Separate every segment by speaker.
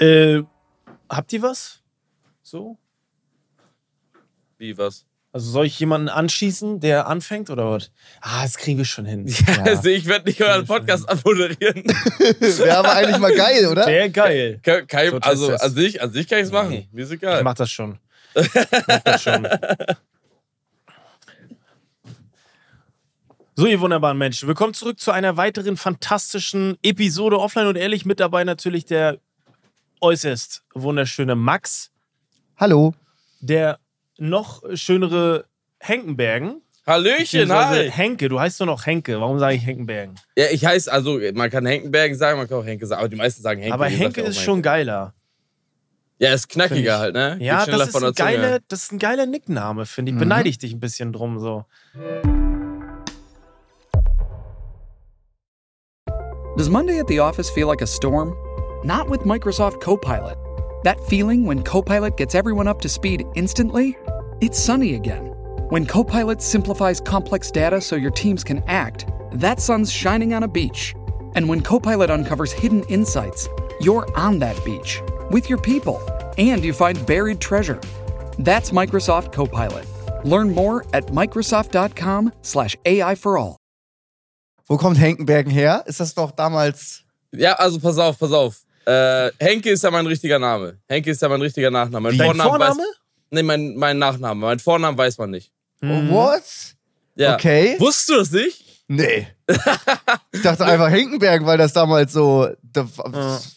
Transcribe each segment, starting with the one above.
Speaker 1: Äh, habt ihr was? So?
Speaker 2: Wie, was?
Speaker 1: Also soll ich jemanden anschießen, der anfängt oder was? Ah, das kriegen wir schon hin.
Speaker 2: Ja, Also ich werde nicht euren Podcast anmoderieren.
Speaker 3: Wäre aber eigentlich mal geil, oder?
Speaker 1: Sehr geil.
Speaker 2: Kein, kein,
Speaker 1: So
Speaker 2: also an sich, an sich kann ich es machen.
Speaker 1: Nee.
Speaker 2: Mir ist
Speaker 1: Ich
Speaker 2: egal.
Speaker 1: mach das schon. Ich mach das schon. So, ihr wunderbaren Menschen, willkommen zurück zu einer weiteren fantastischen Episode Offline und Ehrlich. Mit dabei natürlich der äußerst wunderschöne Max,
Speaker 3: Hallo.
Speaker 1: der noch schönere Henkenbergen.
Speaker 2: Hallöchen, hi.
Speaker 1: Henke, du heißt doch noch Henke. Warum sage ich Henkenbergen?
Speaker 2: Ja, ich heiße, also man kann Henkenbergen sagen, man kann auch Henke sagen, aber die meisten sagen Henke.
Speaker 1: Aber Henke ist
Speaker 2: Henke.
Speaker 1: schon geiler.
Speaker 2: Ja, ist knackiger halt, ne? Geht
Speaker 1: Ja, das ist,
Speaker 2: von der
Speaker 1: ein
Speaker 2: Zunge.
Speaker 1: geile, das ist ein geiler Nickname, finde ich.
Speaker 3: Mhm.
Speaker 1: Beneide ich dich ein bisschen drum so.
Speaker 4: Does Monday at the office feel like a storm? Not with Microsoft Copilot. That feeling when Copilot gets everyone up to speed instantly? It's sunny again. When Copilot simplifies complex data so your teams can act, that sun's shining on a beach. And when Copilot uncovers hidden insights, you're on that beach with your people and you find buried treasure. That's Microsoft Copilot. Learn more at Microsoft.com/slash AI for all.
Speaker 3: Wo kommt Henkenbergen her? Ist das doch damals.
Speaker 2: Ja, also pass auf, pass auf. Äh, Henke ist ja mein richtiger Name. Henke ist ja mein richtiger Nachname. Mein
Speaker 1: Dein
Speaker 2: Vornamen
Speaker 1: Vorname?
Speaker 2: Weiß, nee, mein, mein Nachname. Mein Vornamen weiß man nicht.
Speaker 1: Mhm.
Speaker 3: What?
Speaker 2: Ja.
Speaker 3: Okay.
Speaker 2: Wusstest du das nicht?
Speaker 3: Nee. ich dachte einfach Henkenbergen, weil das damals so. Da,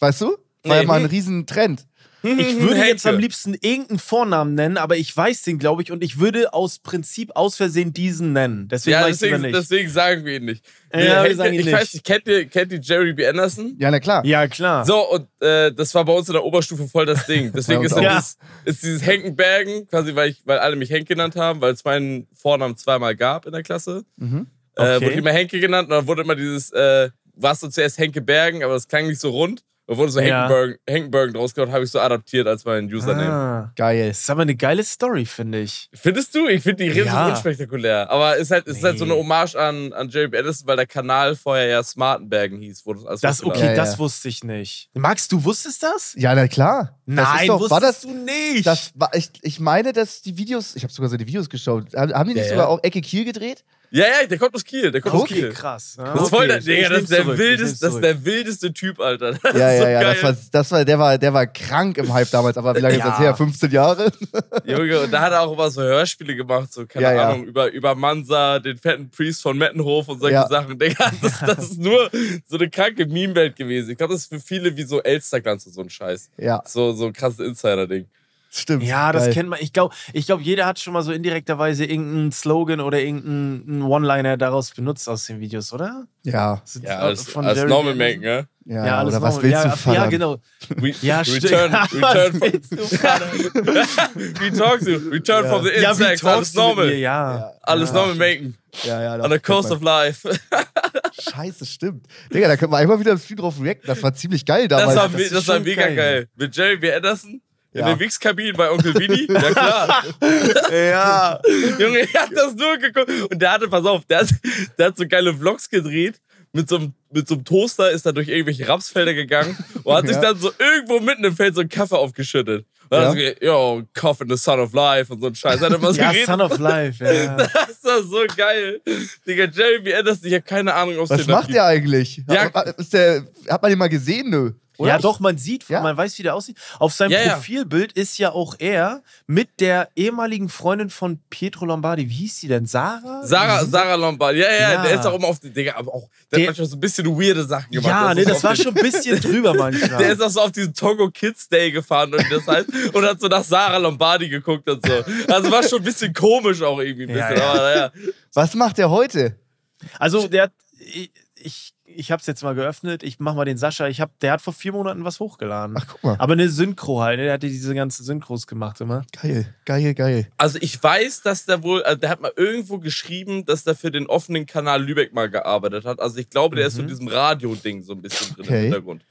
Speaker 3: weißt du? War
Speaker 2: Nee.
Speaker 3: ja mal ein Riesentrend.
Speaker 1: Ich würde
Speaker 2: Henke.
Speaker 1: jetzt am liebsten irgendeinen Vornamen nennen, aber ich weiß den, glaube ich, und ich würde aus Prinzip aus Versehen diesen nennen. Deswegen
Speaker 2: Ja, deswegen,
Speaker 1: nicht.
Speaker 2: deswegen sagen wir ihn nicht.
Speaker 1: Ja,
Speaker 2: Nee,
Speaker 1: wir
Speaker 2: Henke,
Speaker 1: sagen ihn
Speaker 2: ich
Speaker 1: nicht.
Speaker 2: weiß nicht, kennt ihr, kennt ihr Jerry B. Anderson?
Speaker 3: Ja, na klar.
Speaker 1: ja, klar.
Speaker 2: So, und äh, das war bei uns in der Oberstufe voll das Ding. Deswegen ist, dieses, ist dieses Henkenbergen, quasi, weil, ich, weil alle mich Henk genannt haben, weil es meinen Vornamen zweimal gab in der Klasse.
Speaker 3: Mhm.
Speaker 2: Äh,
Speaker 1: Okay.
Speaker 2: wurde ich immer Henke genannt und dann wurde immer dieses, äh, warst du zuerst Henke Bergen, aber das klang nicht so rund. Und wurde so
Speaker 1: Ja.
Speaker 2: Draus gemacht, habe ich so adaptiert als meinen Username.
Speaker 1: Ah.
Speaker 3: Geil.
Speaker 1: Das ist aber eine geile Story, finde ich.
Speaker 2: Findest du? Ich finde die riesig
Speaker 1: Ja.
Speaker 2: unspektakulär. Aber ist halt, ist halt so eine
Speaker 1: Nee.
Speaker 2: Hommage an, an Jerry B. Anderson, weil der Kanal vorher ja Smartenbergen hieß. Wo das alles
Speaker 1: Das, okay,
Speaker 3: Ja, ja.
Speaker 1: das wusste ich nicht. Max, du wusstest das?
Speaker 3: Ja, na klar.
Speaker 1: Nein,
Speaker 3: doch,
Speaker 1: wusstest
Speaker 3: war das,
Speaker 1: du nicht.
Speaker 3: das war, ich, ich meine, dass die Videos, ich habe sogar so die Videos geschaut, haben haben die nicht
Speaker 2: Ja,
Speaker 3: sogar
Speaker 2: ja.
Speaker 3: auch Ecke Kiel gedreht?
Speaker 2: Ja, ja, der kommt aus Kiel. Der kommt aus Kiel.
Speaker 1: krass.
Speaker 2: Das ist voll der, Digga, das ist der wildeste,
Speaker 1: wildeste.
Speaker 2: das ist der wildeste Typ, Alter. Das
Speaker 3: Ja, ja,
Speaker 2: so
Speaker 3: ja,
Speaker 2: geil.
Speaker 3: das war, das war, der war, der war krank im Hype damals, aber wie lange ist das
Speaker 1: Ja.
Speaker 3: her? 15 Jahre?
Speaker 2: Junge, und da hat er auch immer so Hörspiele gemacht, so, keine
Speaker 3: Ja, ja.
Speaker 2: Ahnung, über, über Mansa, den fetten Priest von Mettenhof und solche
Speaker 3: Ja.
Speaker 2: Sachen. Digga, das, das ist nur so eine kranke Meme-Welt gewesen. Ich glaube, das ist für viele wie so Elsterglanz und so ein Scheiß.
Speaker 3: Ja,
Speaker 2: So, so ein krasses Insider-Ding.
Speaker 3: Stimmt.
Speaker 1: Ja, das
Speaker 3: Geil.
Speaker 1: kennt man. Ich glaube, ich glaub, jeder hat schon mal so indirekterweise irgendeinen Slogan oder irgendeinen One-Liner daraus benutzt aus den Videos, oder?
Speaker 3: Ja,
Speaker 1: So
Speaker 2: Ja, als,
Speaker 1: von
Speaker 2: als Normal. Make, ne?
Speaker 3: ja,
Speaker 1: Ja, alles
Speaker 3: oder was
Speaker 1: normal.
Speaker 3: willst
Speaker 1: ja,
Speaker 3: du fordern?
Speaker 1: Ja, genau.
Speaker 2: We,
Speaker 1: Ja, stimmt.
Speaker 2: return,
Speaker 1: Ja,
Speaker 2: return,
Speaker 1: was
Speaker 2: from,
Speaker 1: willst du fordern?
Speaker 2: we talk to, return
Speaker 3: Ja.
Speaker 2: from the
Speaker 1: Ja, wie
Speaker 2: insects, alles
Speaker 1: du mit
Speaker 2: normal.
Speaker 1: mir? Ja.
Speaker 3: Ja.
Speaker 2: Alles
Speaker 3: Ja.
Speaker 2: normal maken.
Speaker 3: Ja, ja,
Speaker 2: On the coast of life.
Speaker 3: Scheiße, stimmt. Digga, da können wir einmal wieder im Stream drauf reacten. Das war ziemlich geil
Speaker 2: Das
Speaker 3: damals.
Speaker 2: war,
Speaker 1: das
Speaker 2: me-
Speaker 1: ist
Speaker 2: das war mega
Speaker 1: geil.
Speaker 2: geil. Mit Jerry B. Anderson in
Speaker 3: Ja.
Speaker 2: den Wix-Kabinen bei Onkel Vinny. Ja, klar.
Speaker 1: Ja.
Speaker 2: Junge, er hat das nur geguckt. Und der hatte, pass auf, der hat, der hat so geile Vlogs gedreht. Mit so, einem, mit so einem Toaster ist er durch irgendwelche Rapsfelder gegangen und hat sich
Speaker 3: Ja.
Speaker 2: dann so irgendwo mitten im Feld so einen Kaffee aufgeschüttet. Und dann
Speaker 3: Ja.
Speaker 2: hat so gesagt, yo, Cough in the Son of Life und so ein Scheiß. Hat er immer so
Speaker 1: Ja,
Speaker 2: geredet.
Speaker 1: Son of Life, ja.
Speaker 2: Das war so geil. Digga, Jerry B. Anderson, ich habe keine Ahnung, ob es
Speaker 3: Was macht der eigentlich?
Speaker 2: Ja.
Speaker 3: Hat, ist der, hat man den mal gesehen? Nö. Oder?
Speaker 1: Ja, doch, man sieht,
Speaker 3: Ja?
Speaker 1: man weiß, wie der aussieht. Auf seinem
Speaker 2: Ja, ja.
Speaker 1: Profilbild ist ja auch er mit der ehemaligen Freundin von Pietro Lombardi. Wie hieß sie denn? Sarah?
Speaker 2: Sarah, Sarah Lombard, ja, ja,
Speaker 1: Ja.
Speaker 2: der ist auch immer auf die, Digga, aber auch, der,
Speaker 1: Der-
Speaker 2: hat manchmal so ein bisschen weirde Sachen gemacht.
Speaker 1: Ja,
Speaker 2: Der
Speaker 1: nee, das war
Speaker 2: den-
Speaker 1: schon ein bisschen drüber manchmal.
Speaker 2: Der ist auch so auf diesen Togo Kids Day gefahren und das heißt, und hat so nach Sarah Lombardi geguckt und so. Also war schon ein bisschen komisch auch irgendwie bisschen,
Speaker 1: ja.
Speaker 2: aber.
Speaker 3: Was macht der heute?
Speaker 1: Also, der hat. Ich, ich, ich hab's jetzt mal geöffnet. Ich mach mal den Sascha. Ich hab, der hat vor vier Monaten was hochgeladen.
Speaker 3: Ach, guck mal.
Speaker 1: Aber eine Synchro halt. ne? Der hatte diese ganzen Synchros gemacht immer.
Speaker 3: Geil, geil, geil.
Speaker 2: Also ich weiß, dass der wohl, also der hat mal irgendwo geschrieben, dass der für den offenen Kanal Lübeck mal gearbeitet hat. Also ich glaube, der ist so in diesem Radio-Ding so ein bisschen drin
Speaker 3: Okay.
Speaker 2: im Hintergrund.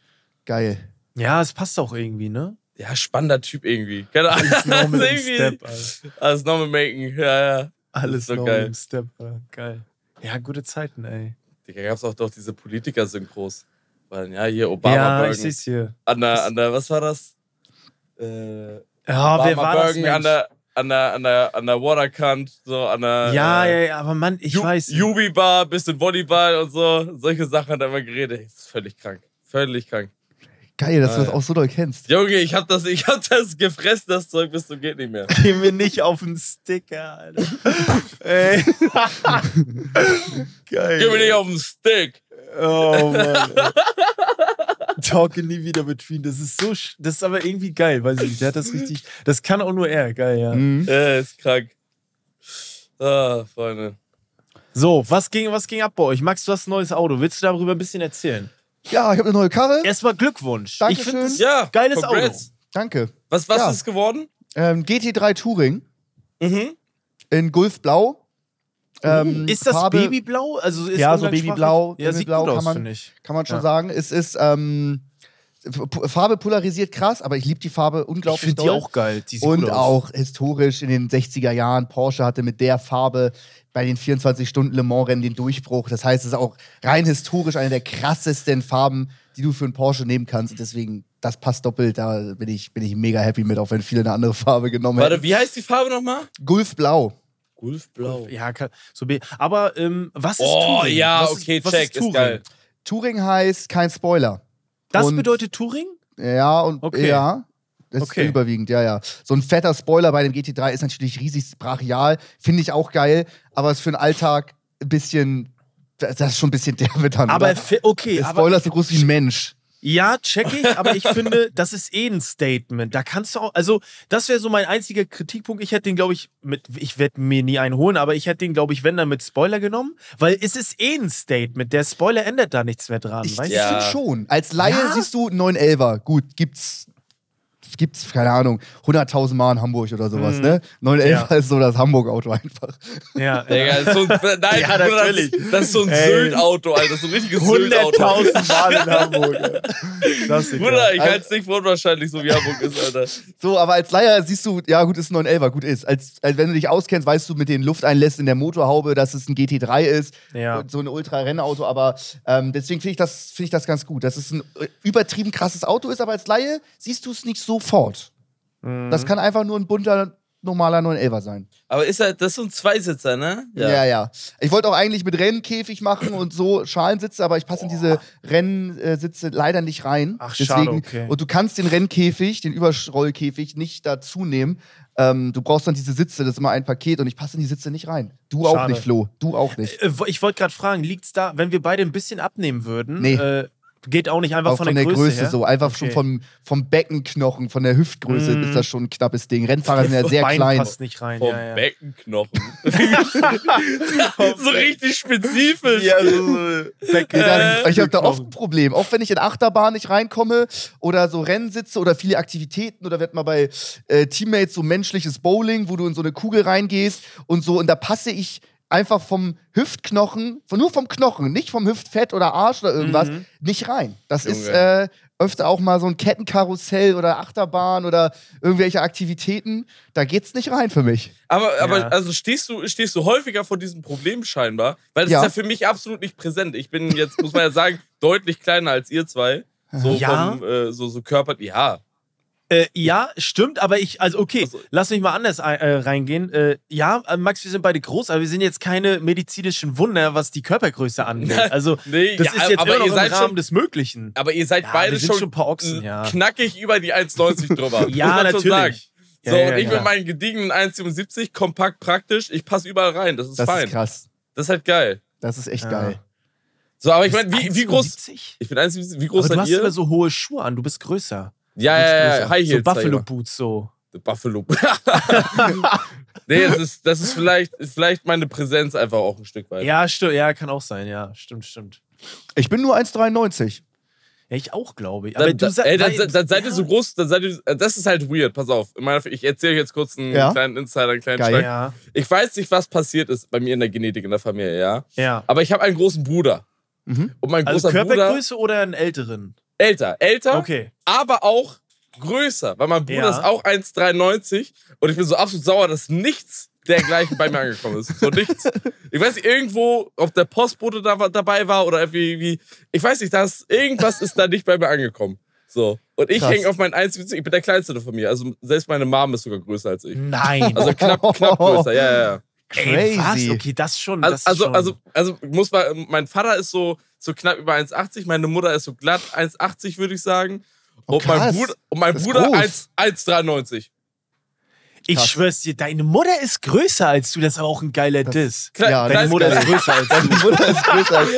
Speaker 3: Geil.
Speaker 1: Ja, es passt auch irgendwie, ne?
Speaker 2: Ja, spannender Typ irgendwie. Keine Ahnung.
Speaker 1: Alles normal im
Speaker 2: ist
Speaker 1: Step, Alter.
Speaker 2: Alles normal making. Ja, ja.
Speaker 1: Alles
Speaker 2: so
Speaker 1: normal
Speaker 2: geil.
Speaker 1: im Step, Alter. Geil. Ja, gute Zeiten, ey.
Speaker 2: Digga, gab's auch doch diese Politiker-Synchros. Ja, hier Obama
Speaker 1: ja, ich
Speaker 2: Bergen.
Speaker 1: seh's hier.
Speaker 2: An der, an der, was war das? Äh,
Speaker 1: Ja, wer
Speaker 2: Obama
Speaker 1: war das?
Speaker 2: Bergen an
Speaker 1: Mensch?
Speaker 2: der, an der, an der, an der Waterkant, so an der.
Speaker 1: Ja,
Speaker 2: äh,
Speaker 1: ja, ja, aber Mann, ich
Speaker 2: Ju-
Speaker 1: weiß.
Speaker 2: Jubi-Bar, bisschen Volleyball und so. Solche Sachen hat er immer geredet. Das ist völlig krank. Völlig krank.
Speaker 3: Geil, dass du
Speaker 2: Ah,
Speaker 3: das
Speaker 2: ja.
Speaker 3: auch so doll kennst.
Speaker 2: Junge, ich hab das, ich hab das gefressen, das Zeug, bis zum geht nicht mehr.
Speaker 1: Geh mir nicht auf den Sticker, Alter. Ey. Geil.
Speaker 2: Gib mir nicht auf den Stick.
Speaker 1: Oh Mann. Talke nie wieder mit Tween. Das ist so. sch- Das ist aber irgendwie geil, weiß ich nicht. Der hat das richtig. Das kann auch nur er. Geil, ja.
Speaker 3: Mhm.
Speaker 2: Äh, ist krank. Ah, Freunde.
Speaker 1: So, was ging, was ging ab bei euch? Max, du hast ein neues Auto. Willst du darüber ein bisschen erzählen?
Speaker 3: Ja, ich habe eine neue Karre.
Speaker 1: Erstmal Glückwunsch. Ich
Speaker 3: Dankeschön.
Speaker 1: finde das
Speaker 2: Ja,
Speaker 1: geiles
Speaker 2: congrats.
Speaker 3: Danke.
Speaker 2: Was, was
Speaker 3: Ja.
Speaker 2: ist geworden?
Speaker 3: Ähm, GT3 Touring
Speaker 2: Mhm.
Speaker 3: in Gulfblau. Ähm,
Speaker 1: Ist das
Speaker 3: Farbe,
Speaker 1: Babyblau? Also ist
Speaker 3: Ja, so Babyblau,
Speaker 1: Ja, sieht
Speaker 3: Babyblau
Speaker 1: gut
Speaker 3: kann
Speaker 1: aus,
Speaker 3: man-
Speaker 1: finde ich.
Speaker 3: Kann man schon
Speaker 1: Ja.
Speaker 3: sagen. Es ist ähm, Farbe polarisiert krass, aber ich liebe die Farbe
Speaker 1: Ich
Speaker 3: unglaublich
Speaker 1: finde die auch geil. Die
Speaker 3: Und
Speaker 1: gut aus.
Speaker 3: auch historisch in den 60er Jahren. Porsche hatte mit der Farbe bei den 24-Stunden-Le Mans-Rennen den Durchbruch. Das heißt, es ist auch rein historisch eine der krassesten Farben, die du für einen Porsche nehmen kannst. Und deswegen, das passt doppelt. Da bin ich, bin ich mega happy mit, auch wenn viele eine andere Farbe genommen
Speaker 2: Warte,
Speaker 3: hätten.
Speaker 2: wie heißt die Farbe nochmal?
Speaker 3: Gulfblau.
Speaker 2: Gulfblau.
Speaker 1: Ja, so be aber ähm, was ist
Speaker 2: Oh,
Speaker 1: Touring?
Speaker 2: ja,
Speaker 1: was
Speaker 2: okay,
Speaker 1: ist,
Speaker 2: check,
Speaker 1: ist
Speaker 2: ist
Speaker 1: Touring?
Speaker 2: geil.
Speaker 3: Touring heißt kein Spoiler.
Speaker 1: Das
Speaker 3: Und-
Speaker 1: bedeutet Touring?
Speaker 3: Ja, und
Speaker 1: Okay.
Speaker 3: ja. Das
Speaker 1: Okay.
Speaker 3: ist überwiegend, ja, ja. So ein fetter Spoiler bei dem GT3 ist natürlich riesig brachial, finde ich auch geil, aber ist für den Alltag ein bisschen, das ist schon ein bisschen derbe dann.
Speaker 1: Aber okay,
Speaker 3: der
Speaker 1: aber
Speaker 3: Spoiler ist so groß wie ein Mensch.
Speaker 1: Ja, check ich, aber ich finde, das ist eh ein Statement. Da kannst du auch, also das wäre so mein einziger Kritikpunkt. Ich hätte den, glaube ich, mit, ich werde mir nie einen holen, aber ich hätte den, glaube ich, wenn dann mit Spoiler genommen, weil es ist eh ein Statement. Der Spoiler ändert da nichts mehr dran.
Speaker 3: Ich,
Speaker 1: weißt
Speaker 3: ich
Speaker 2: Ja.
Speaker 3: finde schon. Als Laie
Speaker 1: Ja?
Speaker 3: siehst du 911er. Gut, gibt's. Gibt's, keine Ahnung, 100.000 Mal in Hamburg oder sowas,
Speaker 1: Mhm.
Speaker 3: ne? 911
Speaker 1: Ja.
Speaker 3: ist so das Hamburg-Auto einfach.
Speaker 1: Ja,
Speaker 2: Digga, ist so ein, nein,
Speaker 1: Ja, natürlich.
Speaker 2: Das, ist- das ist so ein. Sylt-Auto, Alter. Das ist so ein richtiges Sylt-Auto.
Speaker 1: 100.000 Mal in Hamburg. ja. Klassiker.
Speaker 2: Bruder, ich
Speaker 3: Also-
Speaker 2: halte es nicht für unwahrscheinlich, so wie Hamburg ist, Alter.
Speaker 3: So, aber als Laie siehst du, ja gut, ist ein 911er, gut ist. Als, als wenn du dich auskennst, weißt du mit den Lufteinlässen in der Motorhaube, dass es ein GT3 ist.
Speaker 1: Ja.
Speaker 3: Und So ein Ultra-Rennauto, aber ähm, deswegen finde ich, das- finde ich das ganz gut. Dass es ein äh, übertrieben krasses Auto ist, aber als Laie siehst du es nicht sofort.
Speaker 1: Mhm.
Speaker 3: Das kann einfach nur ein bunter, normaler 911er sein.
Speaker 2: Aber ist halt, das so ein Zweisitzer, ne?
Speaker 3: Ja, ja. Ich wollte auch eigentlich mit Rennkäfig machen und so Schalensitze, aber ich passe in diese Rennsitze leider nicht rein.
Speaker 1: Ach,
Speaker 3: Deswegen,
Speaker 1: schade, okay.
Speaker 3: Und du kannst den Rennkäfig, den Überrollkäfig, nicht dazu nehmen. Ähm, du brauchst dann diese Sitze, das ist immer ein Paket und ich passe in die Sitze nicht rein. Du auch
Speaker 1: Schade.
Speaker 3: nicht, Flo. Du auch nicht.
Speaker 1: Äh, Ich wollte gerade fragen, liegt's da, wenn wir beide ein bisschen abnehmen würden?
Speaker 3: Nee.
Speaker 1: Äh, geht auch nicht einfach
Speaker 3: Auch
Speaker 1: von, der, Größe, her?
Speaker 3: so. Einfach schon
Speaker 1: Okay.
Speaker 3: vom, vom Beckenknochen, von der Hüftgröße
Speaker 1: Mhm.
Speaker 3: ist das schon ein knappes Ding. Rennfahrer sind ja sehr
Speaker 1: Bein
Speaker 3: klein.
Speaker 1: passt nicht rein.
Speaker 2: Vom
Speaker 1: ja, ja.
Speaker 2: Beckenknochen. so richtig spezifisch.
Speaker 1: Ja, so Becken.
Speaker 3: Ja, ich habe da oft ein Problem. Auch wenn ich in Achterbahn nicht reinkomme oder so Rennsitze oder viele Aktivitäten oder wird mal bei äh, Teammates so menschliches Bowling, wo du in so eine Kugel reingehst und so und da passe ich einfach vom Hüftknochen, von, nur vom Knochen, nicht vom Hüftfett oder Arsch oder irgendwas,
Speaker 1: Mhm.
Speaker 3: nicht rein. Das ist
Speaker 2: Junge.
Speaker 3: äh, öfter auch mal so ein Kettenkarussell oder Achterbahn oder irgendwelche Aktivitäten. Da geht's nicht rein für mich.
Speaker 2: Aber, aber
Speaker 1: Ja.
Speaker 2: also stehst du, stehst du häufiger vor diesem Problem scheinbar? Weil das
Speaker 3: Ja.
Speaker 2: ist ja für mich absolut nicht präsent. Ich bin jetzt, muss man ja sagen, deutlich kleiner als ihr zwei. So
Speaker 1: Ja.
Speaker 2: vom, äh, so, so Körper, ja.
Speaker 1: Äh, ja, stimmt, aber ich, also okay,
Speaker 2: Also-
Speaker 1: lass mich mal anders ein- äh, reingehen. Äh, ja, äh, Max, wir sind beide groß, aber wir sind jetzt keine medizinischen Wunder, was die Körpergröße angeht. Also,
Speaker 2: Nee,
Speaker 1: das
Speaker 2: ja,
Speaker 1: ist jetzt
Speaker 2: aber
Speaker 1: immer noch
Speaker 2: ihr
Speaker 1: im
Speaker 2: seid
Speaker 1: Rahmen
Speaker 2: schon-
Speaker 1: des Möglichen.
Speaker 2: Aber ihr seid
Speaker 1: Ja,
Speaker 2: beide schon,
Speaker 1: schon ein paar Ochsen, ja.
Speaker 2: knackig über die 1,90 drüber.
Speaker 1: Ja, natürlich.
Speaker 2: So,
Speaker 1: ja,
Speaker 2: und ich
Speaker 1: ja.
Speaker 2: mit meinen gediegenen 1,77, kompakt praktisch, ich passe überall rein. Das ist
Speaker 3: Das
Speaker 2: fein.
Speaker 3: ist krass.
Speaker 2: Das ist halt geil.
Speaker 3: Das ist echt
Speaker 1: Ja.
Speaker 3: geil.
Speaker 2: So, aber ich meine, wie, wie groß.
Speaker 1: 1,70?
Speaker 2: Ich bin 1,77, wie groß
Speaker 1: Aber du
Speaker 2: seid
Speaker 1: hast
Speaker 2: ihr?
Speaker 1: immer so hohe Schuhe an, du bist größer.
Speaker 2: Ja, ja, ja. High
Speaker 1: So
Speaker 2: Heels. ich
Speaker 1: Buffalo. Boots, so.
Speaker 2: Buffalo. nee, das ist, das ist vielleicht, ist vielleicht meine Präsenz einfach auch ein Stück weit.
Speaker 1: Ja, stimmt, ja, kann auch sein, ja, stimmt, stimmt.
Speaker 3: Ich bin nur 1,93.
Speaker 1: Ja, ich auch, glaube ich.
Speaker 2: Dann,
Speaker 1: Aber du
Speaker 2: da, ey, dann, dann seid ihr so
Speaker 1: ja.
Speaker 2: groß, dann seid ihr, das ist halt weird, pass auf. Ich erzähle euch jetzt kurz einen
Speaker 3: Ja.
Speaker 2: kleinen Insider, einen kleinen
Speaker 3: Geil.
Speaker 1: Ja,
Speaker 2: Ich weiß nicht, was passiert ist bei mir in der Genetik in der Familie, ja.
Speaker 1: ja.
Speaker 2: Aber ich habe einen großen Bruder.
Speaker 3: Mhm.
Speaker 2: Und mein
Speaker 1: Also
Speaker 2: großer Bruder,
Speaker 1: Körpergröße oder einen älteren?
Speaker 2: Älter, älter,
Speaker 1: Okay.
Speaker 2: aber auch größer, weil mein Bruder
Speaker 1: Ja.
Speaker 2: ist auch 1,93 und ich bin so absolut sauer, dass nichts dergleichen bei mir angekommen ist. So nichts. Ich weiß nicht, irgendwo, ob der Postbote da, dabei war oder irgendwie, wie, ich weiß nicht, das, irgendwas ist da nicht bei mir angekommen. So. Und ich hänge auf meinen einzigen, ich bin der Kleinste von mir. Also selbst meine Mom ist sogar größer als ich.
Speaker 1: Nein.
Speaker 2: Also knapp, knapp größer, ja, ja, ja.
Speaker 1: Ey, was?
Speaker 3: Crazy.
Speaker 1: Okay, das schon.
Speaker 2: Also,
Speaker 1: das
Speaker 2: also,
Speaker 1: schon.
Speaker 2: also, also muss man, mein Vater ist so, so knapp über 1,80, meine Mutter ist so glatt 1,80, würde ich sagen.
Speaker 3: Oh,
Speaker 2: Und mein. Bruder, und mein
Speaker 3: Das
Speaker 2: Bruder
Speaker 3: groß.
Speaker 2: 1 1,93.
Speaker 1: ich
Speaker 3: krass.
Speaker 1: schwör's dir, deine Mutter ist größer als du. Das ist aber auch ein geiler Diss.
Speaker 2: Kle-
Speaker 3: Ja,
Speaker 1: Deine Mutter ist größer als
Speaker 3: Deine Mutter ist größer als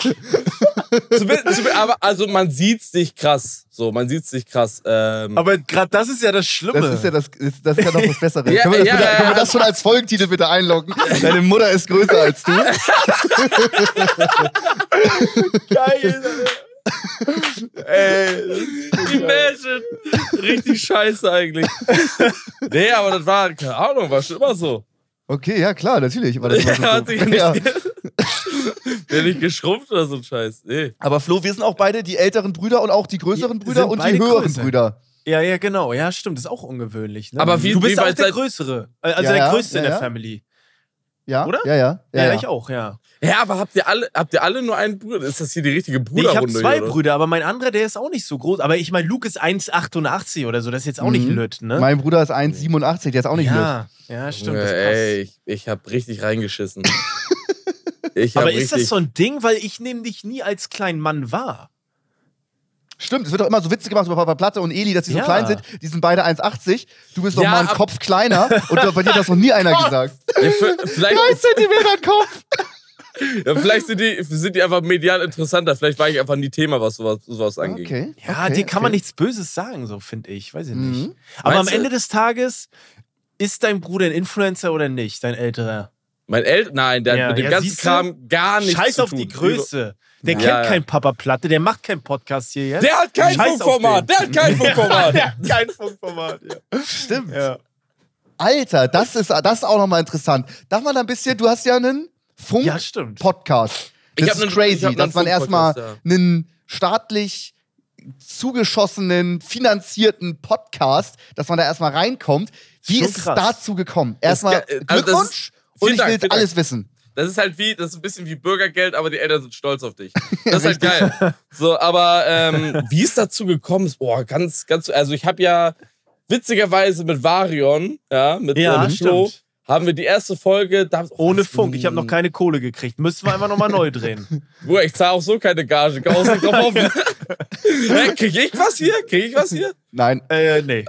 Speaker 3: du.
Speaker 2: Zumindest- zumindest- aber also man sieht's nicht krass. So, man sieht's nicht krass. Ähm,
Speaker 1: Aber gerade das ist ja das Schlimme.
Speaker 3: Das ist ja, das, das ist ja noch das Bessere.
Speaker 2: Ja,
Speaker 3: können, wir das
Speaker 2: ja,
Speaker 3: bitte,
Speaker 2: ja,
Speaker 3: können wir
Speaker 2: ja.
Speaker 3: das schon als Folgentitel bitte einloggen? Deine Mutter ist größer als du.
Speaker 1: geil. Ey.
Speaker 2: Imagine. Richtig scheiße eigentlich. nee, aber das war, keine Ahnung, war schon immer so.
Speaker 3: Okay, ja klar, natürlich. Aber, das
Speaker 2: Ja,
Speaker 3: war
Speaker 2: hat
Speaker 3: so.
Speaker 2: sich nicht,
Speaker 3: ja.
Speaker 2: der nicht geschrumpft oder so ein Scheiß. Nee.
Speaker 3: aber Flo, wir sind auch beide die älteren Brüder und auch die größeren Brüder
Speaker 1: sind
Speaker 3: und die höheren
Speaker 1: größer.
Speaker 3: Brüder.
Speaker 1: Ja, ja, genau. Ja, stimmt. Das ist auch ungewöhnlich. Ne?
Speaker 2: Aber wie-
Speaker 1: du bist
Speaker 2: wie
Speaker 1: auch der Größere. Äh, Also
Speaker 3: Ja,
Speaker 1: der
Speaker 3: ja,
Speaker 1: Größte in
Speaker 3: ja,
Speaker 1: der
Speaker 3: ja.
Speaker 1: Family.
Speaker 3: Ja,
Speaker 1: Oder?
Speaker 3: Ja, ja.
Speaker 1: Ja,
Speaker 3: ja, ja.
Speaker 1: ich auch, ja.
Speaker 2: Ja, aber habt ihr alle, habt ihr alle nur einen Bruder? Ist das hier die richtige
Speaker 1: Nee, ich habe
Speaker 2: Bruderrunde?
Speaker 1: zwei
Speaker 2: hier?
Speaker 1: Brüder, aber mein anderer, der ist auch nicht so groß. Aber ich meine, Luke ist 1,88 oder so. Das ist jetzt auch nicht
Speaker 3: Mhm.
Speaker 1: lütt, ne?
Speaker 3: Mein Bruder ist 1,87, der ist auch nicht
Speaker 1: ja, ja, stimmt. Passt.
Speaker 2: ey, ich, ich hab richtig reingeschissen. ich
Speaker 1: aber ist das so ein Ding, weil ich nehme dich nie als kleinen Mann wahr?
Speaker 3: Stimmt, es wird doch immer so Witzig gemacht über Papa Platte und Eli, dass die so
Speaker 1: Ja.
Speaker 3: klein sind. Die sind beide 1,80. Du bist doch
Speaker 2: Ja,
Speaker 3: mal ein
Speaker 2: ab-
Speaker 3: Kopf kleiner und bei dir hat das noch nie einer gesagt.
Speaker 2: Ja, vielleicht,
Speaker 3: 3 Zentimeter Kopf.
Speaker 2: ja, vielleicht sind, die, sind die einfach medial interessanter. Vielleicht war ich einfach nie Thema, was sowas, sowas angeht.
Speaker 3: Okay.
Speaker 1: Ja,
Speaker 3: okay,
Speaker 1: dir kann man
Speaker 3: okay.
Speaker 1: nichts Böses sagen, so finde ich. Weiß ich nicht.
Speaker 3: Mhm.
Speaker 1: Aber
Speaker 2: Meinst
Speaker 1: am
Speaker 2: du?
Speaker 1: Ende des Tages ist dein Bruder ein Influencer oder nicht, dein älterer?
Speaker 2: Mein El Nein, der
Speaker 1: Ja,
Speaker 2: hat mit dem
Speaker 1: ja,
Speaker 2: ganzen? Kram gar nichts
Speaker 1: Scheiß
Speaker 2: zu
Speaker 1: auf
Speaker 2: tun.
Speaker 1: die Größe. Der
Speaker 2: Ja,
Speaker 1: kennt
Speaker 2: ja.
Speaker 1: kein Papa Platte, der macht keinen Podcast hier jetzt.
Speaker 2: Der hat kein
Speaker 1: Scheiß
Speaker 2: Funkformat. Der hat kein Funkformat.
Speaker 1: Der hat kein Funkformat. Ja.
Speaker 3: Stimmt.
Speaker 1: Ja.
Speaker 3: Alter, das ist, das ist auch nochmal interessant. Darf man ein bisschen, du hast ja einen
Speaker 1: ja, stimmt.
Speaker 3: Funk-Podcast.
Speaker 2: Ich
Speaker 3: Das ist
Speaker 2: einen-
Speaker 3: crazy,
Speaker 2: einen
Speaker 3: dass man erstmal einen staatlich zugeschossenen, finanzierten Podcast, dass man da erstmal reinkommt. Wie
Speaker 1: Schon
Speaker 3: ist es
Speaker 1: krass.
Speaker 3: dazu gekommen? Erstmal
Speaker 2: also
Speaker 3: Glückwunsch
Speaker 2: ist-
Speaker 3: und
Speaker 2: vielen
Speaker 3: ich
Speaker 2: Dank,
Speaker 3: will alles wissen.
Speaker 2: Das ist halt wie, das ist ein bisschen wie Bürgergeld, aber die Eltern sind stolz auf dich. Das ist halt geil. So, aber ähm, wie es dazu gekommen ist, boah, ganz, ganz, also ich habe ja witzigerweise mit Varion, ja, mit,
Speaker 1: Ja,
Speaker 2: Flo, haben wir die erste Folge, da,
Speaker 1: Ohne
Speaker 2: Was?
Speaker 1: Funk. Ich habe noch keine Kohle gekriegt. Müssen wir einfach nochmal neu drehen.
Speaker 2: Bruder, ich zahle auch so keine Gage, kann auch nicht drauf Krieg ich was hier? Krieg ich was hier?
Speaker 3: Nein.
Speaker 1: äh, nee.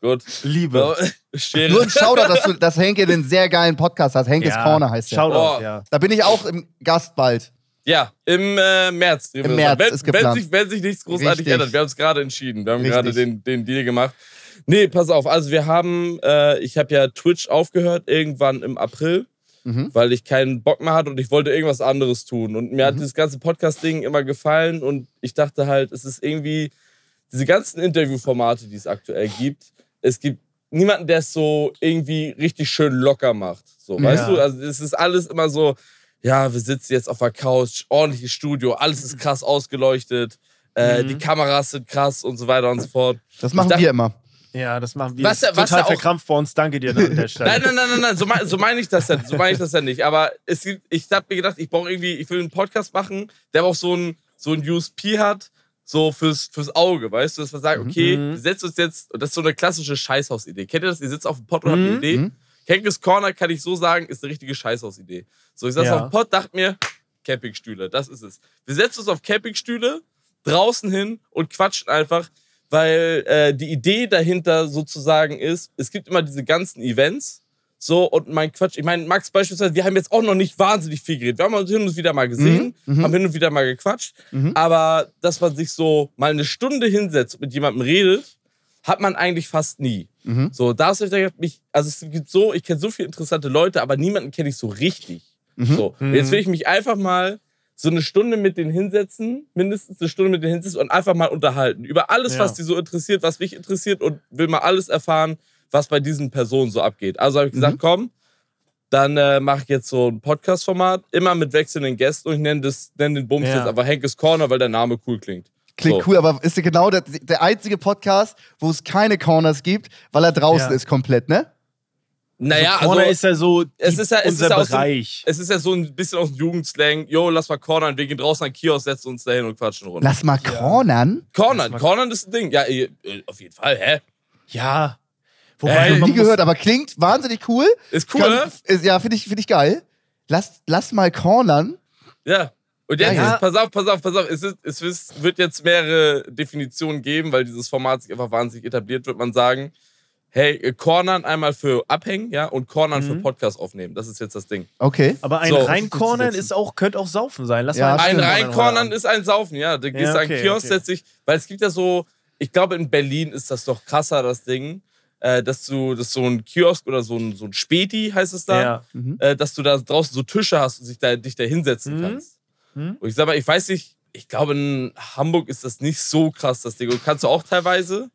Speaker 2: Gut.
Speaker 1: Liebe.
Speaker 2: So.
Speaker 3: Nur ein Shoutout, dass, du, dass Henke einen sehr geilen Podcast hat. Henkes
Speaker 1: Ja,
Speaker 3: Corner heißt der.
Speaker 1: Shoutout,
Speaker 2: Oh.
Speaker 1: ja.
Speaker 3: Da bin ich auch im Gast bald.
Speaker 2: Ja, im äh, März.
Speaker 3: Im März
Speaker 2: wenn,
Speaker 3: ist geplant.
Speaker 2: Wenn sich, wenn sich nichts großartig
Speaker 3: Richtig.
Speaker 2: ändert. Wir haben es gerade entschieden. Wir haben gerade den, den Deal gemacht. Nee, pass auf. Also wir haben, äh, ich habe ja Twitch aufgehört irgendwann im April,
Speaker 3: Mhm.
Speaker 2: weil ich keinen Bock mehr hatte und ich wollte irgendwas anderes tun. Und mir hat
Speaker 3: Mhm.
Speaker 2: dieses ganze Podcast-Ding immer gefallen und ich dachte halt, es ist irgendwie, diese ganzen Interviewformate, die es aktuell gibt, es gibt niemanden, der es so irgendwie richtig schön locker macht. So,
Speaker 3: Ja.
Speaker 2: weißt du? Also es ist alles immer so, ja, wir sitzen jetzt auf der Couch, ordentliches Studio, alles ist krass ausgeleuchtet, äh,
Speaker 1: Mhm.
Speaker 2: die Kameras sind krass und so weiter und so fort.
Speaker 3: Das machen
Speaker 2: dachte-
Speaker 3: wir immer.
Speaker 1: Ja, das machen wir.
Speaker 2: Was was
Speaker 1: total verkrampft bei uns. Danke dir an der Stelle.
Speaker 2: Nein, nein, nein, nein, nein, so, mein, so meine ich das ja, so meine ich das ja nicht. Aber es gibt, ich habe mir gedacht, ich brauche irgendwie, ich will einen Podcast machen, der auch so ein, so ein USP hat, so fürs, fürs Auge, weißt du, dass man sagt, okay,
Speaker 1: Mhm.
Speaker 2: wir setzen uns jetzt, und das ist so eine klassische Scheißhausidee. Kennt ihr das? Ihr sitzt auf dem Pod und habt eine
Speaker 1: Mhm.
Speaker 2: Idee.
Speaker 3: Mhm.
Speaker 2: Henkes Corner kann ich so sagen, ist eine richtige Scheißhausidee. So, ich saß
Speaker 1: Ja.
Speaker 2: auf dem Pod, dachte mir, Campingstühle, das ist es. Wir setzen uns auf Campingstühle, draußen hin und quatschen einfach, weil äh, die Idee dahinter sozusagen ist, es gibt immer diese ganzen Events, so und mein Quatsch, ich meine, Max beispielsweise, wir haben jetzt auch noch nicht wahnsinnig viel geredet. Wir haben uns hin und wieder mal gesehen,
Speaker 3: Mhm, mhm.
Speaker 2: haben hin und wieder mal gequatscht,
Speaker 3: Mhm.
Speaker 2: aber dass man sich so mal eine Stunde hinsetzt und mit jemandem redet, hat man eigentlich fast nie.
Speaker 3: Mhm.
Speaker 2: So, da hast du gedacht, mich, also es gibt so, ich kenne so viele interessante Leute, aber niemanden kenne ich so richtig.
Speaker 3: Mhm.
Speaker 2: So,
Speaker 1: Mhm.
Speaker 2: jetzt will ich mich einfach mal so eine Stunde mit denen hinsetzen, mindestens eine Stunde mit denen hinsetzen und einfach mal unterhalten. Über alles,
Speaker 1: Ja.
Speaker 2: was die so interessiert, was mich interessiert und will mal alles erfahren, was bei diesen Personen so abgeht. Also habe ich gesagt,
Speaker 3: Mhm.
Speaker 2: komm, dann äh, mache ich jetzt so ein Podcast-Format, immer mit wechselnden Gästen und ich nenne das- nenn den Bums
Speaker 1: Ja.
Speaker 2: jetzt einfach Henkes Corner, weil der Name cool klingt.
Speaker 3: Klingt
Speaker 2: So.
Speaker 3: cool, aber ist ja genau der, der einzige Podcast, wo es keine Corners gibt, weil er draußen
Speaker 1: Ja.
Speaker 3: ist komplett, ne?
Speaker 2: Naja,
Speaker 1: also Corner
Speaker 2: also,
Speaker 1: ist ja so
Speaker 2: es ist ja- es
Speaker 1: unser
Speaker 2: ist ja
Speaker 1: Bereich.
Speaker 2: es ist ja so ein bisschen aus dem Jugendslang. Jo, lass mal cornern, wir gehen draußen an den Kiosk, setzen uns dahin und quatschen Runde.
Speaker 3: Lass mal cornern.
Speaker 2: Cornern,
Speaker 1: Lass mal-
Speaker 2: cornern ist ein Ding. Ja, eh, auf jeden Fall, hä?
Speaker 1: ja. Wobei,
Speaker 3: Hab ich
Speaker 1: man
Speaker 3: nie gehört, aber klingt wahnsinnig cool.
Speaker 2: Ist cool, ne?
Speaker 3: Kann, ist, ja, finde ich, find ich geil. Lass, lass mal cornern.
Speaker 2: Ja. Und jetzt,
Speaker 3: Ja, ja.
Speaker 2: Ist, pass auf, pass auf, pass auf. Es, ist, es ist- wird jetzt mehrere Definitionen geben, weil dieses Format sich einfach wahnsinnig etabliert, wird man sagen. Hey, äh, Cornern einmal für Abhängen, ja, und Cornern für
Speaker 1: Mhm.
Speaker 2: Podcast aufnehmen. Das ist jetzt das Ding.
Speaker 3: Okay.
Speaker 1: Aber ein
Speaker 2: So.
Speaker 1: Reincornern ist auch, könnte auch Saufen sein. Lass
Speaker 3: Ja,
Speaker 1: mal
Speaker 2: Ein. Reinkornern ist ein Saufen, ja. Du gehst
Speaker 1: Ja,
Speaker 2: an
Speaker 1: okay,
Speaker 2: Kiosk,
Speaker 1: okay.
Speaker 2: setzt dich, weil es gibt ja so, ich glaube in Berlin ist das doch krasser, das Ding, äh, dass du, dass so ein Kiosk oder so ein, so ein Späti heißt es da,
Speaker 1: Ja.
Speaker 2: äh, dass du da draußen so Tische hast und sich da, dich da hinsetzen
Speaker 1: Mhm.
Speaker 2: kannst.
Speaker 1: Mhm.
Speaker 2: Und ich sag mal, ich weiß nicht, ich glaube in Hamburg ist das nicht so krass, das Ding. Und kannst du auch teilweise?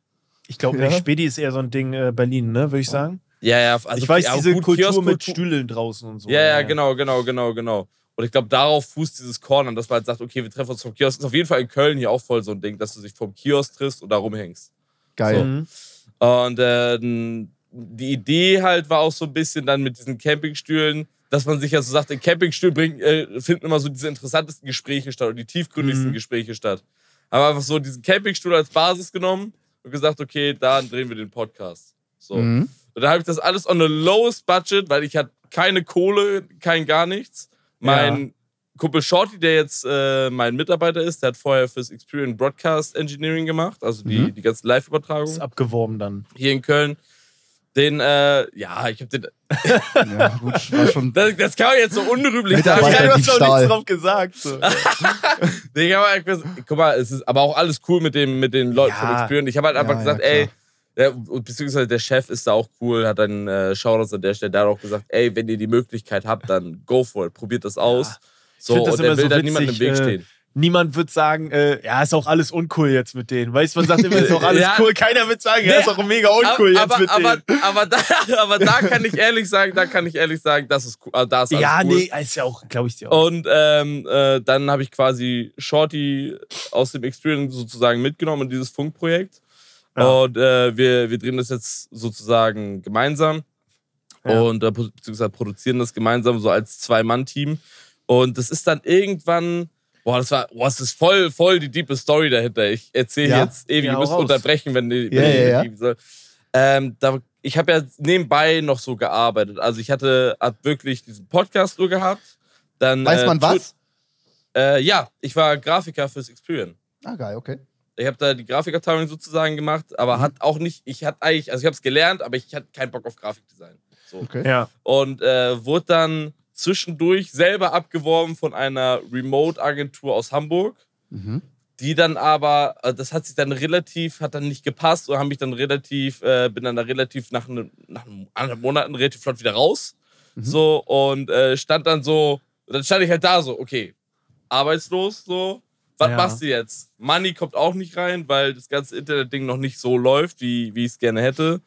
Speaker 1: Ich glaube,
Speaker 3: Ja.
Speaker 1: nicht. Späti ist eher so ein Ding äh, Berlin, ne, würde ich sagen.
Speaker 2: Ja, ja. Also,
Speaker 1: ich weiß,
Speaker 2: ja,
Speaker 1: diese
Speaker 2: gut,
Speaker 1: Kultur
Speaker 2: Kiosk-
Speaker 1: mit Stühlen draußen und so.
Speaker 2: Ja, ja, genau, genau, genau, genau. Und ich glaube, darauf fußt dieses Cornern, dass man halt sagt, okay, wir treffen uns vom Kiosk. Ist auf jeden Fall in Köln hier auch voll so ein Ding, dass du dich vom Kiosk triffst und da rumhängst.
Speaker 3: Geil.
Speaker 1: Mhm.
Speaker 2: Und äh, die Idee halt war auch so ein bisschen dann mit diesen Campingstühlen, dass man sich ja so sagt, in Campingstühlen bringen, äh, finden immer so diese interessantesten Gespräche statt und die tiefgründigsten
Speaker 1: Mhm.
Speaker 2: Gespräche statt. Haben einfach so diesen Campingstuhl als Basis genommen und gesagt, okay, da drehen wir den Podcast. So.
Speaker 3: Mhm.
Speaker 2: Und dann habe ich das alles on the lowest budget, weil ich hatte keine Kohle, kein gar nichts. Mein Kumpel Shorty, der jetzt äh, mein Mitarbeiter ist, der hat vorher fürs Experience Broadcast Engineering gemacht, also die,
Speaker 3: Mhm.
Speaker 2: die ganzen Live-Übertragungen
Speaker 1: Ist abgeworben dann.
Speaker 2: hier in Köln. Den, äh, ja, ich hab den.
Speaker 3: Ja, gut, war schon.
Speaker 2: Das, das kann man jetzt so unrühmlich sagen.
Speaker 3: Du hast doch nichts drauf
Speaker 1: gesagt. So.
Speaker 2: Nee, ich hab halt gesagt, guck mal, es ist aber auch alles cool mit, dem, mit den Leuten von
Speaker 1: Ja.
Speaker 2: Experience. Ich habe halt einfach
Speaker 3: Ja,
Speaker 2: gesagt,
Speaker 3: ja,
Speaker 2: ey, der, beziehungsweise der Chef ist da auch cool, hat dann äh, Shoutouts an der Stelle, der hat auch gesagt, ey, wenn ihr die Möglichkeit habt, dann go for it, probiert das aus. So, und
Speaker 1: immer
Speaker 2: will
Speaker 1: so
Speaker 2: da niemandem im Weg
Speaker 1: äh,
Speaker 2: stehen.
Speaker 1: Niemand wird sagen, äh, ja, ist auch alles uncool jetzt mit denen. Weißt du, man sagt immer, ist auch alles
Speaker 2: Ja.
Speaker 1: cool. Keiner wird sagen, ja, ist auch mega uncool
Speaker 2: aber,
Speaker 1: jetzt mit
Speaker 2: aber,
Speaker 1: denen.
Speaker 2: aber, da, aber da kann ich ehrlich sagen, da kann ich ehrlich sagen, das ist cool. äh, Da ist alles
Speaker 1: Ja,
Speaker 2: cool.
Speaker 1: nee, ist ja auch, glaube ich dir auch.
Speaker 2: Und ähm, äh, dann habe ich quasi Shorty aus dem Experience sozusagen mitgenommen in dieses Funkprojekt.
Speaker 1: Ja.
Speaker 2: Und äh, wir, wir drehen das jetzt sozusagen gemeinsam
Speaker 1: Ja.
Speaker 2: und äh, beziehungsweise produzieren das gemeinsam so als Zwei-Mann-Team. Und das ist dann irgendwann, boah, das war, boah, das ist voll, voll die diepe Story dahinter. Ich erzähle
Speaker 3: Ja?
Speaker 2: jetzt ewig,
Speaker 1: Ja,
Speaker 2: ihr müsst
Speaker 1: raus.
Speaker 2: unterbrechen, wenn die,
Speaker 3: Ja,
Speaker 2: wenn die
Speaker 3: ja, ja.
Speaker 2: Ähm, da, ich habe ja nebenbei noch so gearbeitet. Also ich hatte hab wirklich diesen Podcast nur gehabt. Dann,
Speaker 3: Weiß
Speaker 2: äh,
Speaker 3: man was?
Speaker 2: äh, ja, ich war Grafiker fürs Experience.
Speaker 3: Ah, geil, okay.
Speaker 2: Ich habe da die Grafikabteilung sozusagen gemacht, aber hat auch nicht, ich hatte eigentlich, also ich habe es gelernt, aber ich hatte keinen Bock auf Grafikdesign. So.
Speaker 3: okay.
Speaker 1: ja.
Speaker 2: Und äh, wurde dann zwischendurch selber abgeworben von einer Remote-Agentur aus Hamburg,
Speaker 3: Mhm.
Speaker 2: die dann aber, äh, das hat sich dann relativ, hat dann nicht gepasst und haben mich dann relativ, äh, bin dann da relativ nach, ne, nach anderthalb Monaten relativ flott wieder raus.
Speaker 3: Mhm.
Speaker 2: So und äh, stand dann so, dann stand ich halt da so, okay, arbeitslos, so, was
Speaker 1: Ja.
Speaker 2: machst du jetzt? Money kommt auch nicht rein, weil das ganze Internet-Ding noch nicht so läuft, wie, wie ich es gerne hätte.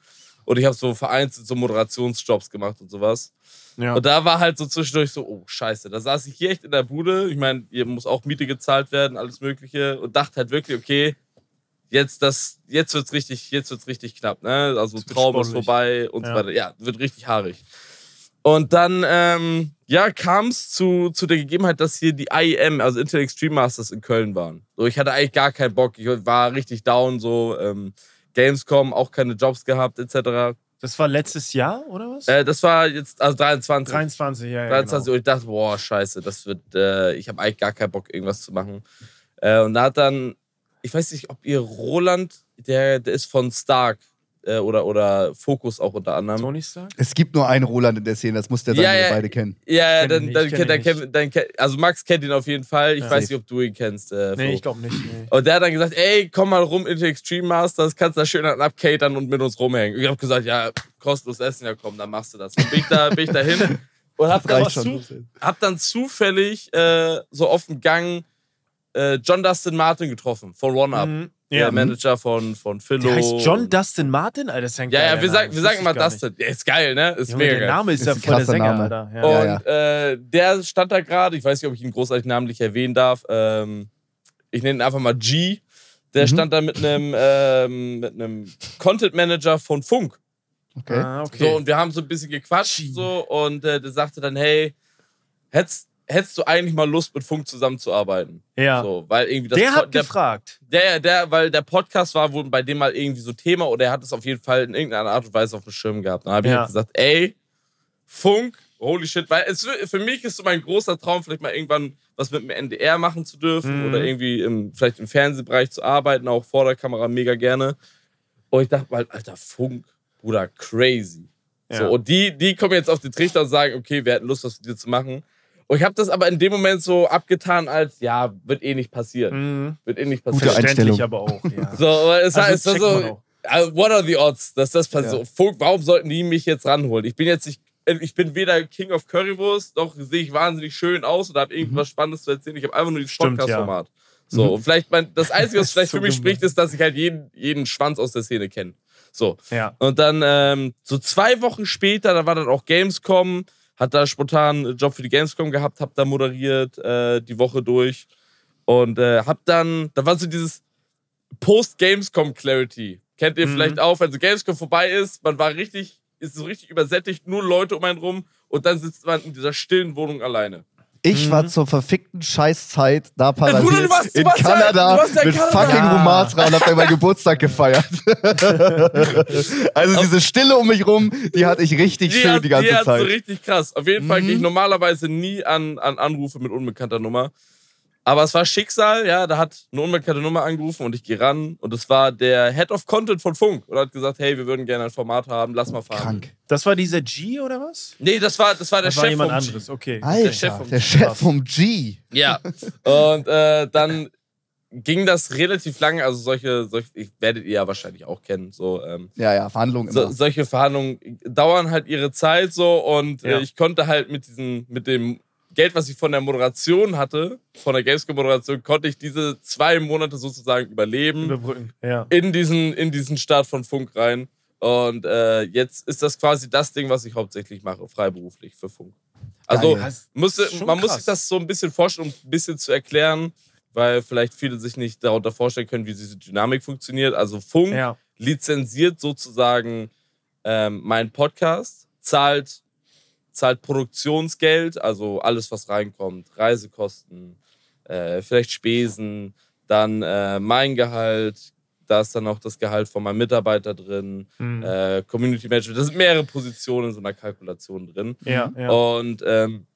Speaker 2: Und ich habe so vereinzelt so Moderationsjobs gemacht und sowas.
Speaker 1: Ja.
Speaker 2: Und da war halt so zwischendurch so, oh Scheiße, da saß ich hier echt in der Bude. Ich meine, hier muss auch Miete gezahlt werden, alles Mögliche. Und dachte halt wirklich, okay, jetzt das, jetzt wird's richtig, jetzt wird's richtig knapp, ne? Also Traum ist vorbei und so
Speaker 1: Ja.
Speaker 2: weiter. Ja, wird richtig haarig. Und dann, ähm, ja, kam es zu, zu der Gegebenheit, dass hier die IEM, also Intel Extreme Masters in Köln waren. So, ich hatte eigentlich gar keinen Bock. Ich war richtig down, so, ähm, Gamescom, auch keine Jobs gehabt, etc.
Speaker 1: Das war letztes Jahr, oder was?
Speaker 2: Äh, das war jetzt, also 23.
Speaker 1: 23, ja, ja.
Speaker 2: 23
Speaker 1: genau.
Speaker 2: und ich dachte, boah, scheiße, das wird, äh, ich habe eigentlich gar keinen Bock, irgendwas zu machen. Äh, und da hat dann, ich weiß nicht, ob ihr Roland, der, der ist von Stark äh, oder, oder Focus auch unter anderem.
Speaker 1: Tony Stark?
Speaker 3: Es gibt nur einen Roland in der Szene, das muss der sein,
Speaker 2: Ja,
Speaker 3: den
Speaker 2: ja.
Speaker 3: wir beide kennen.
Speaker 2: Ja,
Speaker 1: kenn
Speaker 2: dann, dann, kennt,
Speaker 1: kenn
Speaker 2: dann,
Speaker 1: ihn
Speaker 2: kennt, dann kennt, also Max kennt ihn auf jeden Fall. Ich
Speaker 1: Ja.
Speaker 2: weiß nicht, ob du ihn kennst. Äh,
Speaker 1: Nee, ich glaube nicht. Nee.
Speaker 2: Und der hat dann gesagt, ey, komm mal rum in die Extreme Masters, kannst da schön an abcatern und mit uns rumhängen. Ich habe gesagt, ja, kostenlos essen, ja komm, dann machst du das. Und bin ich da, bin ich da hin und hab dann, zu, hab dann zufällig äh, so auf dem Gang äh, John Dustin Martin getroffen von One Up,
Speaker 1: Mhm.
Speaker 2: Der
Speaker 1: Ja.
Speaker 2: Manager von, von Philo.
Speaker 1: Der heißt John Dustin Martin? Alter, das ist ein
Speaker 2: Ja, ja, wir, sagen, wir sagen mal Dustin. Ja, ist geil, ne? Ist.
Speaker 1: Junge,
Speaker 2: mega
Speaker 1: der. Name ist,
Speaker 3: Ist
Speaker 1: ja
Speaker 3: ein
Speaker 1: voll der
Speaker 3: krasser
Speaker 1: Sänger,
Speaker 3: Name.
Speaker 1: Alter. Ja.
Speaker 3: Ja,
Speaker 2: Und Äh, der stand da gerade, ich weiß nicht, ob ich ihn großartig namentlich erwähnen darf. Ähm, ich nenne ihn einfach mal G. Der
Speaker 3: Mhm.
Speaker 2: stand da mit einem ähm, mit einem Content Manager von Funk.
Speaker 3: Okay.
Speaker 1: Ah, okay.
Speaker 2: So, und wir haben so ein bisschen gequatscht so und äh, der sagte dann, hey, hättest, hättest du eigentlich mal Lust, mit Funk zusammenzuarbeiten?
Speaker 1: ja.
Speaker 2: So, weil irgendwie das
Speaker 1: der hat
Speaker 2: der,
Speaker 1: gefragt.
Speaker 2: der, der, weil der Podcast war wohl bei dem mal irgendwie so Thema oder er hat es auf jeden Fall in irgendeiner Art und Weise auf dem Schirm gehabt. Dann habe ich
Speaker 1: Ja.
Speaker 2: halt gesagt, ey, Funk, holy shit, weil es, für mich ist so mein großer Traum, vielleicht mal irgendwann was mit dem NDR machen zu dürfen
Speaker 1: Mhm.
Speaker 2: oder irgendwie im, vielleicht im Fernsehbereich zu arbeiten, auch vor der Kamera mega gerne. Und ich dachte mal, Alter, Funk, Bruder, crazy.
Speaker 1: Ja.
Speaker 2: So, und die, die kommen jetzt auf den Trichter und sagen, okay, wir hätten Lust, was mit dir zu machen. Und ich habe das aber in dem Moment so abgetan, als ja, wird eh nicht passieren.
Speaker 1: Mhm.
Speaker 2: Wird eh nicht
Speaker 3: Gute
Speaker 2: passieren.
Speaker 1: Verständlich
Speaker 3: Einstellung.
Speaker 1: aber auch, ja.
Speaker 2: So, aber es
Speaker 1: Also
Speaker 2: heißt
Speaker 1: checkt
Speaker 2: so, also, what are the odds, dass das passiert?
Speaker 3: Ja.
Speaker 2: Warum sollten die mich jetzt ranholen? Ich bin jetzt nicht, ich bin weder King of Currywurst, noch sehe ich wahnsinnig schön aus oder habe irgendwas Spannendes zu erzählen. Ich habe einfach nur dieses Podcast-Format. So, und vielleicht mein, das Einzige, was
Speaker 1: ist
Speaker 2: vielleicht
Speaker 1: so
Speaker 2: für mich spricht, ist, dass ich halt jeden, jeden Schwanz aus der Szene kenne. So.
Speaker 1: ja.
Speaker 2: Und dann ähm, so zwei Wochen später, da war dann auch Gamescom, hat da spontan einen Job für die Gamescom gehabt, hab da moderiert äh, die Woche durch und äh, hab dann, da war so dieses Post-Gamescom Clarity. Kennt ihr
Speaker 1: Mhm.
Speaker 2: vielleicht auch, wenn so Gamescom vorbei ist, man war richtig, ist so richtig übersättigt, nur Leute um einen rum und dann sitzt man in dieser stillen Wohnung alleine.
Speaker 3: Ich war zur verfickten Scheißzeit da parallel
Speaker 2: Bruder, du warst-
Speaker 3: in
Speaker 2: warst ja-
Speaker 3: Kanada
Speaker 2: ja in
Speaker 3: mit
Speaker 2: Kanada.
Speaker 3: fucking
Speaker 1: Ja.
Speaker 3: Rumatra und hab dann meinen Geburtstag gefeiert. also diese Stille um mich rum, die hatte ich richtig schön
Speaker 2: hat,
Speaker 3: die ganze
Speaker 2: die
Speaker 3: Zeit.
Speaker 2: so richtig krass. Auf jeden Fall
Speaker 3: Mhm.
Speaker 2: gehe ich normalerweise nie an, an Anrufe mit unbekannter Nummer. Aber es war Schicksal, ja, da hat eine unbekannte Nummer angerufen und ich gehe ran und es war der Head of Content von Funk und hat gesagt, hey, wir würden gerne ein Format haben, lass mal fahren.
Speaker 3: Krank.
Speaker 1: Das war dieser G oder was?
Speaker 2: Nee, das war, das war der
Speaker 1: Das war
Speaker 2: Chef
Speaker 1: jemand
Speaker 2: vom G.
Speaker 1: anderes, okay.
Speaker 3: Alter,
Speaker 2: Chef vom
Speaker 3: der
Speaker 2: G.
Speaker 3: Chef vom G.
Speaker 2: Ja. Und äh, dann ging das relativ lange, also solche, solche, ich werdet ihr ja wahrscheinlich auch kennen, so, ähm,
Speaker 3: Ja, ja, Verhandlungen
Speaker 2: so,
Speaker 3: immer.
Speaker 2: solche Verhandlungen dauern halt ihre Zeit so und
Speaker 1: Ja.
Speaker 2: äh, ich konnte halt mit diesem, mit dem Geld, was ich von der Moderation hatte, von der Gamescom-Moderation, konnte ich diese zwei Monate sozusagen überleben
Speaker 1: Überbrücken. Ja.
Speaker 2: in diesen, in diesen Start von Funk rein. Und äh, jetzt ist das quasi das Ding, was ich hauptsächlich mache, freiberuflich für Funk. Also
Speaker 3: Geil.
Speaker 2: musste, man muss
Speaker 1: krass.
Speaker 2: sich das so ein bisschen vorstellen, um ein bisschen zu erklären, weil vielleicht viele sich nicht darunter vorstellen können, wie diese Dynamik funktioniert. Also Funk
Speaker 1: Ja.
Speaker 2: lizenziert sozusagen ähm, meinen Podcast, zahlt, zahlt Produktionsgeld, also alles, was reinkommt, Reisekosten, äh, vielleicht Spesen, dann äh, mein Gehalt, da ist dann auch das Gehalt von meinem Mitarbeiter drin,
Speaker 1: Mhm.
Speaker 2: äh, Community Management, das sind mehrere Positionen in so einer Kalkulation drin.
Speaker 1: ja, ja.
Speaker 2: Und ähm,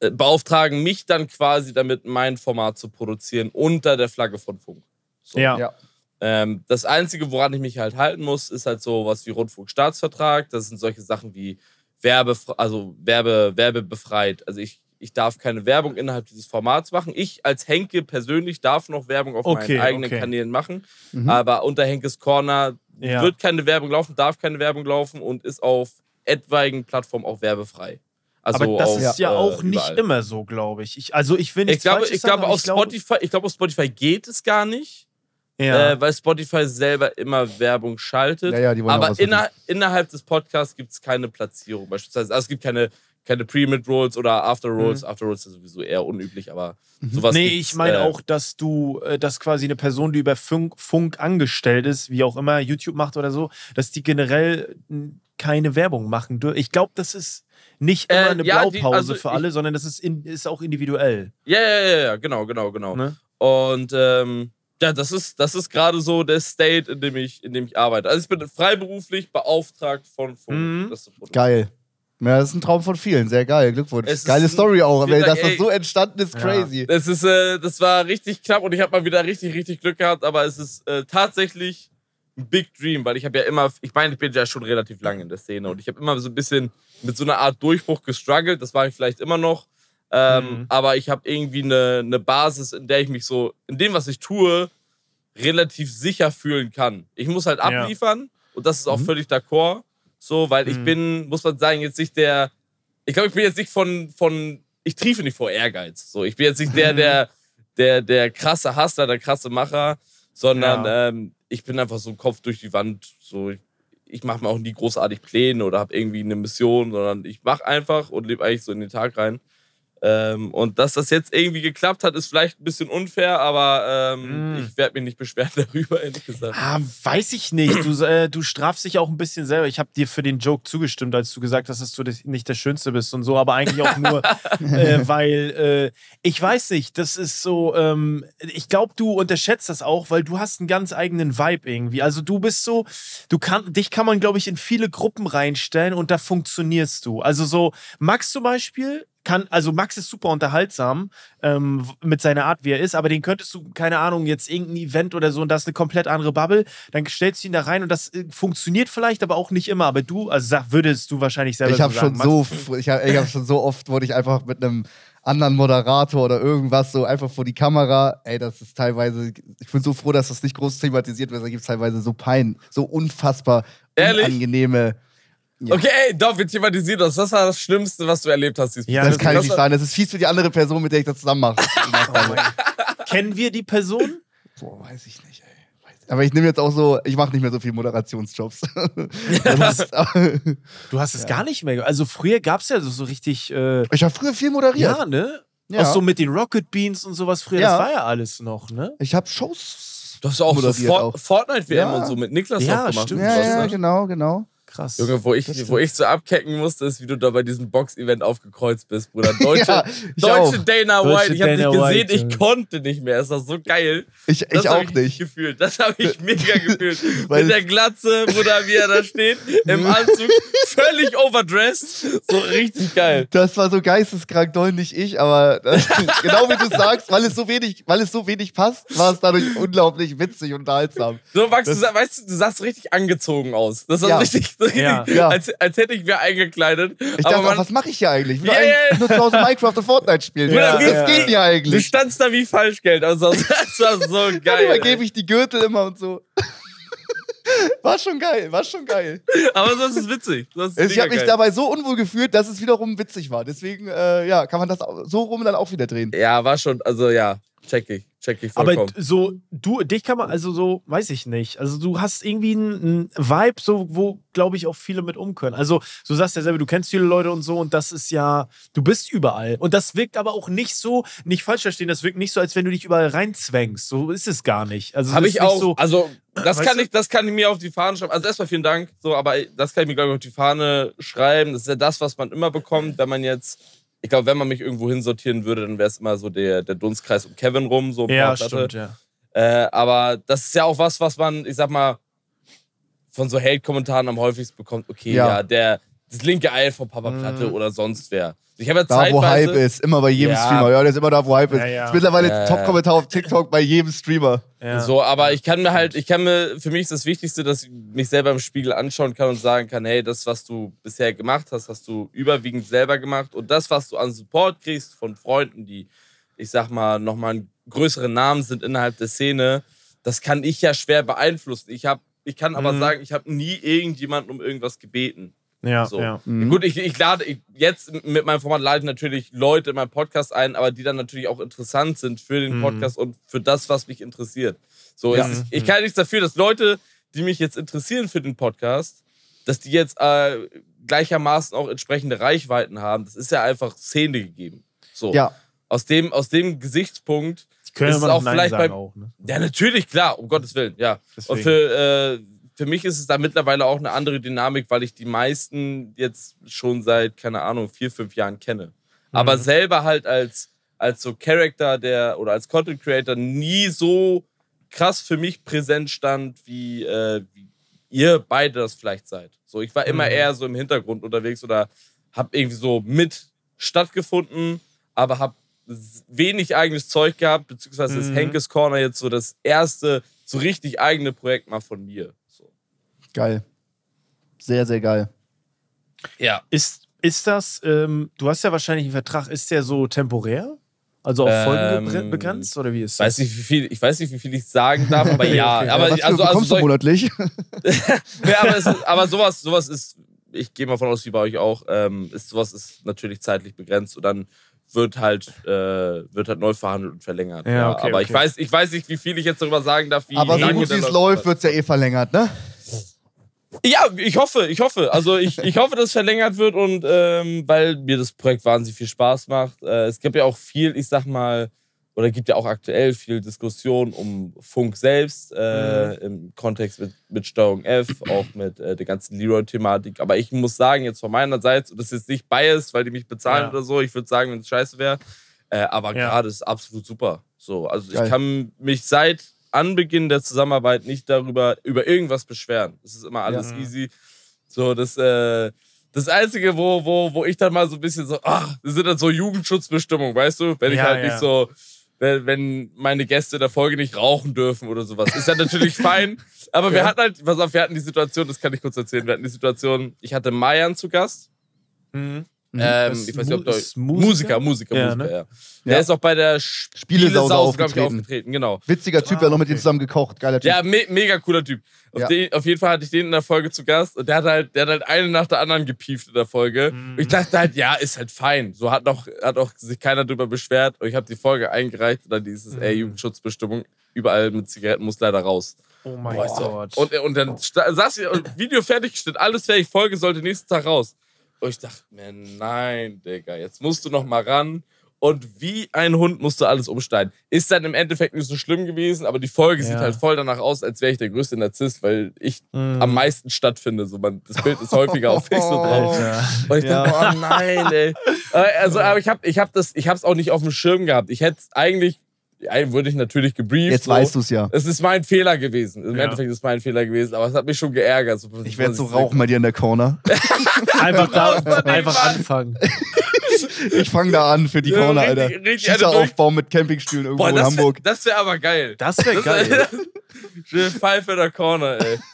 Speaker 2: äh, beauftragen mich dann quasi damit, mein Format zu produzieren unter der Flagge von Funk. So.
Speaker 1: ja.
Speaker 3: Ja.
Speaker 2: Ähm, das Einzige, woran ich mich halt halten muss, ist halt so was wie Rundfunkstaatsvertrag. Das sind solche Sachen wie Werbe, also Werbe, Werbebefreit. Also ich, ich darf keine Werbung innerhalb dieses Formats machen. Ich als Henke persönlich darf noch Werbung auf
Speaker 1: Okay,
Speaker 2: meinen eigenen
Speaker 1: okay.
Speaker 2: Kanälen machen.
Speaker 3: Mhm.
Speaker 2: Aber unter Henkes Corner
Speaker 1: Ja.
Speaker 2: wird keine Werbung laufen, darf keine Werbung laufen und ist auf etwaigen Plattformen auch werbefrei. Also
Speaker 1: aber das
Speaker 2: auf,
Speaker 1: ist ja
Speaker 2: äh,
Speaker 1: auch nicht
Speaker 2: überall.
Speaker 1: immer so, glaube ich. ich. Also ich will
Speaker 2: Ich glaube, ich glaube, auf Spotify, ich glaube, auf Spotify geht es gar nicht.
Speaker 1: Ja.
Speaker 2: äh, weil Spotify selber immer Werbung schaltet.
Speaker 3: Ja, ja, die wollen
Speaker 2: aber inner, innerhalb des Podcasts gibt es keine Platzierung beispielsweise. Also es gibt keine, keine Pre-Mid-Rolls oder After-Rolls. After-Rolls ist sowieso eher unüblich, aber sowas
Speaker 1: nee, ich meine
Speaker 2: äh,
Speaker 1: auch, dass du, äh, dass quasi eine Person, die über Funk, Funk angestellt ist, wie auch immer, YouTube macht oder so, dass die generell keine Werbung machen dürfen. Ich glaube, das ist nicht immer
Speaker 2: Äh,
Speaker 1: eine
Speaker 2: ja, die-
Speaker 1: Blaupause
Speaker 2: also
Speaker 1: für
Speaker 2: ich-
Speaker 1: alle, sondern das ist, in, ist auch individuell.
Speaker 2: Ja, ja, ja, ja, genau, genau, genau.
Speaker 1: Ne?
Speaker 2: Und ähm, ja, das ist, das ist gerade so der State, in dem, ich, in dem ich arbeite. Also ich bin freiberuflich beauftragt von Funk.
Speaker 1: Mhm.
Speaker 3: Geil. Ja, das ist ein Traum von vielen. Sehr geil. Glückwunsch.
Speaker 2: Es
Speaker 3: Geile Story auch. Weil, dass das so entstanden ist,
Speaker 1: Ja.
Speaker 3: crazy.
Speaker 2: Das, ist, äh, das war richtig knapp und ich habe mal wieder richtig, richtig Glück gehabt, aber es ist äh, tatsächlich ein Big Dream, weil ich habe ja immer, ich meine, ich bin ja schon relativ lange in der Szene und ich habe immer so ein bisschen mit so einer Art Durchbruch gestruggelt, das war ich vielleicht immer noch, ähm,
Speaker 1: Mhm.
Speaker 2: aber ich habe irgendwie eine, eine Basis, in der ich mich so, in dem, was ich tue, relativ sicher fühlen kann. Ich muss halt
Speaker 1: Ja.
Speaker 2: abliefern und das ist auch
Speaker 3: Mhm.
Speaker 2: völlig d'accord, so, weil ich
Speaker 1: Mhm.
Speaker 2: bin, muss man sagen, jetzt nicht der, ich glaube, ich bin jetzt nicht von, von, ich triefe nicht vor Ehrgeiz. So, ich bin jetzt nicht der, der, der, der krasse Hustler, der krasse Macher, sondern
Speaker 1: Ja.
Speaker 2: ähm, ich bin einfach so Kopf durch die Wand. So, ich, ich mache mir auch nie großartig Pläne oder habe irgendwie eine Mission, sondern ich mache einfach und lebe eigentlich so in den Tag rein. Ähm, und dass das jetzt irgendwie geklappt hat, ist vielleicht ein bisschen unfair, aber ähm,
Speaker 1: Mm.
Speaker 2: ich werde mich nicht beschweren darüber, ehrlich gesagt.
Speaker 1: Ah, weiß ich nicht. Du, äh, du strafst dich auch ein bisschen selber. Ich habe dir für den Joke zugestimmt, als du gesagt hast, dass du nicht der Schönste bist und so, aber eigentlich auch nur, äh, weil äh, ich weiß nicht, das ist so, ähm, ich glaube, du unterschätzt das auch, weil du hast einen ganz eigenen Vibe irgendwie. Also du bist so, du kann, dich kann man, glaube ich, in viele Gruppen reinstellen und da funktionierst du. Also so, Max zum Beispiel kann, also Max ist super unterhaltsam ähm, mit seiner Art, wie er ist, aber den könntest du, keine Ahnung, jetzt irgendein Event oder so und das ist eine komplett andere Bubble, dann stellst du ihn da rein und das äh, funktioniert vielleicht, aber auch nicht immer. Aber du, also sag, würdest du wahrscheinlich selber
Speaker 3: Ich habe
Speaker 1: so
Speaker 3: schon
Speaker 1: sagen,
Speaker 3: so,
Speaker 1: Max,
Speaker 3: f- ich habe ich hab schon so oft, wurde ich einfach mit einem anderen Moderator oder irgendwas so einfach vor die Kamera. Ey, das ist teilweise, ich bin so froh, dass das nicht groß thematisiert wird. Da gibt es teilweise so Pein, so unfassbar
Speaker 2: Ehrlich?
Speaker 3: unangenehme. Ja.
Speaker 2: Okay, ey, doch, wir thematisieren das. Was war das Schlimmste, was du erlebt hast?
Speaker 1: Ja,
Speaker 3: Das
Speaker 1: das-
Speaker 3: kann ich
Speaker 2: das
Speaker 3: nicht sagen. Das ist fies für die andere Person, mit der ich das zusammen mache.
Speaker 1: Kennen wir die Person?
Speaker 3: Boah, weiß ich nicht, ey. Weiß- Aber ich nehme jetzt auch so, ich mache nicht mehr so viel Moderationsjobs. Das ist,
Speaker 1: Du hast es gar nicht mehr. Also früher gab es ja so, so richtig, äh,
Speaker 3: ich habe früher viel moderiert.
Speaker 1: ja, ne?
Speaker 3: Ja.
Speaker 1: Auch so mit den Rocket Beans und sowas früher,
Speaker 3: Ja.
Speaker 1: das war ja alles noch, ne?
Speaker 3: Ich habe Shows.
Speaker 2: Du hast auch so For
Speaker 3: auch.
Speaker 2: Fortnite-WM
Speaker 3: Ja.
Speaker 2: und so mit Niklas
Speaker 1: Ja,
Speaker 2: auch gemacht.
Speaker 1: stimmt.
Speaker 3: Ja,
Speaker 2: sowas,
Speaker 3: ja, genau, genau.
Speaker 1: Krass.
Speaker 2: Junge, wo ich,
Speaker 3: Das
Speaker 2: wo ich so abkecken musste, ist, wie du da bei diesem Box-Event aufgekreuzt bist, Bruder. Deutsche,
Speaker 3: Ja,
Speaker 2: deutsche
Speaker 3: auch.
Speaker 2: Dana
Speaker 1: Deutsche
Speaker 2: White. Ich habe dich gesehen,
Speaker 1: White,
Speaker 2: ich
Speaker 1: Junge.
Speaker 2: konnte nicht mehr. Es war so geil.
Speaker 3: Ich,
Speaker 2: Das
Speaker 3: ich auch
Speaker 2: ich
Speaker 3: nicht.
Speaker 2: gefühlt. Das habe ich mega gefühlt. Mit der Glatze, Bruder, wie er da steht, im Anzug, völlig overdressed. So richtig geil.
Speaker 3: Das war so geisteskrank doll, nicht ich, aber das, genau wie du sagst, weil es so wenig, weil es so wenig passt, war es dadurch unglaublich witzig und unterhaltsam.
Speaker 2: So, Max, du,
Speaker 3: Das-
Speaker 2: sa- weißt du, du sahst richtig angezogen aus. Das war
Speaker 3: Ja.
Speaker 2: richtig
Speaker 1: Ja.
Speaker 3: Ja.
Speaker 2: Als, als hätte ich mir eingekleidet.
Speaker 3: Ich
Speaker 2: Aber
Speaker 3: dachte,
Speaker 2: man,
Speaker 3: auch, was mache ich hier eigentlich? Ich will eigentlich
Speaker 2: ja.
Speaker 3: nur zu Hause Minecraft und Fortnite spielen.
Speaker 2: Ja,
Speaker 3: was
Speaker 2: ja,
Speaker 3: geht
Speaker 1: ja.
Speaker 3: hier
Speaker 2: du
Speaker 3: eigentlich?
Speaker 2: standst da wie Falschgeld. Also, das war so
Speaker 3: Dann
Speaker 2: geil.
Speaker 3: übergebe ich die Gürtel immer und so. War schon geil, war schon geil.
Speaker 2: Aber sonst ist es witzig. Das ist
Speaker 3: Ich habe mich
Speaker 2: geil.
Speaker 3: dabei so unwohl gefühlt, dass es wiederum witzig war. Deswegen, äh, ja, kann man das so rum dann auch wieder drehen.
Speaker 2: Ja, war schon, also ja, check ich. Check ich
Speaker 1: Aber
Speaker 2: vollkommen.
Speaker 1: so, du, dich kann man, also so, weiß ich nicht. Also du hast irgendwie einen, Vibe, so, wo, glaube ich, auch viele mit um können. Also, du sagst ja selber, du kennst viele Leute und so, und das ist ja, du bist überall. Und das wirkt aber auch nicht so, nicht falsch verstehen, das wirkt nicht so, als wenn du dich überall reinzwängst. So ist es gar nicht. Also,
Speaker 2: Habe ich auch.
Speaker 1: So,
Speaker 2: also, das kann,
Speaker 1: du?
Speaker 2: ich, das kann ich mir auf die Fahne schreiben. Also, erstmal vielen Dank. So, aber das kann ich mir, glaube ich, auf die Fahne schreiben. Das ist ja das, was man immer bekommt, wenn man jetzt. Ich glaube, wenn man mich irgendwo hinsortieren würde, dann wäre es immer so der, der Dunstkreis um Kevin rum. So
Speaker 1: ja, stimmt, ja.
Speaker 2: Äh, aber das ist ja auch was, was man, ich sag mal, von so Hate-Kommentaren am häufigsten bekommt. Okay, ja,
Speaker 3: Ja.
Speaker 2: der, das linke Ei von Papa Platte
Speaker 1: Mhm.
Speaker 2: oder sonst wer. Ich habe ja
Speaker 3: Da, wo
Speaker 2: zeitweise.
Speaker 3: Hype ist, immer bei jedem
Speaker 2: Ja.
Speaker 3: Streamer. Ja, der ist immer da, wo Hype ist.
Speaker 1: Ja, ja.
Speaker 3: Ist mittlerweile
Speaker 2: Ja, ja.
Speaker 3: Top-Kommentar auf TikTok bei jedem Streamer.
Speaker 1: ja.
Speaker 2: So, aber ich kann mir halt, ich kann mir, für mich ist das Wichtigste, dass ich mich selber im Spiegel anschauen kann und sagen kann, hey, das, was du bisher gemacht hast, hast du überwiegend selber gemacht und das, was du an Support kriegst von Freunden, die, ich sag mal, nochmal einen größeren Namen sind innerhalb der Szene, das kann ich ja schwer beeinflussen. Ich hab, ich kann aber
Speaker 1: Mhm.
Speaker 2: sagen, ich habe nie irgendjemanden um irgendwas gebeten.
Speaker 1: Ja,
Speaker 2: So.
Speaker 1: ja.
Speaker 2: Gut, ich, ich lade, ich, jetzt mit meinem Format lade ich natürlich Leute in meinen Podcast ein, aber die dann natürlich auch interessant sind für den
Speaker 1: Mhm.
Speaker 2: Podcast und für das, was mich interessiert. So,
Speaker 3: Ja.
Speaker 2: es ist, ich kann nichts dafür, dass Leute, die mich jetzt interessieren für den Podcast, dass die jetzt äh, gleichermaßen auch entsprechende Reichweiten haben. Das ist ja einfach Szene gegeben. So.
Speaker 3: Ja.
Speaker 2: Aus dem, aus dem Gesichtspunkt
Speaker 1: Können
Speaker 2: ist
Speaker 1: wir
Speaker 2: es auch
Speaker 1: Nein
Speaker 2: vielleicht
Speaker 1: sagen
Speaker 2: beim,
Speaker 1: auch, ne?
Speaker 2: ja, natürlich, klar, um Gottes Willen, ja.
Speaker 1: Deswegen.
Speaker 2: Und für, äh, für mich ist es da mittlerweile auch eine andere Dynamik, weil ich die meisten jetzt schon seit, keine Ahnung, vier, fünf Jahren kenne. Aber
Speaker 1: Mhm.
Speaker 2: selber halt als, als so Character der oder als Content Creator nie so krass für mich präsent stand, wie, äh, wie ihr beide das vielleicht seid. So, ich war immer
Speaker 1: Mhm.
Speaker 2: eher so im Hintergrund unterwegs oder habe irgendwie so mit stattgefunden, aber habe wenig eigenes Zeug gehabt, beziehungsweise ist
Speaker 1: Mhm.
Speaker 2: Henkes Corner jetzt so das erste so richtig eigene Projekt mal von mir. So.
Speaker 3: Geil. Sehr, sehr geil.
Speaker 2: Ja.
Speaker 1: Ist, ist das, ähm, du hast ja wahrscheinlich einen Vertrag, ist der so temporär? Also auf Folgen
Speaker 2: Ähm,
Speaker 1: begrenzt oder wie ist das?
Speaker 2: Weiß nicht, wie viel, ich weiß nicht, wie viel ich sagen darf, aber ja.
Speaker 1: Okay.
Speaker 2: Aber,
Speaker 3: Was
Speaker 2: also, also, soll-
Speaker 3: monatlich?
Speaker 2: ja, aber, es ist, aber sowas, sowas ist, ich gehe mal von aus, wie bei euch auch, ähm, ist, sowas ist natürlich zeitlich begrenzt und dann wird halt, äh, wird halt neu verhandelt und verlängert.
Speaker 1: Ja,
Speaker 2: Ja,
Speaker 1: okay,
Speaker 2: aber ich,
Speaker 1: okay.
Speaker 2: weiß, ich weiß nicht, wie viel ich jetzt darüber sagen darf, wie
Speaker 3: Aber so gut wie es läuft, wird es ja eh verlängert, ne?
Speaker 2: Ja, ich hoffe, ich hoffe. Also ich, ich hoffe, dass es verlängert wird und ähm, weil mir das Projekt wahnsinnig viel Spaß macht. Äh, es gibt ja auch viel, ich sag mal, oder gibt ja auch aktuell viel Diskussion um Funk selbst, äh,
Speaker 1: Mhm.
Speaker 2: im Kontext mit, mit Steuerung F, auch mit äh, der ganzen Leroy-Thematik. Aber ich muss sagen, jetzt von meiner Seite, und das ist jetzt nicht biased, weil die mich bezahlen
Speaker 1: Ja.
Speaker 2: oder so, ich würde sagen, wenn es scheiße wäre, äh, aber
Speaker 1: Ja.
Speaker 2: gerade ist absolut super. So, also
Speaker 3: Geil.
Speaker 2: ich kann mich seit Anbeginn der Zusammenarbeit nicht darüber, über irgendwas beschweren. Es ist immer alles
Speaker 1: Ja.
Speaker 2: easy. So, das, äh, das Einzige, wo, wo, wo ich dann mal so ein bisschen so, ach, das sind dann so Jugendschutzbestimmungen, weißt du? Wenn ich
Speaker 1: Ja,
Speaker 2: halt
Speaker 1: ja.
Speaker 2: nicht so, wenn, wenn meine Gäste in der Folge nicht rauchen dürfen oder sowas. Ist ja natürlich fein. Aber wir hatten halt, pass auf, wir hatten die Situation, das kann ich kurz erzählen, wir hatten die Situation, ich hatte Mayan zu Gast.
Speaker 1: Mhm.
Speaker 2: Ähm,
Speaker 1: Das
Speaker 2: ich weiß nicht, ob
Speaker 1: ist
Speaker 2: Musiker,
Speaker 1: Musiker?
Speaker 2: Musiker,
Speaker 1: Ja,
Speaker 2: Musiker,
Speaker 1: ne?
Speaker 2: ja. Der
Speaker 3: Ja.
Speaker 2: ist auch bei der
Speaker 3: Spielesau
Speaker 2: Spielesau,
Speaker 3: da
Speaker 2: glaube ich,
Speaker 3: aufgetreten.
Speaker 2: aufgetreten, genau.
Speaker 3: Witziger Typ,
Speaker 1: Ah,
Speaker 3: wir haben noch mit
Speaker 1: okay.
Speaker 3: ihm zusammen gekocht. Geiler Typ.
Speaker 2: Ja, me mega cooler Typ. Auf,
Speaker 3: Ja.
Speaker 2: den, auf jeden Fall hatte ich den in der Folge zu Gast und der hat halt, der hat halt eine nach der anderen gepieft in der Folge.
Speaker 1: Mhm.
Speaker 2: Und ich dachte halt, ja, ist halt fein. So hat auch, hat auch sich keiner drüber beschwert. Und ich habe die Folge eingereicht und dann dieses,
Speaker 1: Mhm.
Speaker 2: ey, Jugendschutzbestimmung, überall mit Zigaretten muss leider raus.
Speaker 1: Oh mein
Speaker 2: Boah,
Speaker 1: Gott.
Speaker 2: Und, und dann saß ich, und Video fertig gestellt, alles fertig, Folge sollte nächsten Tag raus. Und ich dachte mir, nein, Digga, jetzt musst du noch mal ran. Und wie ein Hund musst du alles umsteigen. Ist dann im Endeffekt nicht so schlimm gewesen, aber die Folge sieht
Speaker 1: Ja.
Speaker 2: halt voll danach aus, als wäre ich der größte Narzisst, weil ich
Speaker 1: Mhm.
Speaker 2: am meisten stattfinde. So, man, das Bild ist häufiger auf Facebook drauf.
Speaker 1: Alter.
Speaker 2: Und ich
Speaker 3: Ja.
Speaker 2: dachte, oh nein, ey. Also, aber ich habe ich hab das, ich hab's auch nicht auf dem Schirm gehabt. Ich hätte eigentlich, ja, würde ich natürlich gebrieft.
Speaker 3: Jetzt
Speaker 2: so.
Speaker 3: weißt du es ja.
Speaker 2: Es ist mein Fehler gewesen. Im
Speaker 1: Ja.
Speaker 2: Endeffekt ist es mein Fehler gewesen, aber es hat mich schon geärgert. So,
Speaker 3: Ich werde so rauchen bei dir in der Corner.
Speaker 1: Einfach, da, einfach anfangen.
Speaker 3: Ich fange da an für die
Speaker 2: Ja,
Speaker 3: Corner,
Speaker 2: richtig-
Speaker 3: Alter.
Speaker 2: richtig eine durch-
Speaker 3: aufbauen mit Campingstühlen irgendwo
Speaker 2: Boah,
Speaker 3: in
Speaker 2: das
Speaker 3: Hamburg.
Speaker 2: wäre das wär aber geil.
Speaker 1: Das wäre geil.
Speaker 2: Schön Pfeife in der Corner, ey.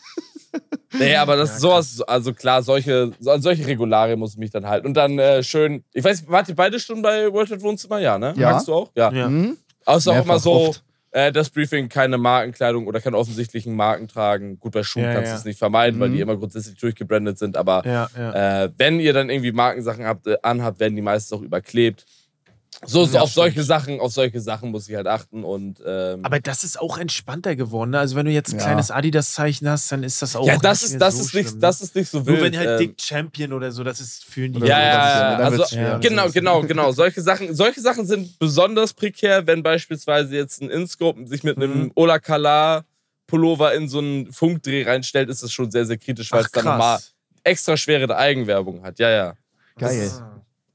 Speaker 2: Nee, aber das ist sowas, also klar, solche, an solche Regularien muss ich mich dann halten. Und dann äh, schön, ich weiß, wart ihr beide schon bei World Wide Wohnzimmer? Ja, ne?
Speaker 3: Ja.
Speaker 2: Magst du auch? Ja.
Speaker 1: Ja.
Speaker 3: Mhm.
Speaker 2: Aber es ist auch immer so, äh, das Briefing keine Markenkleidung oder keine offensichtlichen Marken tragen. Gut, bei Schuhen
Speaker 1: Ja,
Speaker 2: kannst du
Speaker 1: ja.
Speaker 2: es nicht vermeiden, weil
Speaker 3: Mhm.
Speaker 2: die immer grundsätzlich durchgebrandet sind. Aber
Speaker 1: ja.
Speaker 2: äh, wenn ihr dann irgendwie Markensachen habt, äh, anhabt, werden die meistens auch überklebt. So, so
Speaker 1: Ja,
Speaker 2: auf solche
Speaker 1: stimmt.
Speaker 2: Sachen, auf solche Sachen muss ich halt achten und ähm,
Speaker 1: Aber das ist auch entspannter geworden. Ne? Also wenn du jetzt ein
Speaker 3: Ja.
Speaker 1: kleines Adidas-Zeichen hast, dann ist das auch
Speaker 2: ja, das
Speaker 1: nicht
Speaker 2: ist das
Speaker 1: so
Speaker 2: ist nicht
Speaker 1: schlimm,
Speaker 2: das ist nicht so
Speaker 1: ne?
Speaker 2: wild.
Speaker 1: Nur wenn halt
Speaker 2: ähm,
Speaker 1: Dick Champion oder so, das ist fühlen die
Speaker 2: Ja,
Speaker 3: so,
Speaker 2: ja, ja,
Speaker 3: dann
Speaker 2: also
Speaker 3: schwer.
Speaker 2: genau, genau, genau. Solche Sachen, solche Sachen sind besonders prekär, wenn beispielsweise jetzt ein InScope sich mit einem
Speaker 1: Mhm.
Speaker 2: Ola Kala Pullover in so einen Funkdreh reinstellt, ist das schon sehr, sehr kritisch, weil es dann nochmal extra schwere Eigenwerbung hat. Ja, ja.
Speaker 3: Geil.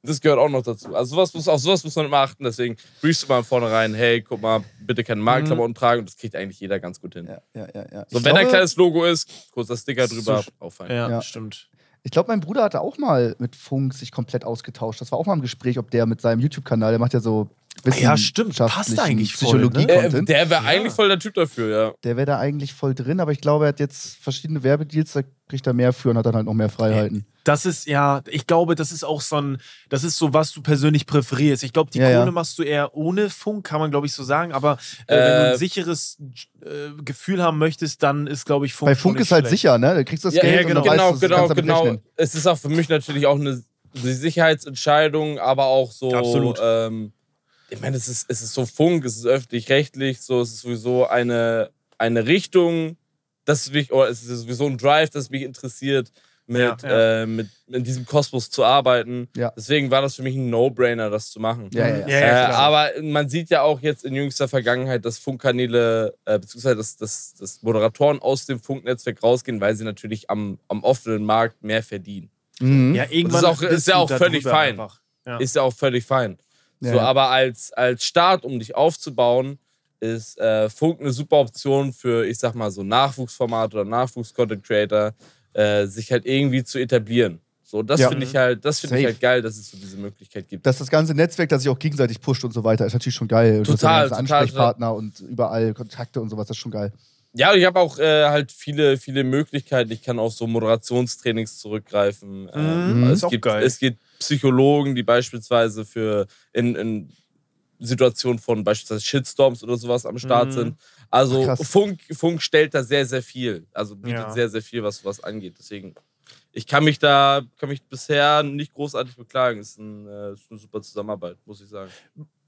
Speaker 2: Das gehört auch noch dazu. Also sowas muss, auf sowas muss man immer achten. Deswegen briefst du mal vornherein, hey, guck mal, bitte keine Markenklamotten tragen. Und das kriegt eigentlich jeder ganz gut hin.
Speaker 3: Ja, ja, ja, ja.
Speaker 2: So,
Speaker 3: Ich
Speaker 2: wenn ein
Speaker 3: glaube-
Speaker 2: kleines Logo ist, kurzer Sticker
Speaker 1: Das ist
Speaker 2: drüber,
Speaker 1: so-
Speaker 2: auffallen.
Speaker 1: Ja,
Speaker 3: Ja.
Speaker 1: stimmt.
Speaker 3: Ich glaube, mein Bruder hatte auch mal mit Funk sich komplett ausgetauscht. Das war auch mal im Gespräch, ob der mit seinem YouTube-Kanal, der macht ja so
Speaker 1: Ja, stimmt. Passt eigentlich voll, ne?
Speaker 2: Äh,
Speaker 3: Psychologie-Content.
Speaker 2: der wäre
Speaker 1: Ja.
Speaker 2: eigentlich voll der Typ dafür, ja.
Speaker 3: der wäre da eigentlich voll drin, aber ich glaube, er hat jetzt verschiedene Werbedeals, da kriegt er mehr für und hat dann halt noch mehr Freiheiten.
Speaker 1: Das ist, ja, ich glaube, das ist auch so ein, das ist so, was du persönlich präferierst. Ich glaube, die
Speaker 3: Ja,
Speaker 1: Kohle
Speaker 3: ja.
Speaker 1: machst du eher ohne Funk, kann man, glaube ich, so sagen. Aber äh, wenn du
Speaker 2: Äh,
Speaker 1: ein sicheres äh, Gefühl haben möchtest, dann ist, glaube ich, Funk
Speaker 3: Bei
Speaker 1: schon
Speaker 3: Funk
Speaker 1: nicht
Speaker 3: ist halt
Speaker 1: schlecht.
Speaker 3: sicher, ne? Da kriegst du das
Speaker 2: Ja,
Speaker 3: Geld
Speaker 1: ja,
Speaker 3: und
Speaker 1: genau,
Speaker 3: du weißt,
Speaker 2: genau,
Speaker 3: du
Speaker 2: genau, genau.
Speaker 3: rechnen.
Speaker 2: Es ist auch für mich natürlich auch eine, eine Sicherheitsentscheidung, aber auch so.
Speaker 1: Absolut.
Speaker 2: Ähm, ich meine, es ist, es ist so Funk, es ist öffentlich-rechtlich, so, es ist sowieso eine, eine Richtung, das mich, oder es ist sowieso ein Drive, das mich interessiert, mit,
Speaker 1: Ja, ja.
Speaker 2: Äh, mit in diesem Kosmos zu arbeiten.
Speaker 3: Ja.
Speaker 2: Deswegen war das für mich ein No-Brainer, das zu machen.
Speaker 3: Ja, ja, ja.
Speaker 1: Ja, ja,
Speaker 2: äh, aber man sieht ja auch jetzt in jüngster Vergangenheit, dass Funkkanäle, äh, beziehungsweise dass, dass, dass Moderatoren aus dem Funknetzwerk rausgehen, weil sie natürlich am, am offenen Markt mehr verdienen.
Speaker 3: Mhm.
Speaker 1: Ja, irgendwann
Speaker 2: Das ist auch- ist ja auch völlig fein. Ist ja auch völlig fein.
Speaker 3: Ja,
Speaker 2: so, aber als, als Start, um dich aufzubauen, ist äh, Funk eine super Option für, ich sag mal, so Nachwuchsformat oder Nachwuchs-Content-Creator, äh, sich halt irgendwie zu etablieren. So, das
Speaker 3: Ja.
Speaker 2: finde ich halt, das finde ich halt geil, dass es so diese Möglichkeit gibt.
Speaker 3: Dass das ganze Netzwerk, das sich auch gegenseitig pusht und so weiter, ist natürlich schon geil. Und
Speaker 2: Total, total,
Speaker 3: Ansprechpartner und überall Kontakte und sowas, das ist schon geil.
Speaker 2: Ja, ich habe auch äh, halt viele, viele Möglichkeiten. Ich kann auf so Moderationstrainings zurückgreifen. Ähm,
Speaker 1: Mhm,
Speaker 2: es,
Speaker 1: ist auch
Speaker 2: gibt, es gibt Psychologen, die beispielsweise für in, in Situationen von beispielsweise Shitstorms oder sowas am Start
Speaker 1: Mhm.
Speaker 2: sind. Also
Speaker 3: krass.
Speaker 2: Funk, Funk stellt da sehr, sehr viel. Also bietet
Speaker 1: Ja.
Speaker 2: sehr, sehr viel, was sowas angeht. Deswegen, ich kann mich da, kann mich bisher nicht großartig beklagen. Ist, ein, äh, ist eine super Zusammenarbeit, muss ich sagen.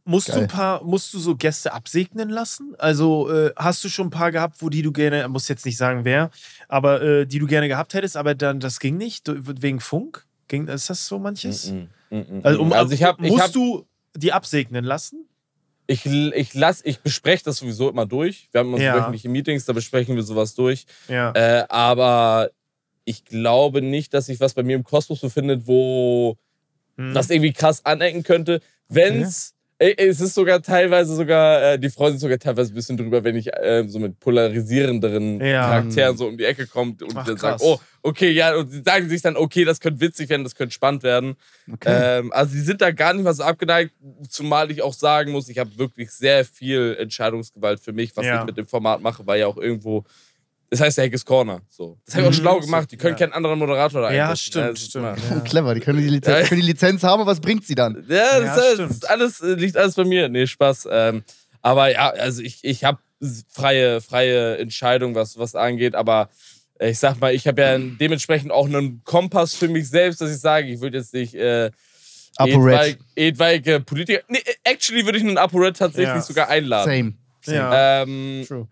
Speaker 1: Musst du
Speaker 3: Geil.
Speaker 1: ein paar, musst du so Gäste absegnen lassen? Also äh, hast du schon ein paar gehabt, wo die du gerne, muss jetzt nicht sagen wer, aber äh, die du gerne gehabt hättest, aber dann das ging nicht du- wegen Funk? Ging, ist das so manches?
Speaker 2: Mm, mm, mm,
Speaker 1: Also, um,
Speaker 2: also ich habe, ich
Speaker 1: musst
Speaker 2: hab,
Speaker 1: du die absegnen lassen?
Speaker 2: ich, ich lass, ich bespreche das sowieso immer durch. Wir haben unsere
Speaker 1: Ja.
Speaker 2: wöchentliche Meetings, da besprechen wir sowas durch.
Speaker 1: Ja.
Speaker 2: Äh, aber ich glaube nicht, dass sich was bei mir im Kosmos befindet, wo
Speaker 1: Hm.
Speaker 2: das irgendwie krass anecken könnte. Wenn's. Ey, Es ist sogar teilweise sogar, äh, die freuen sich sogar teilweise ein bisschen drüber, wenn ich äh, so mit polarisierenderen
Speaker 1: Ja.
Speaker 2: Charakteren so um die Ecke kommt und
Speaker 1: Ach,
Speaker 2: dann
Speaker 1: krass.
Speaker 2: oh, okay, ja, und sie sagen sich dann, okay, das könnte witzig werden, das könnte spannend werden.
Speaker 3: Okay.
Speaker 2: Ähm, also sie sind da gar nicht mal so abgeneigt, zumal ich auch sagen muss, ich habe wirklich sehr viel Entscheidungsgewalt für mich, was
Speaker 1: Ja.
Speaker 2: ich mit dem Format mache, weil ja auch irgendwo, das heißt ja Hackes Corner. So. Das habe ich auch
Speaker 1: Mhm.
Speaker 2: schlau gemacht, die können
Speaker 1: Ja.
Speaker 2: keinen anderen Moderator da
Speaker 1: Ja, stimmt,
Speaker 2: das ist
Speaker 1: stimmt. Ja.
Speaker 3: Clever, die können die, Lizenz,
Speaker 2: Ja.
Speaker 3: können die Lizenz haben, aber was bringt sie dann?
Speaker 2: Ja,
Speaker 1: Ja,
Speaker 2: das,
Speaker 1: stimmt.
Speaker 2: ist alles, äh, liegt alles bei mir. Nee, Spaß. Ähm, aber ja, also ich, ich habe freie, freie Entscheidung, was, was angeht, aber äh, ich sag mal, ich habe ja dementsprechend auch einen Kompass für mich selbst, dass ich sage, ich würde jetzt nicht äh,
Speaker 3: ApoRed.
Speaker 2: etwaig- etwaige Politiker. Nee, actually würde ich einen ApoRed tatsächlich
Speaker 1: Ja.
Speaker 2: sogar einladen.
Speaker 3: Same.
Speaker 1: Ja.
Speaker 2: Ähm,
Speaker 1: True.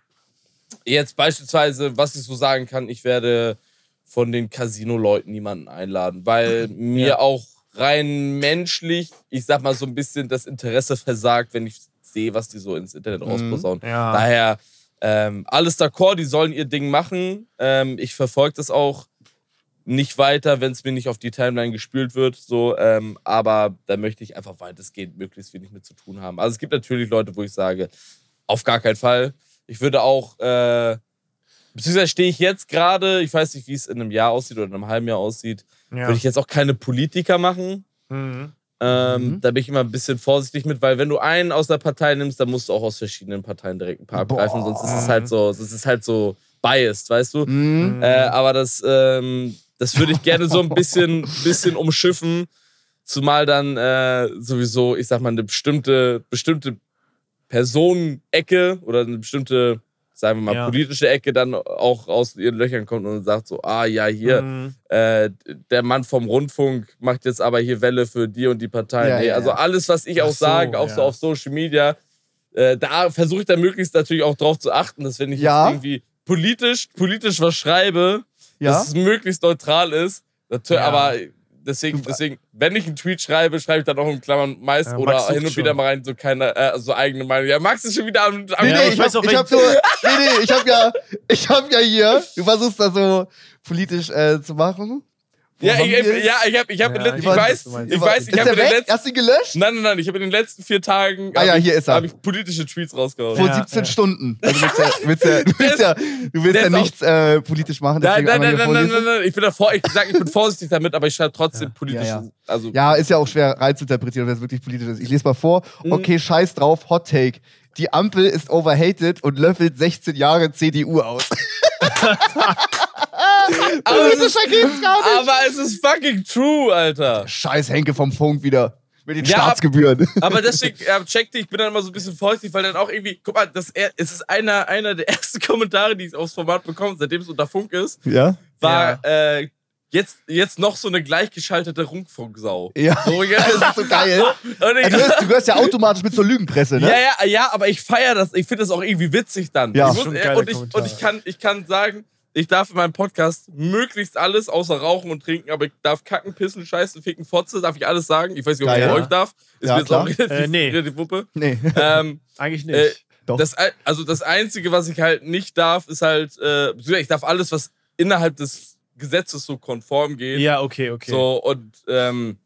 Speaker 2: Jetzt beispielsweise, was ich so sagen kann, ich werde von den Casino-Leuten niemanden einladen, weil mir
Speaker 1: Ja.
Speaker 2: auch rein menschlich, ich sag mal so ein bisschen das Interesse versagt, wenn ich sehe, was die so ins Internet rausposaunen.
Speaker 1: Ja.
Speaker 2: Daher ähm, alles d'accord, die sollen ihr Ding machen. Ähm, ich verfolge das auch nicht weiter, wenn es mir nicht auf die Timeline gespült wird. So, ähm, aber da möchte ich einfach weitestgehend möglichst wenig mit zu tun haben. Also es gibt natürlich Leute, wo ich sage, auf gar keinen Fall. Ich würde auch, äh, beziehungsweise stehe ich jetzt gerade, ich weiß nicht, wie es in einem Jahr aussieht oder in einem halben Jahr aussieht,
Speaker 1: Ja.
Speaker 2: würde ich jetzt auch keine Politiker machen.
Speaker 1: Mhm.
Speaker 2: Ähm,
Speaker 3: Mhm.
Speaker 2: Da bin ich immer ein bisschen vorsichtig mit, weil wenn du einen aus der Partei nimmst, dann musst du auch aus verschiedenen Parteien direkt ein paar
Speaker 3: Boah.
Speaker 2: abgreifen, sonst ist es halt so, sonst ist es halt so biased, weißt du?
Speaker 3: Mhm.
Speaker 2: Äh, aber das, ähm, das würde ich gerne so ein bisschen, bisschen umschiffen, zumal dann äh, sowieso, ich sag mal, eine bestimmte, bestimmte Personenecke oder eine bestimmte, sagen wir mal,
Speaker 1: Ja.
Speaker 2: politische Ecke dann auch aus ihren Löchern kommt und sagt so, ah ja, hier,
Speaker 1: Mhm.
Speaker 2: äh, der Mann vom Rundfunk macht jetzt aber hier Welle für die und die Partei.
Speaker 3: Ja,
Speaker 2: nee,
Speaker 3: ja,
Speaker 2: also alles, was ich
Speaker 1: Ach
Speaker 2: auch
Speaker 1: so,
Speaker 2: sage, auch
Speaker 1: ja.
Speaker 2: so auf Social Media, äh, da versuche ich dann möglichst natürlich auch drauf zu achten, dass wenn ich
Speaker 3: Ja.
Speaker 2: jetzt irgendwie politisch, politisch was schreibe,
Speaker 3: Ja.
Speaker 2: dass es möglichst neutral ist. Natürlich,
Speaker 1: Ja.
Speaker 2: aber deswegen, deswegen, wenn ich einen Tweet schreibe, schreibe ich dann auch in Klammern meist
Speaker 1: Ja,
Speaker 2: oder hin und
Speaker 1: schon.
Speaker 2: wieder mal rein, so keine, äh, so eigene Meinung. Ja, Max ist schon wieder am, am
Speaker 3: Nee, nee,
Speaker 1: ich
Speaker 3: ich,
Speaker 1: weiß
Speaker 3: hab,
Speaker 1: auch,
Speaker 3: ich hab nur, nee, nee, ich hab ja, ich hab ja hier, du versuchst da so politisch äh, zu machen.
Speaker 2: Ja, ich, ja, ich habe, ich habe,
Speaker 1: Ja,
Speaker 2: ich,
Speaker 1: ich weiß,
Speaker 2: ich weiß, ich habe in den letzten
Speaker 3: Hast du ihn gelöscht?
Speaker 2: Nein, nein, nein, ich habe in den letzten vier Tagen
Speaker 3: Ah ja, hier ist er.
Speaker 2: hab ich politische Tweets rausgehauen.
Speaker 3: Vor
Speaker 1: Ja,
Speaker 3: 17
Speaker 1: ja.
Speaker 3: Stunden. Also du willst ja, du willst ja, du willst ja, nichts äh, politisch machen.
Speaker 2: Nein, nein, nein, nein, nein, nein, nein, ich bin davor, ich sag, ich bin vorsichtig damit, aber ich schreibe trotzdem
Speaker 3: Ja, ja.
Speaker 2: also
Speaker 3: Ja, ist ja auch schwer reinzuinterpretieren, wenn es wirklich politisch ist. Ich lese mal vor.
Speaker 2: Mhm.
Speaker 3: Okay, scheiß drauf, Hot Take. Die Ampel ist overhated und löffelt 16 Jahre CDU aus.
Speaker 2: aber, es ist,
Speaker 3: Politischer geht's gar nicht.
Speaker 2: aber es ist fucking true, Alter.
Speaker 3: Scheiß Henke vom Funk wieder. Mit den
Speaker 2: Ja,
Speaker 3: Staatsgebühren.
Speaker 2: Aber deswegen, ja, checkte, ich bin dann immer so ein bisschen vorsichtig, weil dann auch irgendwie, guck mal, das, es ist einer, einer der ersten Kommentare, die ich aufs Format bekomme, seitdem es unter Funk ist,
Speaker 3: Ja?
Speaker 2: war äh, jetzt, jetzt noch so eine gleichgeschaltete Rundfunksau.
Speaker 3: Ja.
Speaker 2: So, jetzt,
Speaker 3: Das ist so geil.
Speaker 2: Und ich,
Speaker 3: Ey, du, hörst, du gehörst ja automatisch mit zur Lügenpresse, ne?
Speaker 2: Ja, ja, ja, aber ich feiere das. Ich finde das auch irgendwie witzig dann.
Speaker 3: Ja.
Speaker 2: ich muss,
Speaker 1: Schon
Speaker 2: äh,
Speaker 1: geile
Speaker 2: und ich, und ich, kann, ich kann sagen, ich darf in meinem Podcast möglichst alles außer Rauchen und Trinken, aber ich darf kacken, pissen, scheißen, ficken, fotze, darf ich alles sagen. Ich weiß nicht, ob ich bei euch darf. Ist
Speaker 3: Ja,
Speaker 2: mir jetzt auch relativ,
Speaker 1: Äh, nee.
Speaker 2: relativ Wuppe.
Speaker 3: Nee.
Speaker 2: ähm,
Speaker 1: Eigentlich nicht.
Speaker 2: äh,
Speaker 3: Doch.
Speaker 2: das, also das Einzige, was ich halt nicht darf, ist halt, äh, ich darf alles, was innerhalb des Gesetzes so konform geht.
Speaker 1: ja, okay, okay.
Speaker 2: So, und ähm,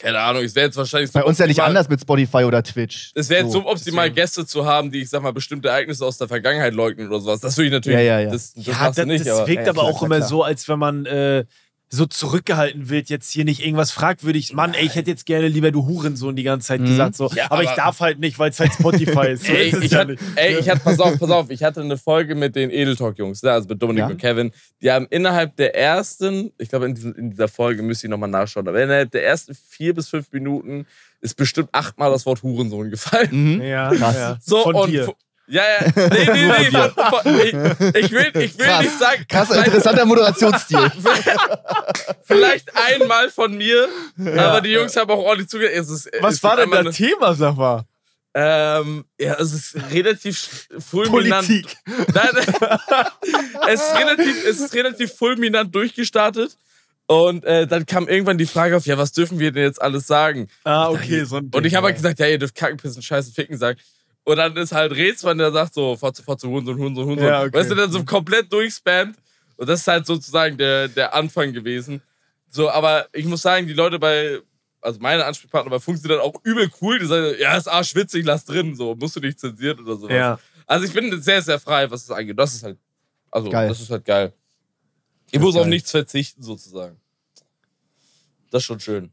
Speaker 2: keine Ahnung, es wäre jetzt wahrscheinlich
Speaker 3: Bei uns ja nicht anders mit Spotify oder Twitch.
Speaker 2: Es wäre jetzt
Speaker 3: So,
Speaker 2: suboptimal,
Speaker 1: deswegen.
Speaker 2: Gäste zu haben, die, ich sag mal, bestimmte Ereignisse aus der Vergangenheit leugnen oder sowas. Das würde ich natürlich.
Speaker 3: Ja, ja, ja.
Speaker 2: Das, das
Speaker 1: ja, das,
Speaker 2: nicht,
Speaker 1: das
Speaker 2: aber.
Speaker 1: wirkt
Speaker 3: ja,
Speaker 1: aber
Speaker 3: klar,
Speaker 1: auch
Speaker 3: klar,
Speaker 1: immer
Speaker 3: klar.
Speaker 1: so, als wenn man äh, so zurückgehalten wird, jetzt hier nicht irgendwas fragwürdig. Mann, ey, ich hätte jetzt gerne lieber du Hurensohn die ganze Zeit
Speaker 3: Mhm.
Speaker 1: gesagt. So.
Speaker 2: Ja,
Speaker 1: aber, ich
Speaker 2: aber-
Speaker 1: darf halt nicht, weil es halt Spotify ist. So
Speaker 2: Ey,
Speaker 1: ist es
Speaker 2: ich,
Speaker 1: ja
Speaker 2: hat,
Speaker 1: nicht.
Speaker 2: ey, ich hatte, pass auf, pass auf, ich hatte eine Folge mit den Edeltalk-Jungs, ne, also mit Dominik
Speaker 3: Ja.
Speaker 2: und Kevin. Die haben innerhalb der ersten, ich glaube, in, in dieser Folge müsst ihr nochmal nachschauen, aber innerhalb der ersten vier bis fünf Minuten ist bestimmt achtmal das Wort Hurensohn gefallen.
Speaker 3: Mhm.
Speaker 1: Ja,
Speaker 3: Krass.
Speaker 1: ja.
Speaker 2: So,
Speaker 1: Von
Speaker 2: und
Speaker 1: dir.
Speaker 2: Ja, ja. Nee, nee, nee. Von, von, ich, ich will, ich will
Speaker 3: Krass.
Speaker 2: nicht sagen.
Speaker 3: Krasser, interessanter Moderationsstil.
Speaker 2: Vielleicht einmal von mir, aber die Jungs haben auch ordentlich zugehört.
Speaker 1: Was war denn das
Speaker 2: eine-
Speaker 1: Thema, sag mal?
Speaker 2: Ähm, ja, es ist relativ fulminant.
Speaker 1: Politik.
Speaker 2: Nein, es, ist relativ, es ist relativ fulminant durchgestartet. Und äh, dann kam irgendwann die Frage auf, ja, was dürfen wir denn jetzt alles sagen?
Speaker 1: Ah, okay, so ein
Speaker 2: Und ich habe halt gesagt, ja, ihr dürft kacken, pissen, scheißen, ficken sagen. Und dann ist halt Rätsmann, der sagt so, Fotze, Fotze, Hurensohn, Hurensohn, Hurensohn.
Speaker 1: Ja, okay.
Speaker 2: Weißt du, der so komplett durchspammt. Und das ist halt sozusagen der, der Anfang gewesen. So, aber ich muss sagen, die Leute bei, also meine Ansprechpartner bei Funk sind dann auch übel cool. Die sagen, ja, ist arschwitzig, lass drin, so, musst du nicht zensiert oder sowas.
Speaker 1: Ja.
Speaker 2: Also ich bin sehr, sehr frei, was das angeht. Das ist halt, also,
Speaker 3: Geil.
Speaker 2: das ist halt geil. Ich muss
Speaker 3: ist
Speaker 2: auf
Speaker 3: geil.
Speaker 2: nichts verzichten, sozusagen. Das ist schon schön.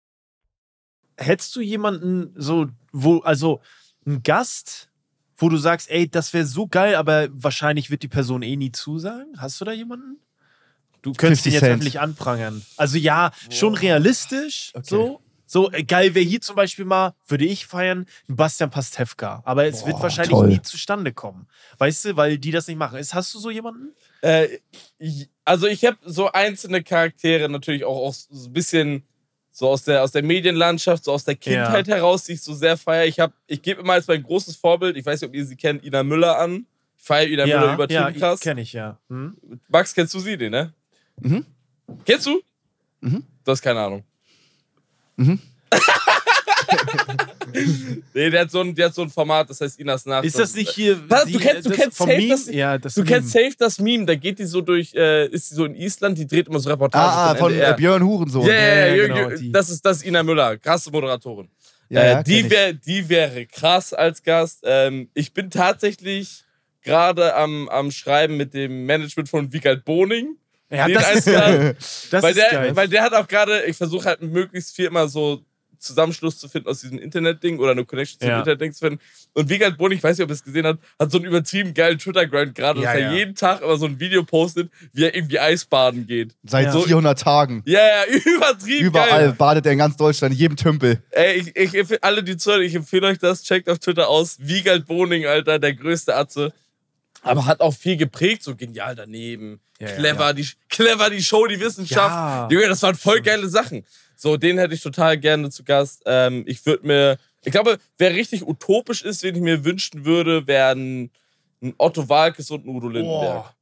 Speaker 1: Hättest du jemanden so, wo, also einen Gast, wo du sagst, ey, das wäre so geil, aber wahrscheinlich wird die Person eh nie zusagen? Hast du da jemanden? Du könntest
Speaker 3: 50
Speaker 1: ihn jetzt
Speaker 3: Cent.
Speaker 1: öffentlich anprangern. Also ja, schon realistisch,
Speaker 3: Okay.
Speaker 1: so. So äh, geil wäre hier zum Beispiel mal, würde ich feiern, Bastian Pastewka. Aber es wird
Speaker 3: Boah,
Speaker 1: wahrscheinlich
Speaker 3: toll.
Speaker 1: nie zustande kommen. Weißt du, weil die das nicht machen. Ist, hast du so jemanden?
Speaker 2: Äh, ich- also ich habe so einzelne Charaktere natürlich auch, auch so ein bisschen so aus der, aus der Medienlandschaft, so aus der Kindheit heraus, die ich so sehr feiere. Ich, hab- ich gebe immer als mein großes Vorbild, ich weiß nicht, ob ihr sie kennt, Ina Müller an. Ich feiere Ina Müller übertrieben krass.
Speaker 1: kenne ich ja. Hm?
Speaker 2: Max, kennst du sie, den, ne?
Speaker 3: Mhm.
Speaker 2: Kennst du?
Speaker 3: Mhm.
Speaker 2: Du hast keine Ahnung.
Speaker 3: Mhm.
Speaker 2: nee, der hat, so ein, der hat so ein Format, das heißt Inas Nacht.
Speaker 1: Ist das nicht hier.
Speaker 2: Was?
Speaker 1: die-
Speaker 2: Du kennst- du
Speaker 1: das
Speaker 2: kennst safe
Speaker 1: Meme?
Speaker 2: das-
Speaker 1: Ja, das
Speaker 2: Du
Speaker 1: Meme.
Speaker 2: kennst safe das Meme, da geht die so durch, äh, ist sie so in Island, die dreht immer so Reportagen.
Speaker 3: Ah, ah, von
Speaker 2: NDR.
Speaker 3: äh, Björn Hurensohn.
Speaker 2: Ja, ja, ja,
Speaker 1: Ja, genau, die.
Speaker 2: das, ist, das ist Ina Müller, krasse Moderatorin.
Speaker 3: Ja,
Speaker 2: äh,
Speaker 3: ja,
Speaker 2: die, wär, die wäre krass als Gast. Ähm, ich bin tatsächlich gerade am, am Schreiben mit dem Management von Wiegald Boning.
Speaker 1: Ja, das ist, das
Speaker 2: weil,
Speaker 1: ist
Speaker 2: der,
Speaker 1: geil.
Speaker 2: weil der hat auch gerade, ich versuche halt möglichst viel immer so Zusammenschluss zu finden aus diesem Internet-Ding oder eine Connection zum
Speaker 1: Ja.
Speaker 2: Internet-Ding zu finden. Und Wiegald Boning, ich weiß nicht, ob ihr es gesehen habt, hat so einen übertrieben geilen Twitter-Grind gerade,
Speaker 1: Ja,
Speaker 2: dass er
Speaker 1: ja.
Speaker 2: jeden Tag immer so ein Video postet, wie er irgendwie Eisbaden geht.
Speaker 3: Seit
Speaker 1: Ja.
Speaker 3: 400 Tagen.
Speaker 2: Ja, ja, übertrieben
Speaker 3: Überall
Speaker 2: geil.
Speaker 3: badet er in ganz Deutschland, in jedem Tümpel.
Speaker 2: Ey, ich, ich, empfehl- alle, die zuhören, ich empfehle euch das. Checkt auf Twitter aus. Wiegald Boning, Alter, der größte Atze. Aber hat auch viel geprägt, so genial daneben.
Speaker 1: Ja, ja,
Speaker 2: clever, Die, clever die Show, die Wissenschaft.
Speaker 1: Ja.
Speaker 2: Junge, das waren voll geile Sachen. So, den hätte ich total gerne zu Gast. Ähm, ich würde mir, ich glaube, wer richtig utopisch ist, wen ich mir wünschen würde, wären ein Otto Walkes und ein Udo Lindenberg.
Speaker 1: Boah,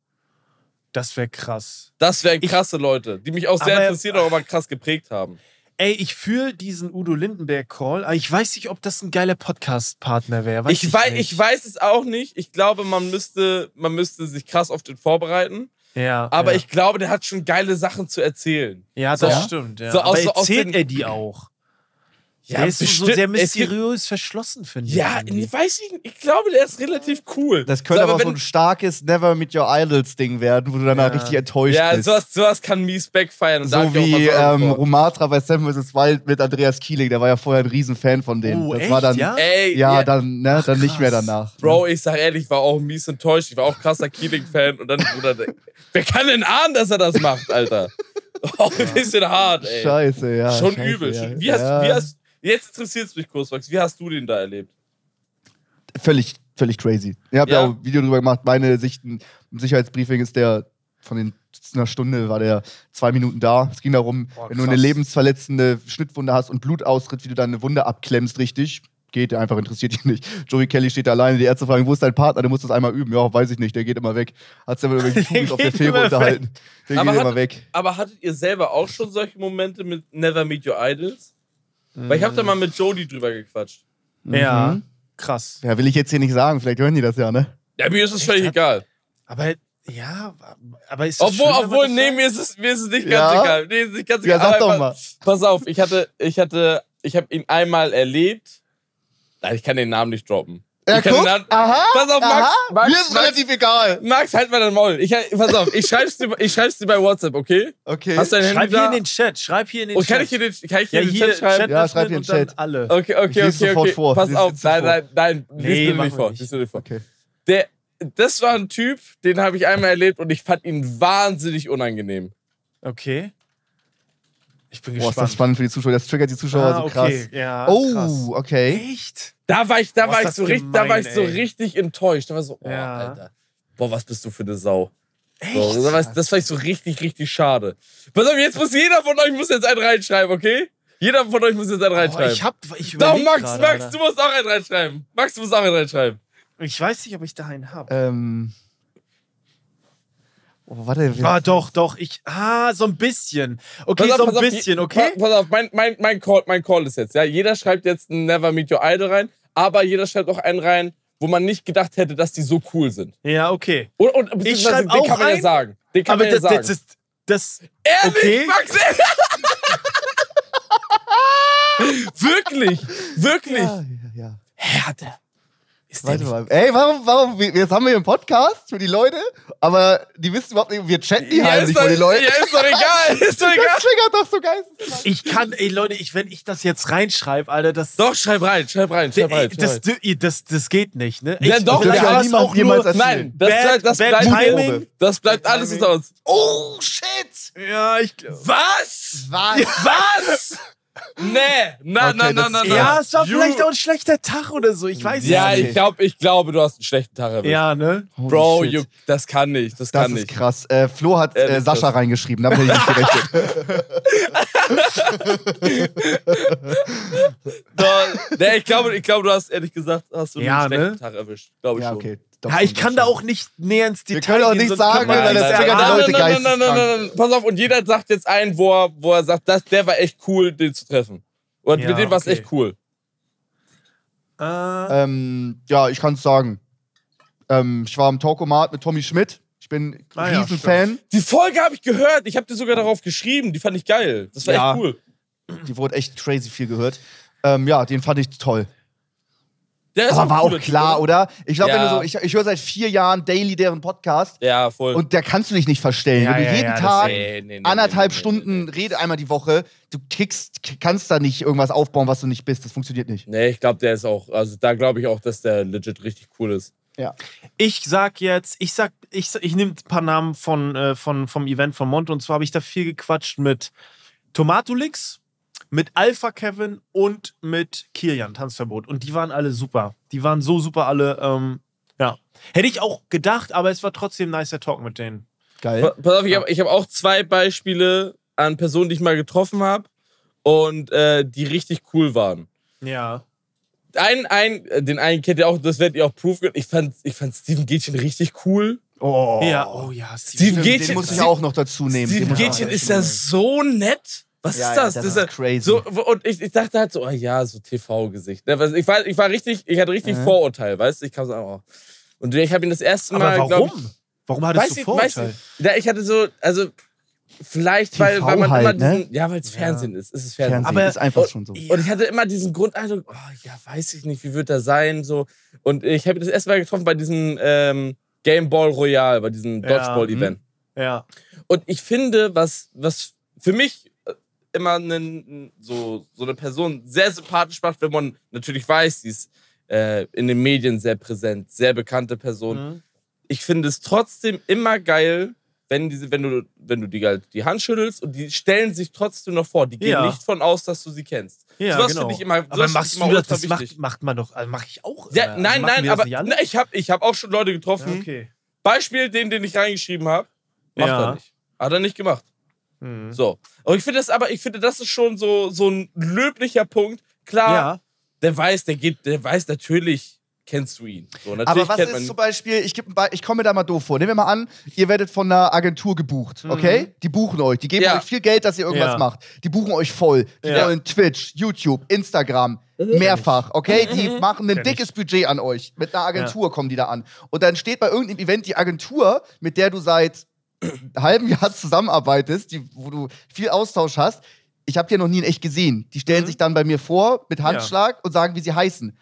Speaker 1: das wäre krass.
Speaker 2: Das wären
Speaker 1: Ich-
Speaker 2: krasse Leute, die mich auch sehr
Speaker 1: Aber-
Speaker 2: interessieren, aber krass geprägt haben.
Speaker 1: Ey, ich fühle diesen Udo Lindenberg-Call, aber ich weiß nicht, ob das ein geiler Podcast-Partner wäre.
Speaker 2: Ich, weiß, ich weiß es auch nicht. Ich glaube, man müsste, man müsste sich krass auf den vorbereiten.
Speaker 1: Ja,
Speaker 2: Aber
Speaker 1: ja.
Speaker 2: ich glaube, der hat schon geile Sachen zu erzählen.
Speaker 1: Ja, das
Speaker 2: So.
Speaker 1: stimmt. Ja.
Speaker 2: So aus-
Speaker 1: aber
Speaker 2: so aus
Speaker 1: erzählt
Speaker 2: den-
Speaker 1: er die auch?
Speaker 2: Ja,
Speaker 1: der ist so- so
Speaker 2: bestimmt.
Speaker 1: sehr mysteriös verschlossen, finde ich.
Speaker 2: Ja,
Speaker 1: irgendwie.
Speaker 2: ich weiß ich, nicht. ich glaube, der ist relativ cool.
Speaker 3: Das könnte
Speaker 2: so,
Speaker 3: aber so
Speaker 2: wenn-
Speaker 3: ein starkes Never Meet Your Idols Ding werden, wo du danach
Speaker 1: Ja.
Speaker 3: richtig enttäuscht
Speaker 2: Ja,
Speaker 3: bist.
Speaker 2: sowas, sowas kann mies backfeiern.
Speaker 3: so wie ähm. Romatra bei Sam vs. Wild mit Andreas Kieling. Der war ja vorher ein Riesenfan von denen.
Speaker 1: Oh,
Speaker 3: das
Speaker 1: echt,
Speaker 3: war dann,
Speaker 1: ja?
Speaker 2: Ey,
Speaker 3: ja,
Speaker 2: ja,
Speaker 3: dann, ne, dann nicht mehr danach.
Speaker 2: Bro, ich sag ehrlich, ich war auch mies enttäuscht. Ich war auch krasser Keeling-Fan. Und dann, Bruder, der- wer kann denn ahnen, dass er das macht, Alter? Auch ein bisschen hart, ey.
Speaker 3: Scheiße, ja.
Speaker 2: Schon
Speaker 3: scheiße,
Speaker 2: übel.
Speaker 3: Ja.
Speaker 2: Wie hast,
Speaker 3: ja.
Speaker 2: wie hast, jetzt interessiert es mich kurz, Max. Wie hast du den da erlebt?
Speaker 3: Völlig, völlig crazy. Ich habe ja.
Speaker 2: Ja.
Speaker 3: auch ein Video drüber gemacht. Meine Sichten im Sicherheitsbriefing ist der von den einer Stunde war der zwei Minuten da. Es ging darum,
Speaker 1: Boah,
Speaker 3: wenn du eine lebensverletzende Schnittwunde hast und Blut austritt, wie du deine Wunde abklemmst, richtig. Geht, einfach interessiert dich nicht. Joey Kelly steht da alleine, die Ärzte fragen, wo ist dein Partner? Du musst das einmal üben. Ja, weiß ich nicht, der geht immer weg. Hat sich aber Tubis auf der Fähre unterhalten. Der
Speaker 2: Aber
Speaker 3: geht
Speaker 2: hat-
Speaker 3: immer weg.
Speaker 2: Aber hattet ihr selber auch schon solche Momente mit Never Meet Your Idols? Weil ich habe da mal mit Jody drüber gequatscht.
Speaker 1: Ja,
Speaker 3: Mhm.
Speaker 1: krass.
Speaker 3: Ja, will ich jetzt hier nicht sagen. Vielleicht hören die das ja, ne?
Speaker 2: Ja, mir ist es völlig
Speaker 1: hat-
Speaker 2: egal.
Speaker 1: Aber ja, aber ist
Speaker 2: Obwohl,
Speaker 1: schön,
Speaker 2: obwohl, nee, mir ist es, mir ist es nicht ganz
Speaker 3: Ja?
Speaker 2: egal. Nee, ist nicht ganz
Speaker 3: Ja,
Speaker 2: egal.
Speaker 3: sag
Speaker 2: Aber
Speaker 3: doch mal.
Speaker 2: Pass auf, ich hatte, ich hatte, ich habe ihn einmal erlebt. Nein, ich kann den Namen nicht droppen.
Speaker 3: Ja,
Speaker 2: ich kann
Speaker 3: guck.
Speaker 2: Namen,
Speaker 3: Aha.
Speaker 2: Pass auf, Max,
Speaker 3: aha.
Speaker 2: Max,
Speaker 3: Mir ist
Speaker 2: Max,
Speaker 3: relativ egal.
Speaker 2: Max, halt mal dein Maul. Ich, pass auf, ich schreib's dir, ich schreib's dir bei WhatsApp, okay?
Speaker 3: Okay.
Speaker 2: Hast du dein
Speaker 1: Schreib
Speaker 2: Handy
Speaker 1: hier
Speaker 2: da?
Speaker 1: in den Chat, schreib hier in den
Speaker 2: Und
Speaker 1: Chat.
Speaker 2: kann ich hier den, kann ich hier
Speaker 1: ja,
Speaker 2: den
Speaker 1: hier
Speaker 2: Chat schreiben?
Speaker 3: Ja,
Speaker 1: öffnen
Speaker 3: schreib hier in den
Speaker 1: dann
Speaker 3: Chat.
Speaker 1: alle.
Speaker 2: Okay, okay,
Speaker 3: Ich
Speaker 2: okay,
Speaker 3: sofort
Speaker 2: okay.
Speaker 3: vor.
Speaker 2: Pass auf, nein, nein, nein,
Speaker 1: Nee,
Speaker 2: lies du nicht vor.
Speaker 1: nicht.
Speaker 2: Lies du nicht vor.
Speaker 3: Okay.
Speaker 2: Der, das war ein Typ, den habe ich einmal erlebt und ich fand ihn wahnsinnig unangenehm.
Speaker 1: Okay. Ich bin
Speaker 3: Boah, ist das
Speaker 1: gespannt.
Speaker 3: spannend für die Zuschauer. Das triggert die Zuschauer
Speaker 1: ah,
Speaker 3: so krass.
Speaker 1: okay. Ja,
Speaker 3: Oh,
Speaker 1: krass.
Speaker 3: okay.
Speaker 1: Echt?
Speaker 2: Da war ich, da
Speaker 1: Boah,
Speaker 2: war ich so richtig, da war
Speaker 1: gemein,
Speaker 2: ich so richtig enttäuscht. Da war so, oh,
Speaker 1: Ja.
Speaker 2: Alter. Boah, was bist du für eine Sau.
Speaker 1: Echt?
Speaker 2: So, das, war, das fand ich so richtig, richtig schade. Pass auf, jetzt muss jeder von euch muss jetzt einen reinschreiben, okay? Jeder von euch muss jetzt einen
Speaker 1: oh,
Speaker 2: reinschreiben.
Speaker 1: ich hab, ich
Speaker 2: Doch, Max,
Speaker 1: grade,
Speaker 2: Max,
Speaker 1: Alter.
Speaker 2: du musst auch einen reinschreiben. Max, du musst auch einen reinschreiben.
Speaker 1: Ich weiß nicht, ob ich da einen hab.
Speaker 3: Ähm. Oh, warte.
Speaker 1: Ah, doch, doch. Ich, ah, so ein bisschen. Okay,
Speaker 2: Pass auf,
Speaker 1: so ein
Speaker 2: auf,
Speaker 1: bisschen,
Speaker 2: je-
Speaker 1: okay?
Speaker 2: Pass, auf, mein, mein, mein, Call, mein Call ist jetzt, ja. Jeder schreibt jetzt ein Never Meet Your Idol rein, aber jeder schreibt auch einen rein, wo man nicht gedacht hätte, dass die so cool sind.
Speaker 1: Ja, okay.
Speaker 2: Und, und beziehungsweise
Speaker 1: schreib
Speaker 2: den
Speaker 1: auch
Speaker 2: kann man ja
Speaker 1: ein,
Speaker 2: sagen. Den kann
Speaker 1: Aber
Speaker 2: man ja
Speaker 1: das,
Speaker 2: sagen.
Speaker 1: das ist. Das,
Speaker 2: Ehrlich,
Speaker 1: okay.
Speaker 2: Max? wirklich, wirklich.
Speaker 3: Ja, ja, ja.
Speaker 2: Härte.
Speaker 1: Ist
Speaker 3: Warte mal. Ey, warum, warum? Jetzt haben wir hier einen Podcast für die Leute, aber die wissen überhaupt nicht, wir chatten die
Speaker 2: Ja,
Speaker 3: heimlich
Speaker 2: doch,
Speaker 3: vor den Leuten.
Speaker 2: ja, ist doch egal. Ist doch egal.
Speaker 3: Das triggert doch so geil.
Speaker 1: ich kann, ey Leute, ich, wenn ich das jetzt reinschreibe, Alter, das.
Speaker 2: Doch, schreib rein, schreib rein, schreib rein.
Speaker 1: Das, das, das, das geht nicht, ne?
Speaker 2: Ja,
Speaker 1: ich,
Speaker 2: doch,
Speaker 1: vielleicht
Speaker 2: ja,
Speaker 3: niemand
Speaker 1: auch
Speaker 3: jemals
Speaker 1: nur.
Speaker 2: Nein, das
Speaker 1: Bad-
Speaker 2: bleibt, das
Speaker 1: bad
Speaker 2: bleibt,
Speaker 1: timing.
Speaker 2: das bleibt
Speaker 1: Bad
Speaker 2: alles unter uns.
Speaker 3: Oh, shit!
Speaker 1: Ja, ich.
Speaker 2: Was?
Speaker 3: Was?
Speaker 2: Was? Nee, na,
Speaker 3: Okay,
Speaker 2: na, na,
Speaker 3: das-
Speaker 2: na, na.
Speaker 1: Ja, es war
Speaker 2: You-
Speaker 1: vielleicht auch ein schlechter Tag oder so. Ich weiß
Speaker 2: Ja,
Speaker 1: es
Speaker 2: ich
Speaker 1: nicht.
Speaker 2: glaube, ich glaube, du hast einen schlechten Tag erwischt.
Speaker 1: Ja, ne?
Speaker 3: Holy
Speaker 2: Bro, you, das kann nicht, das,
Speaker 3: Das
Speaker 2: kann
Speaker 3: ist
Speaker 2: nicht.
Speaker 3: krass. Äh, Flo hat
Speaker 2: Ehrlich,
Speaker 3: äh, Sascha
Speaker 2: das-
Speaker 3: reingeschrieben, damit hätte ich nicht gerechnet.
Speaker 2: Da, nee, ich glaube, ich glaube, du hast ehrlich gesagt, hast du
Speaker 1: Ja,
Speaker 2: einen schlechten
Speaker 1: ne?
Speaker 2: Tag erwischt. Glaube ich
Speaker 3: ja,
Speaker 2: schon.
Speaker 3: okay. Doch,
Speaker 1: Ja, ich kann da auch nicht näher ins
Speaker 3: Wir
Speaker 1: Detail
Speaker 3: können auch nicht sagen, weil das
Speaker 2: nein,
Speaker 3: triggert
Speaker 2: nein,
Speaker 3: die Leute
Speaker 2: nein, nein, nein, nein, nein,
Speaker 3: geisteskrank.
Speaker 2: nein, Pass auf, und jeder sagt jetzt einen, wo er, wo er sagt, das, der war echt cool, den zu treffen. Und
Speaker 1: Ja,
Speaker 2: mit dem war es
Speaker 1: okay.
Speaker 2: echt cool.
Speaker 1: Äh,
Speaker 3: Ähm, ja, ich kann es sagen. Ähm, ich war am Talkomat mit Tommy Schmidt. Ich bin
Speaker 1: Ah ja,
Speaker 3: Riesenfan.
Speaker 2: Die Folge habe ich gehört. Ich habe dir sogar darauf geschrieben. Die fand ich geil. Das war
Speaker 3: Ja.
Speaker 2: echt cool.
Speaker 3: Die wurde echt crazy viel gehört. Ähm, ja, den fand ich toll.
Speaker 2: Der ist
Speaker 3: Aber war auch klar,
Speaker 2: Typ,
Speaker 3: oder? Ich glaube, wenn
Speaker 2: Ja.
Speaker 3: du so, ich, ich höre seit vier Jahren daily deren Podcast
Speaker 2: Ja, voll.
Speaker 3: und da kannst du dich nicht verstellen.
Speaker 1: Ja,
Speaker 3: wenn du
Speaker 1: ja,
Speaker 3: jeden Tag
Speaker 2: Nee, nee, nee,
Speaker 3: anderthalb
Speaker 2: nee,
Speaker 3: Stunden
Speaker 2: nee,
Speaker 3: Rede einmal die Woche, du kriegst, kannst da nicht irgendwas aufbauen, was du nicht bist. Das funktioniert nicht.
Speaker 2: Nee, ich glaube, der ist auch, also da glaube ich auch, dass der legit richtig cool ist.
Speaker 3: Ja.
Speaker 1: ich sag jetzt, ich sag, ich, ich nehme ein paar Namen von, äh, von, vom Event von Monte und zwar habe ich da viel gequatscht mit Tomatolix, mit Alpha Kevin und mit Kilian, Tanzverbot. Und die waren alle super. Die waren so super alle. Ähm, ja. Hätte ich auch gedacht, aber es war trotzdem ein nicer Talk mit denen.
Speaker 3: Geil.
Speaker 2: Pa- Pass auf, ich habe ich hab auch zwei Beispiele an Personen, die ich mal getroffen habe und äh, die richtig cool waren.
Speaker 1: Ja.
Speaker 2: Ein, ein, äh, den einen kennt ihr auch, das werdet ihr auch proof. Ich fand, ich fand Steven Gätchen richtig cool.
Speaker 3: Oh.
Speaker 1: Ja, oh ja.
Speaker 2: Steven
Speaker 3: Stimmt,
Speaker 2: Gätchen,
Speaker 3: den muss ich
Speaker 2: Steven-
Speaker 3: auch noch dazu nehmen.
Speaker 2: Steven Gätchen ist ja so nett. Was
Speaker 3: Ja,
Speaker 2: ist
Speaker 3: ja,
Speaker 2: das?
Speaker 3: das
Speaker 2: ist ja-
Speaker 3: crazy.
Speaker 2: So, und ich, ich dachte halt so, oh ja, so TV-Gesicht. Ne, Ich war, ich war richtig, ich hatte richtig
Speaker 3: Mhm.
Speaker 2: Vorurteil, weißt du? Ich kam so, oh. Und ich habe ihn das erste Mal,
Speaker 1: Aber warum? Warum hattest
Speaker 2: Weiß
Speaker 1: du
Speaker 2: ich, weiß
Speaker 1: Vorurteil?
Speaker 2: ich. Ja, ich hatte so, also vielleicht, weil,
Speaker 3: TV
Speaker 2: weil man
Speaker 3: halt,
Speaker 2: immer
Speaker 3: ne?
Speaker 2: diesen, ja, weil es Fernsehen ist. Es ist Fernsehen.
Speaker 3: Fernsehen
Speaker 1: Aber-
Speaker 3: ist einfach schon so.
Speaker 2: Und ich hatte immer diesen Grundeindruck, oh, ja, weiß ich nicht, wie wird er sein, so. Und ich habe ihn das erste Mal getroffen bei diesem ähm, Game Ball Royale, bei diesem
Speaker 1: Ja,
Speaker 2: Dodgeball-Event.
Speaker 1: Ja.
Speaker 2: Und ich finde, was, was für mich immer einen, so, so eine Person sehr sympathisch macht, wenn man natürlich weiß, sie ist äh, in den Medien sehr präsent, sehr bekannte Person.
Speaker 1: Mhm.
Speaker 2: Ich finde es trotzdem immer geil, wenn, diese, wenn, du, wenn du die, halt die Hand schüttelst und die stellen sich trotzdem noch vor. Die gehen
Speaker 1: Ja.
Speaker 2: nicht von aus, dass du sie kennst.
Speaker 1: Ja,
Speaker 2: Sowas
Speaker 1: genau.
Speaker 2: finde ich immer,
Speaker 1: aber
Speaker 2: sowas
Speaker 1: machst du
Speaker 2: immer
Speaker 1: das? Das macht, macht man doch, also mache ich auch.
Speaker 2: Ja.
Speaker 1: Also
Speaker 2: nein, nein, aber na, ich habe ich hab auch schon Leute getroffen.
Speaker 1: Ja, okay.
Speaker 2: Beispiel, den, den ich reingeschrieben habe, macht
Speaker 1: Ja.
Speaker 2: er nicht. Hat er nicht gemacht.
Speaker 1: Mhm.
Speaker 2: So. Und ich finde das aber, ich finde, das ist schon so, so ein löblicher Punkt. Klar,
Speaker 1: Ja.
Speaker 2: der weiß, der geht, der weiß natürlich, kennst du ihn. So, natürlich
Speaker 3: Aber was
Speaker 2: kennt
Speaker 3: ist zum Beispiel, ich, Be- ich komme mir da mal doof vor. Nehmen wir mal an, ihr werdet von einer Agentur gebucht, okay? Die buchen euch, die geben
Speaker 2: Ja.
Speaker 3: euch viel Geld, dass ihr irgendwas
Speaker 1: Ja.
Speaker 3: macht. Die buchen euch voll. Die
Speaker 1: Ja.
Speaker 3: wollen Twitch, YouTube, Instagram, mehrfach, okay? Die machen ein dickes Budget an euch. Mit einer Agentur kommen die da an. Und dann steht bei irgendeinem Event die Agentur, mit der du seit halben Jahr zusammenarbeitest, die, wo du viel Austausch hast. Ich habe die ja noch nie in echt gesehen. Die stellen sich dann bei mir vor mit Handschlag und sagen, wie sie heißen.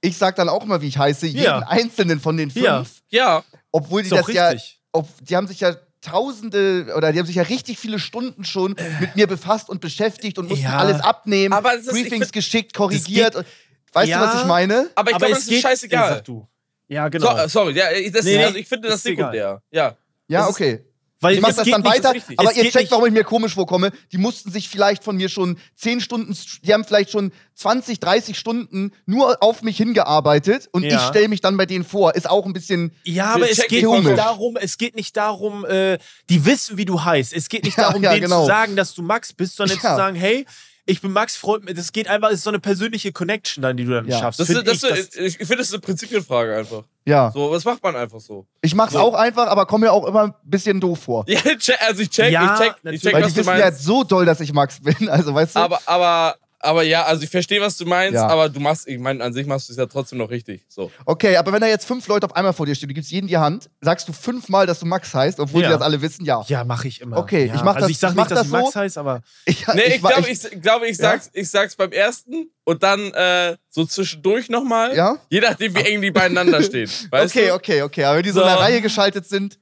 Speaker 3: Ich sag dann auch immer, wie ich heiße, jeden
Speaker 1: Ja.
Speaker 3: einzelnen von den fünf.
Speaker 1: Ja.
Speaker 2: Ja,
Speaker 3: Obwohl die das ja,
Speaker 1: richtig.
Speaker 3: ob, die haben sich ja tausende oder die haben sich ja richtig viele Stunden schon mit mir befasst und beschäftigt und mussten
Speaker 1: Ja.
Speaker 3: alles abnehmen,
Speaker 2: Aber ist-
Speaker 3: Briefings
Speaker 2: find-
Speaker 3: geschickt, korrigiert. Weißt
Speaker 1: Ja.
Speaker 3: du, was ich meine?
Speaker 2: aber ich glaube,
Speaker 1: es
Speaker 2: das ist
Speaker 1: geht-
Speaker 2: scheißegal.
Speaker 1: Sag du. Ja, genau.
Speaker 2: So, äh, sorry, ja, ich- das,
Speaker 1: Nee,
Speaker 2: also ich finde das sekundär. Ja.
Speaker 3: Ja,
Speaker 2: Das ist-
Speaker 3: okay.
Speaker 1: Weil
Speaker 3: Ich mach
Speaker 1: es
Speaker 3: das dann
Speaker 1: nicht-
Speaker 3: weiter,
Speaker 2: richtig.
Speaker 3: aber
Speaker 1: Es
Speaker 3: ihr checkt,
Speaker 1: nicht-
Speaker 3: warum ich mir komisch vorkomme. Die mussten sich vielleicht von mir schon 10 Stunden, die haben vielleicht schon 20, 30 Stunden nur auf mich hingearbeitet und
Speaker 1: Ja.
Speaker 3: ich stelle mich dann bei denen vor. Ist auch ein bisschen.
Speaker 1: Ja, aber es geht
Speaker 2: die
Speaker 1: nicht
Speaker 3: komisch.
Speaker 1: darum, es geht nicht darum, äh, die wissen, wie du heißt. Es geht nicht
Speaker 3: Ja,
Speaker 1: darum,
Speaker 3: ja,
Speaker 1: denen
Speaker 3: genau.
Speaker 1: zu sagen, dass du Max bist, sondern
Speaker 3: Ja.
Speaker 1: zu sagen, hey, ich bin Max, freut mich. Das geht einfach, es ist so eine persönliche Connection dann, die du dann
Speaker 3: Ja.
Speaker 1: schaffst.
Speaker 2: Das
Speaker 1: Find
Speaker 2: ist, das
Speaker 1: ich,
Speaker 2: ist, ich finde, das ist eine Prinzipienfrage einfach.
Speaker 3: Ja.
Speaker 2: So, was macht man einfach so?
Speaker 3: Ich mach's
Speaker 2: So.
Speaker 3: auch einfach, aber komme mir auch immer ein bisschen doof vor.
Speaker 2: Ja, also ich check,
Speaker 1: Ja,
Speaker 2: ich check, ich
Speaker 1: natürlich.
Speaker 2: check,
Speaker 3: Weil
Speaker 2: was
Speaker 3: die
Speaker 2: du
Speaker 3: wissen ja
Speaker 2: meinst.
Speaker 3: so doll, dass ich Max bin. Also, weißt du?
Speaker 2: Aber, aber, aber ja, also ich verstehe, was du meinst,
Speaker 3: Ja.
Speaker 2: aber du machst, ich meine, an sich machst du es ja trotzdem noch richtig. So.
Speaker 3: Okay, aber wenn da jetzt fünf Leute auf einmal vor dir stehen, du gibst jedem die Hand, sagst du fünfmal, dass du Max heißt, obwohl
Speaker 1: Ja.
Speaker 3: die das alle wissen, ja.
Speaker 1: ja, mache ich immer.
Speaker 3: Okay,
Speaker 1: ja.
Speaker 3: ich mach
Speaker 1: also
Speaker 3: das-
Speaker 1: ich sag
Speaker 3: ich
Speaker 1: nicht, dass
Speaker 3: das
Speaker 1: ich Max
Speaker 3: so.
Speaker 1: heißt, aber
Speaker 3: Ich,
Speaker 2: Nee, ich,
Speaker 3: war-
Speaker 2: glaube, ich, glaube, ich, sag's, ich sag's beim ersten und dann äh, so zwischendurch nochmal.
Speaker 3: Ja?
Speaker 2: Je nachdem, wie eng die beieinander stehen. Weißt
Speaker 3: okay,
Speaker 2: du?
Speaker 3: okay, okay. Aber wenn die so, in
Speaker 2: So.
Speaker 3: der Reihe geschaltet sind,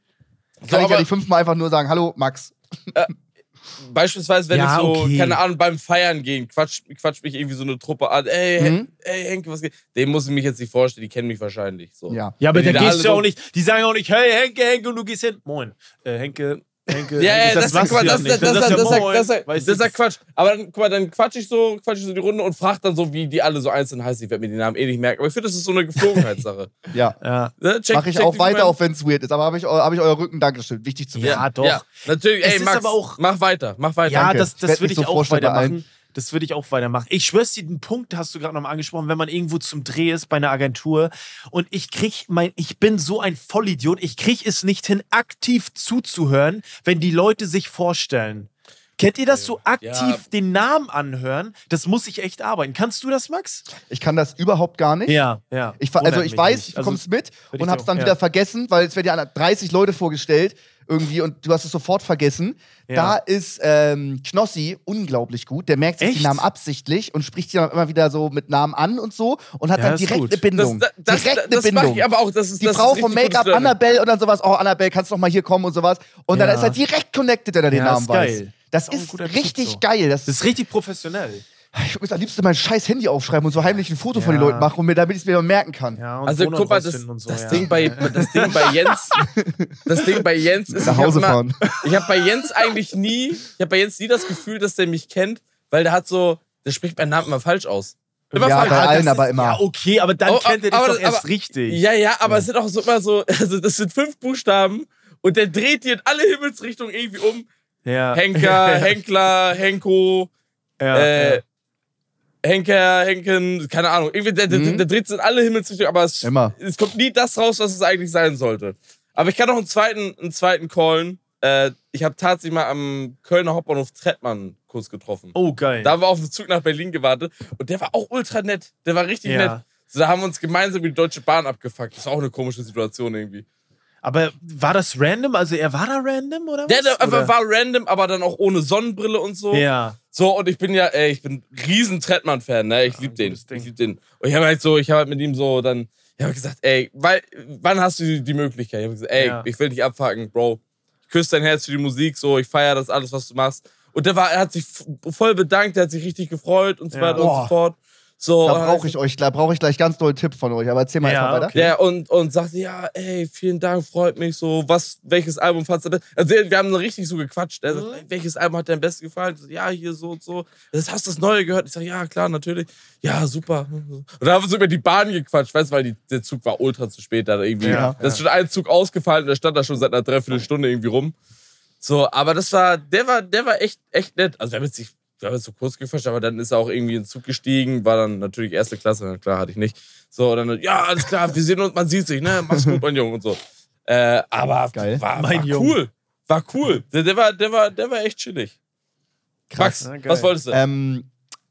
Speaker 3: kann
Speaker 2: So,
Speaker 3: ich ja nicht fünfmal einfach nur sagen, hallo, Max.
Speaker 2: Beispielsweise, wenn
Speaker 1: Ja,
Speaker 2: ich so,
Speaker 1: okay.
Speaker 2: keine Ahnung, beim Feiern gehen, quatscht quatsch mich irgendwie so eine Truppe an. Ey,
Speaker 3: Mhm.
Speaker 2: ey Henke, was geht? Dem muss ich mich jetzt nicht vorstellen, die kennen mich wahrscheinlich. So.
Speaker 3: Ja.
Speaker 1: Ja, aber
Speaker 2: Wenn da
Speaker 1: gehst du ja
Speaker 2: so-
Speaker 1: auch nicht. Die sagen auch nicht, hey Henke, Henke, und du gehst hin. Moin. Äh, Henke, Henke.
Speaker 2: Ja, ja, das, ist
Speaker 1: machst du
Speaker 2: Quatsch,
Speaker 1: ja
Speaker 2: das,
Speaker 1: nicht.
Speaker 2: das, das, das, das, das, das, das, das ist ja Quatsch. Aber dann, guck mal, dann quatsch ich so, quatsch ich so die Runde und frag dann so, wie die alle so einzeln heißen. Ich werde mir die Namen eh nicht merken. Aber ich finde, das ist so eine Geflogenheitssache.
Speaker 3: Ja.
Speaker 1: Ja.
Speaker 2: Ne? Check-
Speaker 3: Mache ich
Speaker 2: check
Speaker 3: auch weiter, auch wenn es weird ist. Aber habe ich, hab ich euer Rücken, Dankeschön. Wichtig zu wissen.
Speaker 1: Ja, doch.
Speaker 2: Ja, natürlich.
Speaker 1: Es
Speaker 2: Ey,
Speaker 1: ist
Speaker 2: Max,
Speaker 1: aber auch-
Speaker 2: mach weiter, mach weiter.
Speaker 1: Ja,
Speaker 3: Danke.
Speaker 1: das, das würde ich
Speaker 3: so
Speaker 1: auch weitermachen. Das würde ich auch weitermachen. Ich schwör's dir, den Punkt hast du gerade nochmal angesprochen, wenn man irgendwo zum Dreh ist bei einer Agentur und ich krieg mein, ich bin so ein Vollidiot, ich krieg es nicht hin, aktiv zuzuhören, wenn die Leute sich vorstellen. Kennt ihr das so aktiv
Speaker 2: Ja.
Speaker 1: den Namen anhören? Das muss ich echt arbeiten. Kannst du das, Max?
Speaker 3: Ich kann das überhaupt gar nicht.
Speaker 1: Ja, ja.
Speaker 3: Ich, also ich weiß,
Speaker 1: nicht.
Speaker 3: du
Speaker 1: Also,
Speaker 3: mit
Speaker 1: ich
Speaker 3: und hab's
Speaker 1: auch,
Speaker 3: dann
Speaker 1: ja.
Speaker 3: wieder vergessen, weil es werden ja 30 Leute vorgestellt irgendwie und du hast es sofort vergessen.
Speaker 1: Ja.
Speaker 3: Da ist ähm, Knossi unglaublich gut. Der merkt sich die
Speaker 1: Echt?
Speaker 3: Namen absichtlich und spricht die dann immer wieder so mit Namen an und so und hat
Speaker 1: Ja,
Speaker 3: dann
Speaker 1: das
Speaker 3: direkt eine Bindung.
Speaker 2: Das, das,
Speaker 3: direkt
Speaker 2: das,
Speaker 3: eine
Speaker 2: das mach
Speaker 3: Bindung.
Speaker 2: ich aber auch. Das ist,
Speaker 3: die
Speaker 2: das
Speaker 3: Frau
Speaker 2: ist
Speaker 3: vom Make-up. Annabelle und dann sowas, oh, Annabelle, kannst du noch mal hier kommen und sowas. Und dann
Speaker 1: Ja.
Speaker 3: ist er direkt connected, wenn er den Namen weiß.
Speaker 1: geil.
Speaker 3: Das
Speaker 1: Ist ein
Speaker 3: ist richtig
Speaker 1: so.
Speaker 3: geil. Das,
Speaker 1: Das ist richtig professionell.
Speaker 3: Ich würde am liebsten mein scheiß Handy aufschreiben und so heimlich ein Foto von den
Speaker 1: Ja.
Speaker 3: Leuten machen, und mir, damit ich es mir merken kann.
Speaker 1: Ja, und
Speaker 2: Also guck mal, das,
Speaker 1: so,
Speaker 2: das,
Speaker 1: ja.
Speaker 2: Ding bei, das Ding bei Jens, das Ding bei Jens ist,
Speaker 3: Nach
Speaker 2: ich hab
Speaker 3: Hause.
Speaker 2: Ich habe bei Jens eigentlich nie, ich habe bei Jens nie das Gefühl, dass der mich kennt, weil der hat so, der spricht meinen Namen immer falsch aus. Immer
Speaker 3: Ja,
Speaker 2: falsch.
Speaker 3: bei allen
Speaker 1: das
Speaker 3: aber
Speaker 1: ist,
Speaker 3: immer.
Speaker 1: Ja, okay, aber dann
Speaker 2: Oh,
Speaker 1: kennt er dich doch erst
Speaker 2: aber-
Speaker 1: richtig.
Speaker 2: Ja, ja, aber es sind auch so immer so, also das sind fünf Buchstaben und der dreht die in alle Himmelsrichtungen irgendwie um.
Speaker 1: Ja.
Speaker 2: Henker, Henkler, Henko,
Speaker 1: ja,
Speaker 2: äh,
Speaker 1: ja.
Speaker 2: Henker, Henken, keine Ahnung. Irgendwie, der,
Speaker 3: Mhm.
Speaker 2: der dreht es in alle Himmelsrichtungen, aber es,
Speaker 3: Immer.
Speaker 2: es kommt nie das raus, was es eigentlich sein sollte. Aber ich kann noch einen zweiten, einen zweiten callen. Äh, ich habe tatsächlich mal am Kölner Hauptbahnhof Trettmann kurz getroffen.
Speaker 1: Oh, geil.
Speaker 2: Da haben wir auf den Zug nach Berlin gewartet und der war auch ultra nett. Der war richtig
Speaker 1: Ja.
Speaker 2: nett. So, da haben wir uns gemeinsam die Deutsche Bahn abgefuckt. Das ist auch eine komische Situation irgendwie.
Speaker 1: Aber war das random? Also er war da random oder was?
Speaker 2: Der, der war random, aber dann auch ohne Sonnenbrille und so.
Speaker 1: Ja.
Speaker 2: So, und ich bin ja, ey, ich bin riesen Trettmann-Fan, ne? Ich lieb den.
Speaker 1: Ding.
Speaker 2: Ich lieb den. Und ich habe halt so, ich habe halt mit ihm so dann, ich habe gesagt, ey, weil, wann hast du die, die Möglichkeit? Ich habe gesagt, ey,
Speaker 1: Ja.
Speaker 2: ich will dich abfacken, Bro. Ich küsse dein Herz für die Musik, so, ich feiere das alles, was du machst. Und der war, er hat sich voll bedankt, er hat sich richtig gefreut und so
Speaker 1: Ja.
Speaker 2: weiter und so fort. So,
Speaker 3: Da brauche ich euch, da brauche ich gleich ganz doll Tipp von euch. Aber erzähl mal
Speaker 1: Ja,
Speaker 3: einfach weiter.
Speaker 1: okay.
Speaker 2: Der und, und sagte, ja, ey, vielen Dank, freut mich so. Was, welches Album fandst du besten? Also, wir haben so richtig so gequatscht. Er sagt,
Speaker 1: Mhm.
Speaker 2: welches Album hat dir am besten gefallen? So, ja, hier so und so. Das hast du das Neue gehört? Ich sag, ja, klar, natürlich. Ja, super. Und dann haben wir so über die Bahn gequatscht, weißt du, weil die, der Zug war ultra zu spät. Da irgendwie.
Speaker 1: Ja,
Speaker 2: da ist schon ein Zug ausgefallen und der stand da schon seit einer Dreiviertelstunde irgendwie rum. So, aber das war, der war, der war echt, echt nett. Also, der hat sich da ist so kurz gequatscht, aber dann ist er auch irgendwie in den Zug gestiegen, war dann natürlich erste Klasse, klar, hatte ich nicht. So, dann, ja, alles klar, wir sehen uns, man sieht sich, ne? Mach's gut, mein Junge und so. Äh, aber
Speaker 3: Geil.
Speaker 2: war, war cool. War cool. Der, der, war, der, war, der war echt chillig. Max,
Speaker 1: Ja, geil.
Speaker 2: was wolltest du?
Speaker 3: Ähm,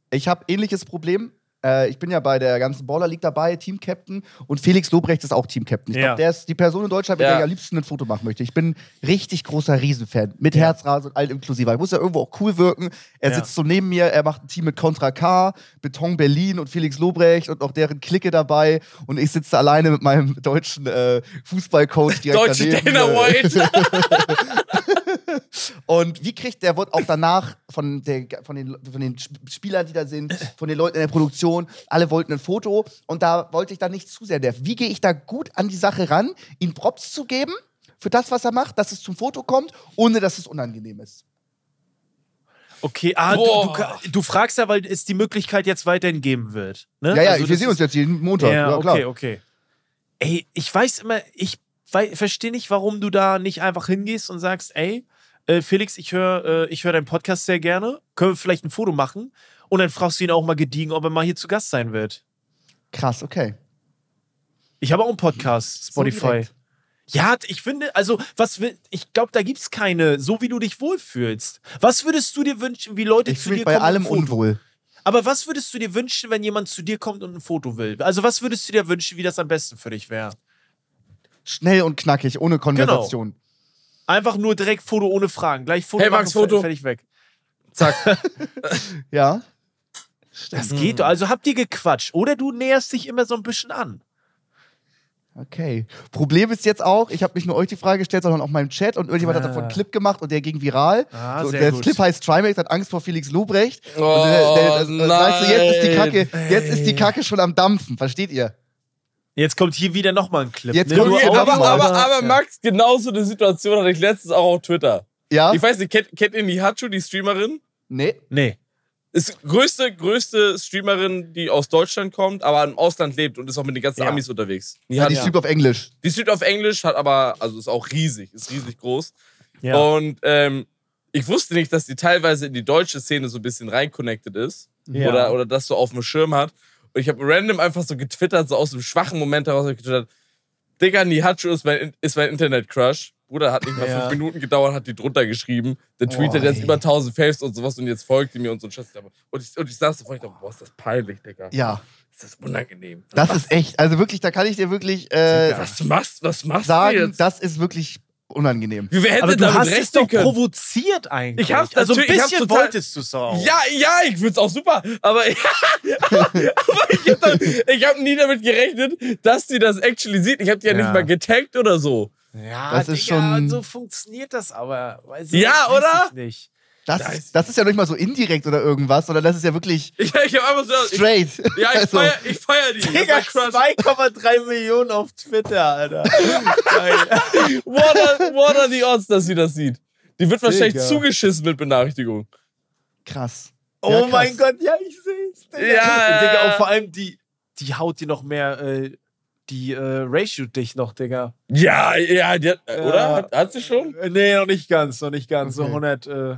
Speaker 3: ich habe ähnliches Problem. Äh, ich bin ja bei der ganzen Baller League dabei, Team-Captain. Und Felix Lobrecht ist auch Team-Captain. Ich
Speaker 1: Ja.
Speaker 3: glaube, der ist die Person in Deutschland, mit
Speaker 2: Ja.
Speaker 3: der ich am liebsten ein Foto machen möchte. Ich bin richtig großer Riesenfan. Mit Herzrasen und allem inklusive. Ich muss ja irgendwo auch cool wirken. Er
Speaker 1: Ja.
Speaker 3: sitzt so neben mir, er macht ein Team mit Contra K, Beton Berlin und Felix Lobrecht und auch deren Clique dabei. Und ich sitze alleine mit meinem deutschen äh, Fußballcoach direkt
Speaker 2: Deutsche
Speaker 3: daneben.
Speaker 2: Dana White.
Speaker 3: Und wie kriegt der wird auch danach von, der, von, den, von den Sp- Spielern, die da sind, von den Leuten in der Produktion, alle wollten ein Foto und da wollte ich dann nicht zu sehr nerven. Wie gehe ich da gut an die Sache ran, ihm Props zu geben für das, was er macht, dass es zum Foto kommt, ohne dass es unangenehm ist?
Speaker 1: Okay, ah, du, du, du fragst ja, weil es die Möglichkeit jetzt weiterhin geben wird. Ne?
Speaker 3: Ja, ja,
Speaker 1: Also
Speaker 3: wir sehen uns jetzt jeden Montag.
Speaker 1: Ja,
Speaker 3: Ja, klar.
Speaker 1: okay, okay. Ey, ich weiß immer, ich verstehe nicht, warum du da nicht einfach hingehst und sagst, ey, äh, Felix, ich höre äh, ich hör deinen Podcast sehr gerne. Können wir vielleicht ein Foto machen? Und dann fragst du ihn auch mal gediegen, ob er mal hier zu Gast sein wird.
Speaker 3: Krass, okay.
Speaker 1: Ich habe auch einen Podcast,
Speaker 3: So
Speaker 1: Spotify.
Speaker 3: direkt.
Speaker 1: ja, ich finde, also, was will, ich glaube, da gibt es keine, so wie du dich wohlfühlst. Was würdest du dir wünschen, wie Leute
Speaker 3: Ich
Speaker 1: zu dir
Speaker 3: bei
Speaker 1: kommen und
Speaker 3: allem unwohl.
Speaker 1: Aber was würdest du dir wünschen, wenn jemand zu dir kommt und ein Foto will? Also, was würdest du dir wünschen, wie das am besten für dich wäre?
Speaker 3: Schnell und knackig, ohne Konversation.
Speaker 1: Einfach nur direkt Foto ohne Fragen. Gleich Foto
Speaker 2: Hey, Max,
Speaker 1: machen,
Speaker 2: Foto.
Speaker 1: fertig weg.
Speaker 2: Zack.
Speaker 3: Ja.
Speaker 1: Das
Speaker 2: Mhm.
Speaker 1: geht doch. Also habt ihr gequatscht. Oder du näherst dich immer so ein bisschen an.
Speaker 3: Okay. Problem ist jetzt auch, ich habe nicht nur euch die Frage gestellt, sondern auch meinem Chat und irgendjemand hat davon einen Clip gemacht und der ging viral.
Speaker 1: Ah,
Speaker 3: so,
Speaker 1: sehr
Speaker 3: der
Speaker 1: gut.
Speaker 3: Clip heißt Trimax hat Angst vor Felix Lobrecht.
Speaker 2: Oh,
Speaker 3: und der, der, das,
Speaker 2: nein.
Speaker 3: weißt du, jetzt ist die Kacke, jetzt ist die Kacke schon am dampfen, versteht ihr?
Speaker 1: Jetzt kommt hier wieder nochmal ein Clip.
Speaker 3: Jetzt
Speaker 1: ne?
Speaker 3: kommt hier
Speaker 2: aber, aber, aber
Speaker 1: Ja.
Speaker 2: Max, genauso eine Situation hatte ich letztens auch auf Twitter.
Speaker 3: Ja?
Speaker 2: Ich weiß nicht, kennt, kennt ihr Nihachu, die Streamerin?
Speaker 3: nee.
Speaker 1: Nee.
Speaker 2: Ist größte, größte Streamerin, die aus Deutschland kommt, aber im Ausland lebt und ist auch mit den ganzen
Speaker 1: Ja.
Speaker 2: Amis unterwegs.
Speaker 3: Ja, die streamt auf Englisch.
Speaker 2: Die streamt auf Englisch, hat aber, also ist auch riesig, ist riesig groß.
Speaker 1: Ja.
Speaker 2: Und ähm, ich wusste nicht, dass die teilweise in die deutsche Szene so ein bisschen reinconnected ist.
Speaker 1: Ja.
Speaker 2: Oder, oder das so auf dem Schirm hat. Und ich habe random einfach so getwittert, so aus dem schwachen Moment heraus hab ich getwittert, Digga, Nihachu ist mein, ist mein Internet-Crush. Bruder, hat nicht mal
Speaker 1: Ja.
Speaker 2: fünf Minuten gedauert, hat die drunter geschrieben. Der tweetet
Speaker 3: Oh,
Speaker 2: jetzt über 1000 Faves und sowas und jetzt folgt die mir und so ein Scheiß. Und ich, und ich saß davor, ich dachte, boah, ist das peinlich, Digga.
Speaker 3: Ja,
Speaker 2: Ist das unangenehm.
Speaker 3: das ist echt, also wirklich, da kann ich dir wirklich äh,
Speaker 2: Was machst, was machst du
Speaker 3: sagen,
Speaker 2: jetzt?
Speaker 3: das ist wirklich unangenehm.
Speaker 2: Wer hätte
Speaker 1: aber du
Speaker 2: damit
Speaker 1: hast es doch
Speaker 2: können?
Speaker 1: provoziert eigentlich.
Speaker 2: Ich hab's
Speaker 1: also ein bisschen
Speaker 2: total-
Speaker 1: wolltest du es auch.
Speaker 2: Ja, ja, ich find's auch super, aber, aber ich hab, doch- ich hab nie damit gerechnet, dass die das actually sieht. Ich hab die ja,
Speaker 1: Ja.
Speaker 2: nicht mal getaggt oder so.
Speaker 1: Ja,
Speaker 3: Das ist
Speaker 1: Digga,
Speaker 3: schon-
Speaker 1: so funktioniert das aber. Weiß
Speaker 2: Ja, oder?
Speaker 1: Ich nicht.
Speaker 3: Das,
Speaker 2: Da
Speaker 3: ist, das ist ja nicht mal so indirekt oder irgendwas, sondern das ist ja wirklich
Speaker 2: Ich, ich hab einfach so. Ich,
Speaker 3: straight.
Speaker 2: ja, ich
Speaker 3: Also,
Speaker 2: feier, ich feier die.
Speaker 1: Digga,
Speaker 2: ist mein Crush.
Speaker 1: 2,3 Millionen auf Twitter, Alter.
Speaker 2: What are, what are the odds, dass sie das sieht? Die wird wahrscheinlich
Speaker 1: Digga.
Speaker 2: zugeschissen mit Benachrichtigung.
Speaker 3: krass.
Speaker 1: Oh
Speaker 3: Ja, krass.
Speaker 1: mein Gott, ja, ich seh's. Digga.
Speaker 2: Ja.
Speaker 1: Digga, und vor allem die, die haut dir noch mehr, äh, die äh, Ratio dich noch, Digga.
Speaker 2: Ja, ja, die hat,
Speaker 1: Ja.
Speaker 2: oder? Hat, hat sie schon?
Speaker 1: Äh, Nee, noch nicht ganz, noch nicht ganz. So
Speaker 3: Okay.
Speaker 1: 100 äh,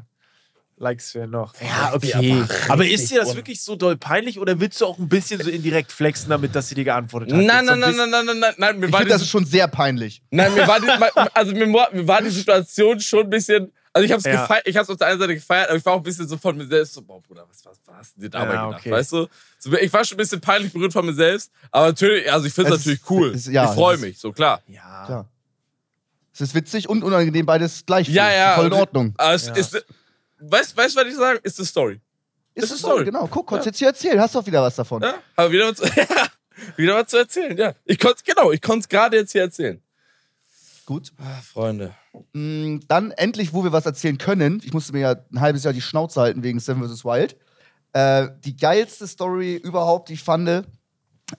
Speaker 1: Likes fehlen noch. Ja, okay.
Speaker 2: aber
Speaker 1: Aber, ist dir das wirklich so doll peinlich oder willst du auch ein bisschen so indirekt flexen, damit dass sie dir geantwortet hat?
Speaker 2: Nein, nein,
Speaker 1: ein
Speaker 2: nein, nein, nein, nein, nein, nein. Mir
Speaker 3: Ich
Speaker 2: war
Speaker 3: finde, das ist schon sehr peinlich.
Speaker 2: nein, mir war die, also mir, war- mir war die Situation schon ein bisschen. Also ich hab's
Speaker 1: Ja.
Speaker 2: gefeiert, ich hab's auf der einen Seite gefeiert, aber ich war auch ein bisschen so von mir selbst so, boah, Bruder, was, was, was hast du dir dabei
Speaker 1: Ja,
Speaker 2: gedacht,
Speaker 1: okay.
Speaker 2: weißt du? So, ich war schon ein bisschen peinlich berührt von mir selbst, aber natürlich, also ich finde es natürlich
Speaker 3: ist-
Speaker 2: cool.
Speaker 3: es- ja,
Speaker 2: ich freue
Speaker 3: ist-
Speaker 2: mich, so klar.
Speaker 1: Ja.
Speaker 3: Klar. Es ist witzig und unangenehm, beides gleich.
Speaker 2: Ja, ja.
Speaker 3: Voll in Ordnung.
Speaker 2: Aber es
Speaker 1: Ja.
Speaker 2: ist, weißt du, was ich sagen? Ist eine Story.
Speaker 3: Ist
Speaker 2: eine Story.
Speaker 3: genau. Guck, konntest jetzt hier erzählen. Hast doch wieder was davon.
Speaker 2: Ja? Aber wieder was, wieder was zu erzählen, ja. Ich konnte genau, ich konnte es gerade jetzt hier erzählen.
Speaker 3: Gut.
Speaker 2: Ah, Freunde.
Speaker 3: Mm, Dann endlich, wo wir was erzählen können. Ich musste mir ja ein halbes Jahr die Schnauze halten wegen Seven vs. Wild. Äh, die geilste Story überhaupt, die ich fand.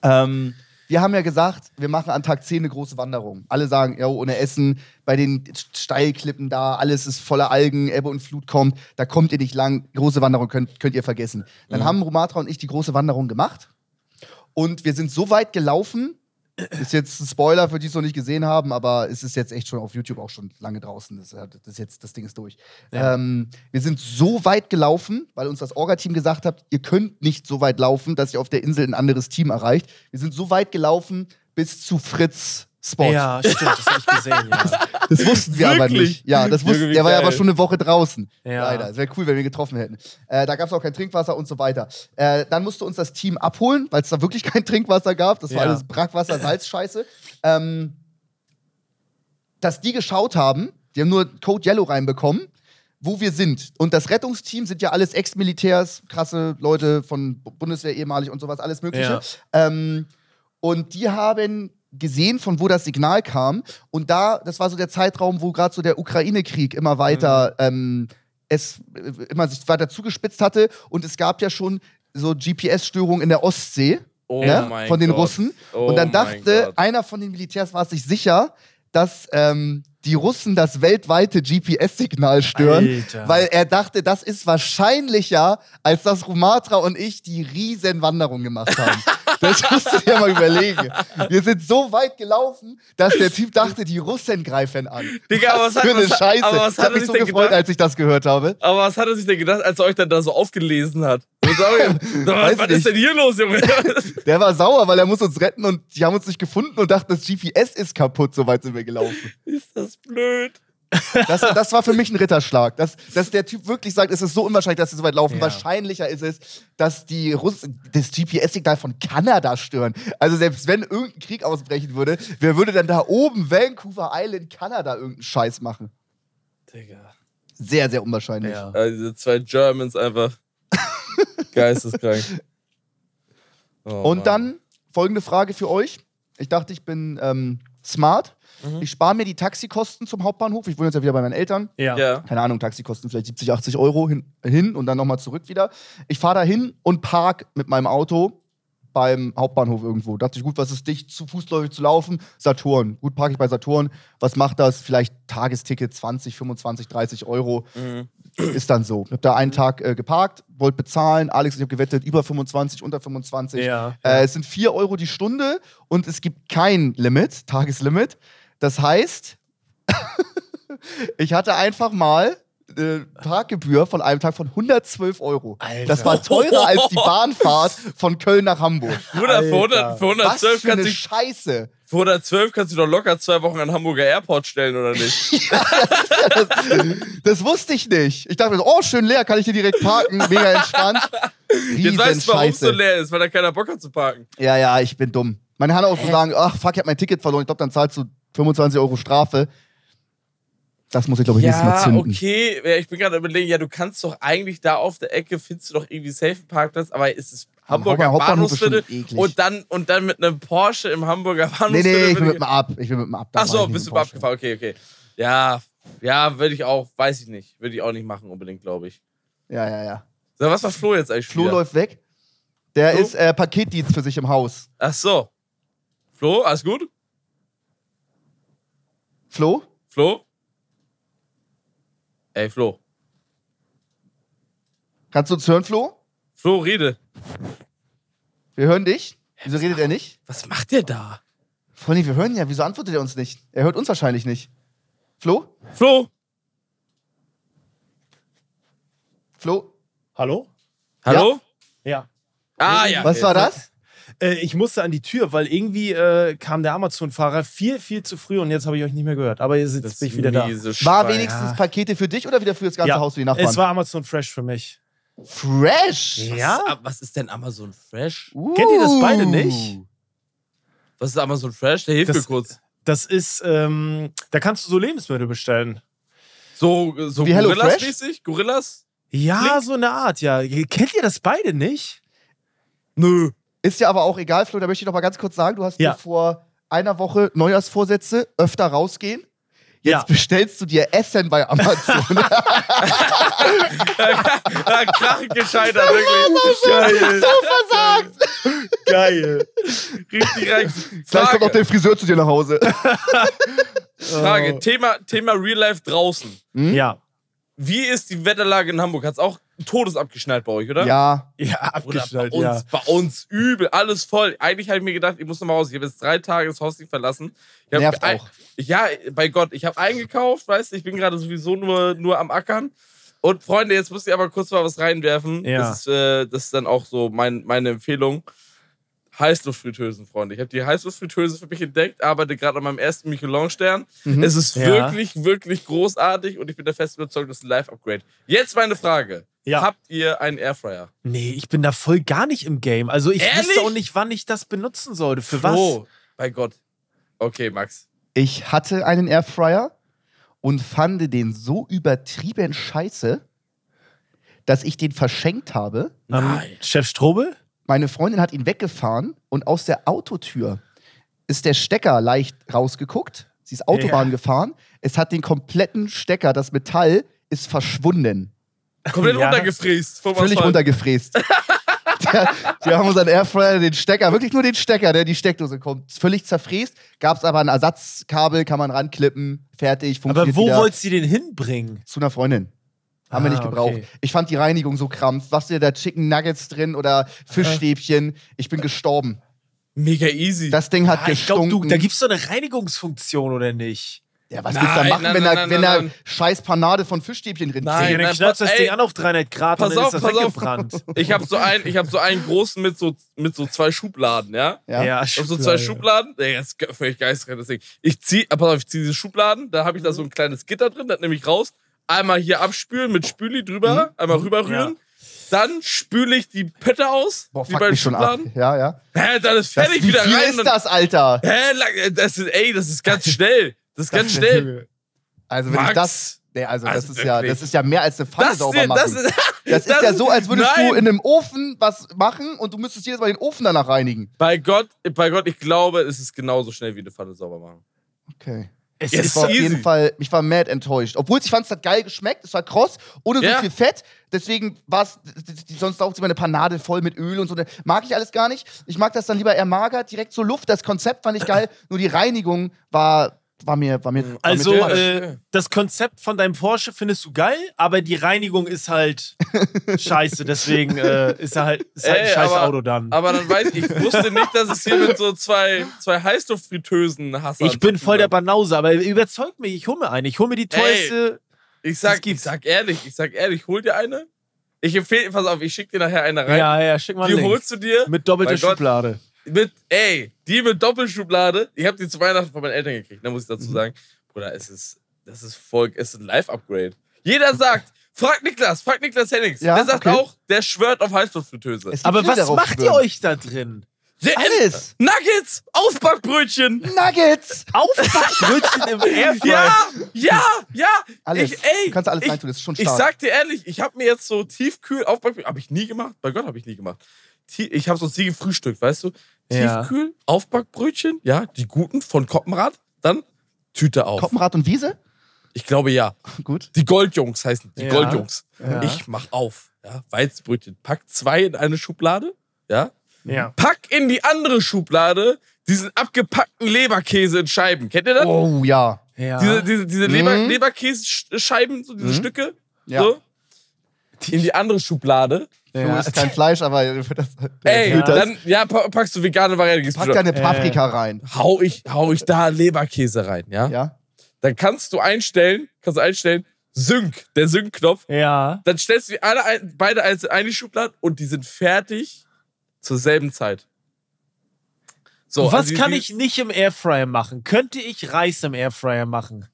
Speaker 3: Ähm, wir haben ja gesagt, wir machen an Tag 10 eine große Wanderung. Alle sagen, ja, ohne Essen, bei den Steilklippen da, alles ist voller Algen, Ebbe und Flut kommt, da kommt ihr nicht lang. Große Wanderung könnt, könnt ihr vergessen. Dann haben Romatra und ich die große Wanderung gemacht. Und wir sind so weit gelaufen, Ist jetzt ein Spoiler für die, die es noch nicht gesehen haben, aber es ist jetzt echt schon auf YouTube auch schon lange draußen. Das, das, jetzt, das Ding ist durch.
Speaker 1: Ja.
Speaker 3: Ähm, wir sind so weit gelaufen, weil uns das Orga-Team gesagt hat, ihr könnt nicht so weit laufen, dass ihr auf der Insel ein anderes Team erreicht. Wir sind so weit gelaufen bis zu Fritz Spot.
Speaker 1: Ja, stimmt, das habe ich gesehen, ja.
Speaker 3: Das wussten wir aber nicht. Ja, das wussten, der war ja aber schon eine Woche draußen.
Speaker 1: Ja.
Speaker 3: Leider. Es wäre cool, wenn wir ihn getroffen hätten. Äh, da gab es auch kein Trinkwasser und so weiter. Äh, dann musste uns das Team abholen, weil es da wirklich kein Trinkwasser gab. Das war
Speaker 1: Ja.
Speaker 3: alles Brackwasser, Salzscheiße. Ähm, dass die geschaut haben, die haben nur Code Yellow reinbekommen, wo wir sind. Und das Rettungsteam sind ja alles Ex-Militärs, krasse Leute von Bu- Bundeswehr ehemalig und sowas, alles Mögliche.
Speaker 1: Ja.
Speaker 3: Ähm, und die haben gesehen, von wo das Signal kam. Und da, das war so der Zeitraum, wo gerade so der Ukraine-Krieg immer weiter ähm, es äh, immer sich weiter zugespitzt hatte. Und es gab ja schon so GPS-Störungen in der Ostsee
Speaker 2: Oh
Speaker 3: ne, von den
Speaker 2: Gott.
Speaker 3: Russen.
Speaker 2: Oh
Speaker 3: und dann dachte einer von den Militärs war sich sicher, dass ähm, die Russen das weltweite GPS-Signal stören,
Speaker 1: Alter.
Speaker 3: weil er dachte, das ist wahrscheinlicher, als dass Rumatra und ich die riesen Wanderung gemacht haben. das musst du dir mal überlegen. Wir sind so weit gelaufen, dass der Typ dachte, die Russen greifen an.
Speaker 2: Digga, aber was hat,
Speaker 3: Für eine
Speaker 2: was,
Speaker 3: Scheiße.
Speaker 2: aber was
Speaker 3: ich
Speaker 2: hat er
Speaker 3: mich so gefreut,
Speaker 2: gedacht?
Speaker 3: als ich das gehört habe.
Speaker 2: Aber was hat er sich denn gedacht, als er euch dann da so aufgelesen hat? Was was
Speaker 3: nicht.
Speaker 2: ist denn hier los, Junge?
Speaker 3: Der war sauer, weil er muss uns retten und die haben uns nicht gefunden und dachten, das GPS ist kaputt, so weit sind wir gelaufen.
Speaker 2: ist das blöd?
Speaker 3: Das, das war für mich ein Ritterschlag. Dass, dass der Typ wirklich sagt, es ist so unwahrscheinlich, dass sie so weit laufen.
Speaker 1: Ja.
Speaker 3: Wahrscheinlicher ist es, dass die Russen das GPS-Signal von Kanada stören. Also selbst wenn irgendein Krieg ausbrechen würde, wer würde denn da oben, Vancouver Island, Kanada, irgendeinen Scheiß machen?
Speaker 2: Digga.
Speaker 3: Sehr, sehr unwahrscheinlich.
Speaker 1: Ja.
Speaker 2: Also diese zwei Germans einfach geisteskrank. Oh,
Speaker 3: Und
Speaker 2: Mann.
Speaker 3: dann folgende Frage für euch. Ich dachte, ich bin ähm, smart.
Speaker 2: Mhm.
Speaker 3: Ich spare mir die Taxikosten zum Hauptbahnhof. Ich wohne jetzt ja wieder bei meinen Eltern.
Speaker 1: Ja.
Speaker 2: Ja.
Speaker 3: keine Ahnung, Taxikosten vielleicht 70, 80 Euro hin, hin und dann nochmal zurück wieder. Ich fahre da hin und park mit meinem Auto beim Hauptbahnhof irgendwo. Dachte ich, gut, was ist dicht, zu fußläufig zu laufen? Saturn. Gut, parke ich bei Saturn. Was macht das? Vielleicht Tagesticket 20, 25, 30 Euro.
Speaker 2: Mhm.
Speaker 3: Ist dann so. Ich habe da einen Tag äh, geparkt, wollte bezahlen. Alex, ich habe gewettet, über 25, unter 25.
Speaker 1: Ja.
Speaker 3: Äh, es sind 4 Euro die Stunde und es gibt kein Limit, Tageslimit. Das heißt, ich hatte einfach mal eine Parkgebühr von einem Tag von 112 Euro.
Speaker 1: Alter.
Speaker 3: Das war teurer als die Bahnfahrt von Köln nach Hamburg.
Speaker 2: Bruder, für, 100,
Speaker 1: Alter.
Speaker 2: für,
Speaker 3: Was
Speaker 2: 112
Speaker 3: für eine
Speaker 2: kannst du,
Speaker 3: Scheiße.
Speaker 2: für 112 kannst du doch locker zwei Wochen an Hamburger Airport stellen, oder nicht?
Speaker 3: Das wusste ich nicht. Ich dachte mir so, oh, schön leer, kann ich hier direkt parken, mega entspannt.
Speaker 2: Jetzt weißt du, warum es so leer ist, weil da keiner Bock hat zu parken.
Speaker 3: Ja, ja, ich bin dumm. Man kann auch so sagen, ach fuck, ich hab mein Ticket verloren. Ich glaube, dann zahlst du 25 Euro Strafe. Das muss ich, glaube ich, nächstes Mal
Speaker 2: Ja,
Speaker 3: zünden.
Speaker 2: okay. Ja, Ich bin gerade überlegen, ja, du kannst doch eigentlich da auf der Ecke, findest du doch irgendwie safe einen Parkplatz, aber es ist
Speaker 3: Am
Speaker 2: Hamburger Bahnhofsviertel und dann, und dann mit einem Porsche im Hamburger
Speaker 3: Nee,
Speaker 2: Bahnhofsviertel.
Speaker 3: nee, ich bin mit dem Ab. Ich bin mit dem Ab. Da
Speaker 2: Ach
Speaker 3: fahr
Speaker 2: so,
Speaker 3: ich nicht
Speaker 2: bist du abgefahren, okay, okay. Ja, ja, würde ich auch, weiß ich nicht. Würde ich auch nicht machen unbedingt, glaube ich.
Speaker 3: Ja, ja, ja.
Speaker 2: So, was war Flo jetzt eigentlich
Speaker 3: Flo
Speaker 2: wieder?
Speaker 3: läuft weg. Der
Speaker 2: Flo?
Speaker 3: ist äh, Paketdienst für sich im Haus.
Speaker 2: Ach so. Flo, alles gut?
Speaker 3: Flo?
Speaker 2: Flo? Ey, Flo.
Speaker 3: Kannst du uns hören, Flo?
Speaker 2: Flo, rede.
Speaker 3: Wir hören dich. Wieso redet er nicht?
Speaker 2: Was macht der da?
Speaker 3: Freunde, wir hören ja. Wieso antwortet er uns nicht? Er hört uns wahrscheinlich nicht. Flo?
Speaker 2: Flo?
Speaker 3: Flo?
Speaker 1: Hallo?
Speaker 2: Hallo?
Speaker 1: Ja.
Speaker 2: Ah, ja.
Speaker 3: Was war das?
Speaker 1: Äh, ich musste an die Tür, weil irgendwie äh, kam der Amazon-Fahrer viel, viel zu früh und jetzt habe ich euch nicht mehr gehört. Aber jetzt
Speaker 2: Das
Speaker 1: bin ich wieder da.
Speaker 3: War wenigstens Pakete für dich oder wieder für das ganze
Speaker 1: Ja,
Speaker 3: Haus für die Nachbarn?
Speaker 1: Es war Amazon Fresh für mich.
Speaker 3: fresh.
Speaker 1: Ja?
Speaker 2: Was, was ist denn Amazon Fresh?
Speaker 1: Kennt ihr das beide nicht?
Speaker 2: Was ist Amazon Fresh? Der hilft
Speaker 1: Das-
Speaker 2: mir kurz.
Speaker 1: Das ist, ähm, da kannst du so Lebensmittel bestellen.
Speaker 2: So, so
Speaker 3: Wie Hello
Speaker 2: Gorillas-mäßig? Gorillas?
Speaker 1: Ja,
Speaker 2: Klingt-
Speaker 1: so eine Art, ja. Kennt ihr das beide nicht?
Speaker 2: Nö.
Speaker 3: Ist ja aber auch egal, Flo, da möchte ich noch mal ganz kurz sagen, du hast
Speaker 1: Ja.
Speaker 3: vor einer Woche Neujahrsvorsätze, öfter rausgehen. Jetzt
Speaker 1: Ja.
Speaker 3: bestellst du dir Essen bei Amazon.
Speaker 2: Krachend gescheitert, wirklich.
Speaker 1: Geil. Geil.
Speaker 2: Richtig reich.
Speaker 3: Vielleicht kommt auch der Friseur zu dir nach Hause.
Speaker 2: Frage. Thema, Thema Real Life draußen.
Speaker 3: Hm?
Speaker 1: Ja.
Speaker 2: Wie ist die Wetterlage in Hamburg? Hat es auch Todes abgeschnallt bei euch, oder?
Speaker 3: Ja,
Speaker 1: Ja,
Speaker 2: Oder bei
Speaker 1: abgeschnallt,
Speaker 2: uns,
Speaker 1: ja.
Speaker 2: bei uns übel, alles voll. Eigentlich habe ich mir gedacht, ich muss nochmal raus. Ich habe jetzt drei Tage das Haus nicht verlassen. Ich
Speaker 3: Nervt
Speaker 2: ein-
Speaker 3: auch.
Speaker 2: Ja, bei Gott, ich habe eingekauft, weißt du, ich bin gerade sowieso nur, nur am Ackern. Und Freunde, jetzt müsst ihr aber kurz mal was reinwerfen.
Speaker 1: Ja.
Speaker 2: Das, ist, äh, das ist dann auch so mein, meine Empfehlung. Heißluftfritteusen, Freunde. Ich habe die Heißluftfritteuse für mich entdeckt, arbeite gerade an meinem ersten Michelin-Stern.
Speaker 3: Mhm.
Speaker 2: Es ist
Speaker 1: Ja.
Speaker 2: wirklich, wirklich großartig und ich bin der festen Überzeugung, das ist ein Live-Upgrade. Jetzt meine Frage.
Speaker 1: Ja.
Speaker 2: Habt ihr einen Airfryer?
Speaker 1: Nee, ich bin da voll gar nicht im Game. Also ich
Speaker 2: Ehrlich?
Speaker 1: wüsste auch nicht, wann ich das benutzen sollte. Für was?
Speaker 2: Oh, bei Gott. Okay, Max.
Speaker 3: ich hatte einen Airfryer und fand den so übertrieben scheiße, dass ich den verschenkt habe.
Speaker 1: Ähm, Chef Strobel?
Speaker 3: Meine Freundin hat ihn weggefahren und aus der Autotür ist der Stecker leicht rausgeguckt. Sie ist Autobahn
Speaker 1: Ja.
Speaker 3: gefahren. Es hat den kompletten Stecker, das Metall ist verschwunden.
Speaker 2: Komplett
Speaker 1: Ja.
Speaker 2: runtergefräst. vom
Speaker 3: Völlig
Speaker 2: Asphalt.
Speaker 3: runtergefräst. der, wir haben unseren Airfryer, den Stecker, wirklich nur den Stecker, der in die Steckdose kommt, völlig zerfräst. Gab es aber ein Ersatzkabel, kann man ranklippen, fertig,
Speaker 1: Aber
Speaker 3: funktioniert
Speaker 1: wo
Speaker 3: wieder.
Speaker 1: wolltest du den hinbringen?
Speaker 3: Zu einer Freundin. Haben wir
Speaker 1: Ah,
Speaker 3: nicht gebraucht.
Speaker 1: okay.
Speaker 3: Ich fand die Reinigung so krampf. Was dir da Chicken Nuggets drin oder Fischstäbchen? Ich bin gestorben.
Speaker 2: Mega easy.
Speaker 3: Das Ding hat
Speaker 1: Ah, ich glaube,
Speaker 3: gestunken.
Speaker 1: du, da gibt's doch eine Reinigungsfunktion, oder nicht?
Speaker 3: Ja, was
Speaker 2: Nein,
Speaker 3: willst du da machen,
Speaker 2: nein,
Speaker 3: wenn,
Speaker 2: nein,
Speaker 3: da, wenn scheiß Panade von Fischstäbchen drin
Speaker 2: Nein,
Speaker 3: ist?
Speaker 1: Ja, dann du das
Speaker 2: ey.
Speaker 1: Ding an auf 300 Grad
Speaker 2: Pass
Speaker 1: und dann
Speaker 2: auf,
Speaker 1: ist das
Speaker 2: pass auf.
Speaker 1: weggebrannt.
Speaker 2: Ich habe so, ein, ich hab so einen großen mit so, mit so zwei Schubladen, ja?
Speaker 3: Ja.
Speaker 2: Ich hab so zwei Schubladen. Ey, das ist völlig geistreich, das Ding. Ich zieh, ah, pass auf, ich zieh diese Schubladen, da habe ich da so ein kleines Gitter drin, das nehme ich raus. Einmal hier abspülen mit Spüli drüber,
Speaker 3: Mhm.
Speaker 2: einmal rüberrühren. Dann spüle ich die Pötte aus,
Speaker 3: Boah,
Speaker 2: wie
Speaker 3: fuck
Speaker 2: bei
Speaker 3: mich schon ab.
Speaker 2: Schubladen.
Speaker 3: Ja, ja.
Speaker 2: Hä, dann ist
Speaker 3: Das,
Speaker 2: fertig
Speaker 3: wie
Speaker 2: wieder
Speaker 3: viel
Speaker 2: rein.
Speaker 3: ist
Speaker 2: und-
Speaker 3: das, Alter?
Speaker 2: Hä, lang- das ist, ey, das ist ganz schnell. Das ist ganz schnell.
Speaker 3: Also, wenn
Speaker 2: Max.
Speaker 3: ich das. Nee, also, das,
Speaker 2: Also
Speaker 3: ist ja, das ist ja mehr als eine Pfanne
Speaker 2: Das,
Speaker 3: sauber machen.
Speaker 2: das, ist,
Speaker 3: Das ist ja so, als würdest
Speaker 2: Nein.
Speaker 3: du in einem Ofen was machen und du müsstest jedes Mal den Ofen danach reinigen.
Speaker 2: Bei Gott, bei Gott, ich glaube, es ist genauso schnell wie eine Pfanne sauber machen.
Speaker 3: Okay.
Speaker 1: Es.
Speaker 3: Ich
Speaker 1: ist
Speaker 3: war auf jeden Fall, ich war mad enttäuscht. Obwohl ich fand, es hat geil geschmeckt, es war kross, ohne so
Speaker 2: Ja.
Speaker 3: viel Fett. Deswegen war es, sonst auch immer eine Panade voll mit Öl und so. Mag ich alles gar nicht. Ich mag das dann lieber eher mager, direkt so Luft. Das Konzept fand ich geil, nur die Reinigung war, war mir, war mir. War
Speaker 1: Also,
Speaker 3: mir
Speaker 2: Ja, das
Speaker 1: äh, das Konzept von deinem Porsche findest du geil, aber die Reinigung ist halt scheiße. Deswegen äh, ist er halt, ist halt ein
Speaker 2: Ey,
Speaker 1: scheiß
Speaker 2: aber-
Speaker 1: Auto dann.
Speaker 2: Aber dann weiß ich, ich wusste nicht, dass es hier mit so zwei, zwei Heißluftfritteusen hast.
Speaker 1: ich bin voll der Banause, aber überzeugt mich, ich hole mir eine. Ich hole mir die teuerste.
Speaker 2: Ich sag, ich sag ehrlich, ich sag ehrlich, hol dir eine. Ich empfehle, pass auf, ich schick dir nachher eine rein.
Speaker 1: Ja, ja, schick mal
Speaker 2: die
Speaker 1: einen Link.
Speaker 2: holst du dir
Speaker 1: Mit doppelter
Speaker 2: Mein Gott. Mit, ey, die mit Doppelschublade. Ich habe die zu Weihnachten von meinen Eltern gekriegt, da muss ich dazu
Speaker 1: Mhm.
Speaker 2: sagen. Bruder, es ist, das ist voll, es ist ein Live-Upgrade. Jeder sagt, frag Niklas, frag Niklas Hennings.
Speaker 3: Ja,
Speaker 2: der sagt
Speaker 3: okay.
Speaker 2: auch, der schwört auf
Speaker 3: gibt
Speaker 1: Aber was macht ihr
Speaker 3: schwören.
Speaker 1: euch da drin?
Speaker 2: Der-
Speaker 3: Alles!
Speaker 2: Nuggets, Aufbackbrötchen.
Speaker 3: Nuggets!
Speaker 1: Aufbackbrötchen im Airfryer.
Speaker 2: Ja, ja, ja.
Speaker 3: Alles.
Speaker 2: Ich, ey,
Speaker 3: du kannst alles
Speaker 2: ich,
Speaker 3: reintun, das ist schon
Speaker 2: Ich
Speaker 3: stark.
Speaker 2: sag dir ehrlich, ich habe mir jetzt so tiefkühl Aufbackbrötchen, habe ich nie gemacht. Bei Gott habe ich nie gemacht. Ich habe so sie gefrühstückt, weißt du?
Speaker 1: Ja.
Speaker 2: Tiefkühl Aufbackbrötchen, ja, die guten von Koppenrad, dann Tüte auf.
Speaker 3: Koppenrad und Wiese?
Speaker 2: Ich glaube ja.
Speaker 3: Gut.
Speaker 2: Die Goldjungs heißen die
Speaker 1: Ja.
Speaker 2: Goldjungs.
Speaker 1: Ja.
Speaker 2: Ich mach auf, ja, Weizenbrötchen, pack zwei in eine Schublade, ja,
Speaker 1: Ja.
Speaker 2: pack in die andere Schublade diesen abgepackten Leberkäse in Scheiben. Kennt ihr das?
Speaker 3: Oh, ja.
Speaker 1: ja.
Speaker 2: Diese, diese, diese Leber,
Speaker 3: Mhm.
Speaker 2: Leberkäse-Scheiben, so diese
Speaker 3: Mhm.
Speaker 2: Stücke.
Speaker 3: Ja.
Speaker 2: So. In die andere Schublade.
Speaker 3: Du
Speaker 1: Ja.
Speaker 3: isst kein Fleisch, aber das,
Speaker 2: Ey,
Speaker 3: das
Speaker 2: dann ja, pa- packst du vegane Variante.
Speaker 3: pack
Speaker 2: du da-
Speaker 3: deine Paprika rein.
Speaker 2: hau, ich, hau ich da Leberkäse rein, ja?
Speaker 3: Ja?
Speaker 2: Dann kannst du einstellen, kannst du einstellen, Sync, der Sync-Knopf.
Speaker 1: ja.
Speaker 2: Dann stellst du die alle ein, beide einzeln in eine Schublade und die sind fertig zur selben Zeit. So,
Speaker 1: Was
Speaker 2: also
Speaker 1: kann
Speaker 2: die-
Speaker 1: ich nicht im Airfryer machen? Könnte ich Reis im Airfryer machen?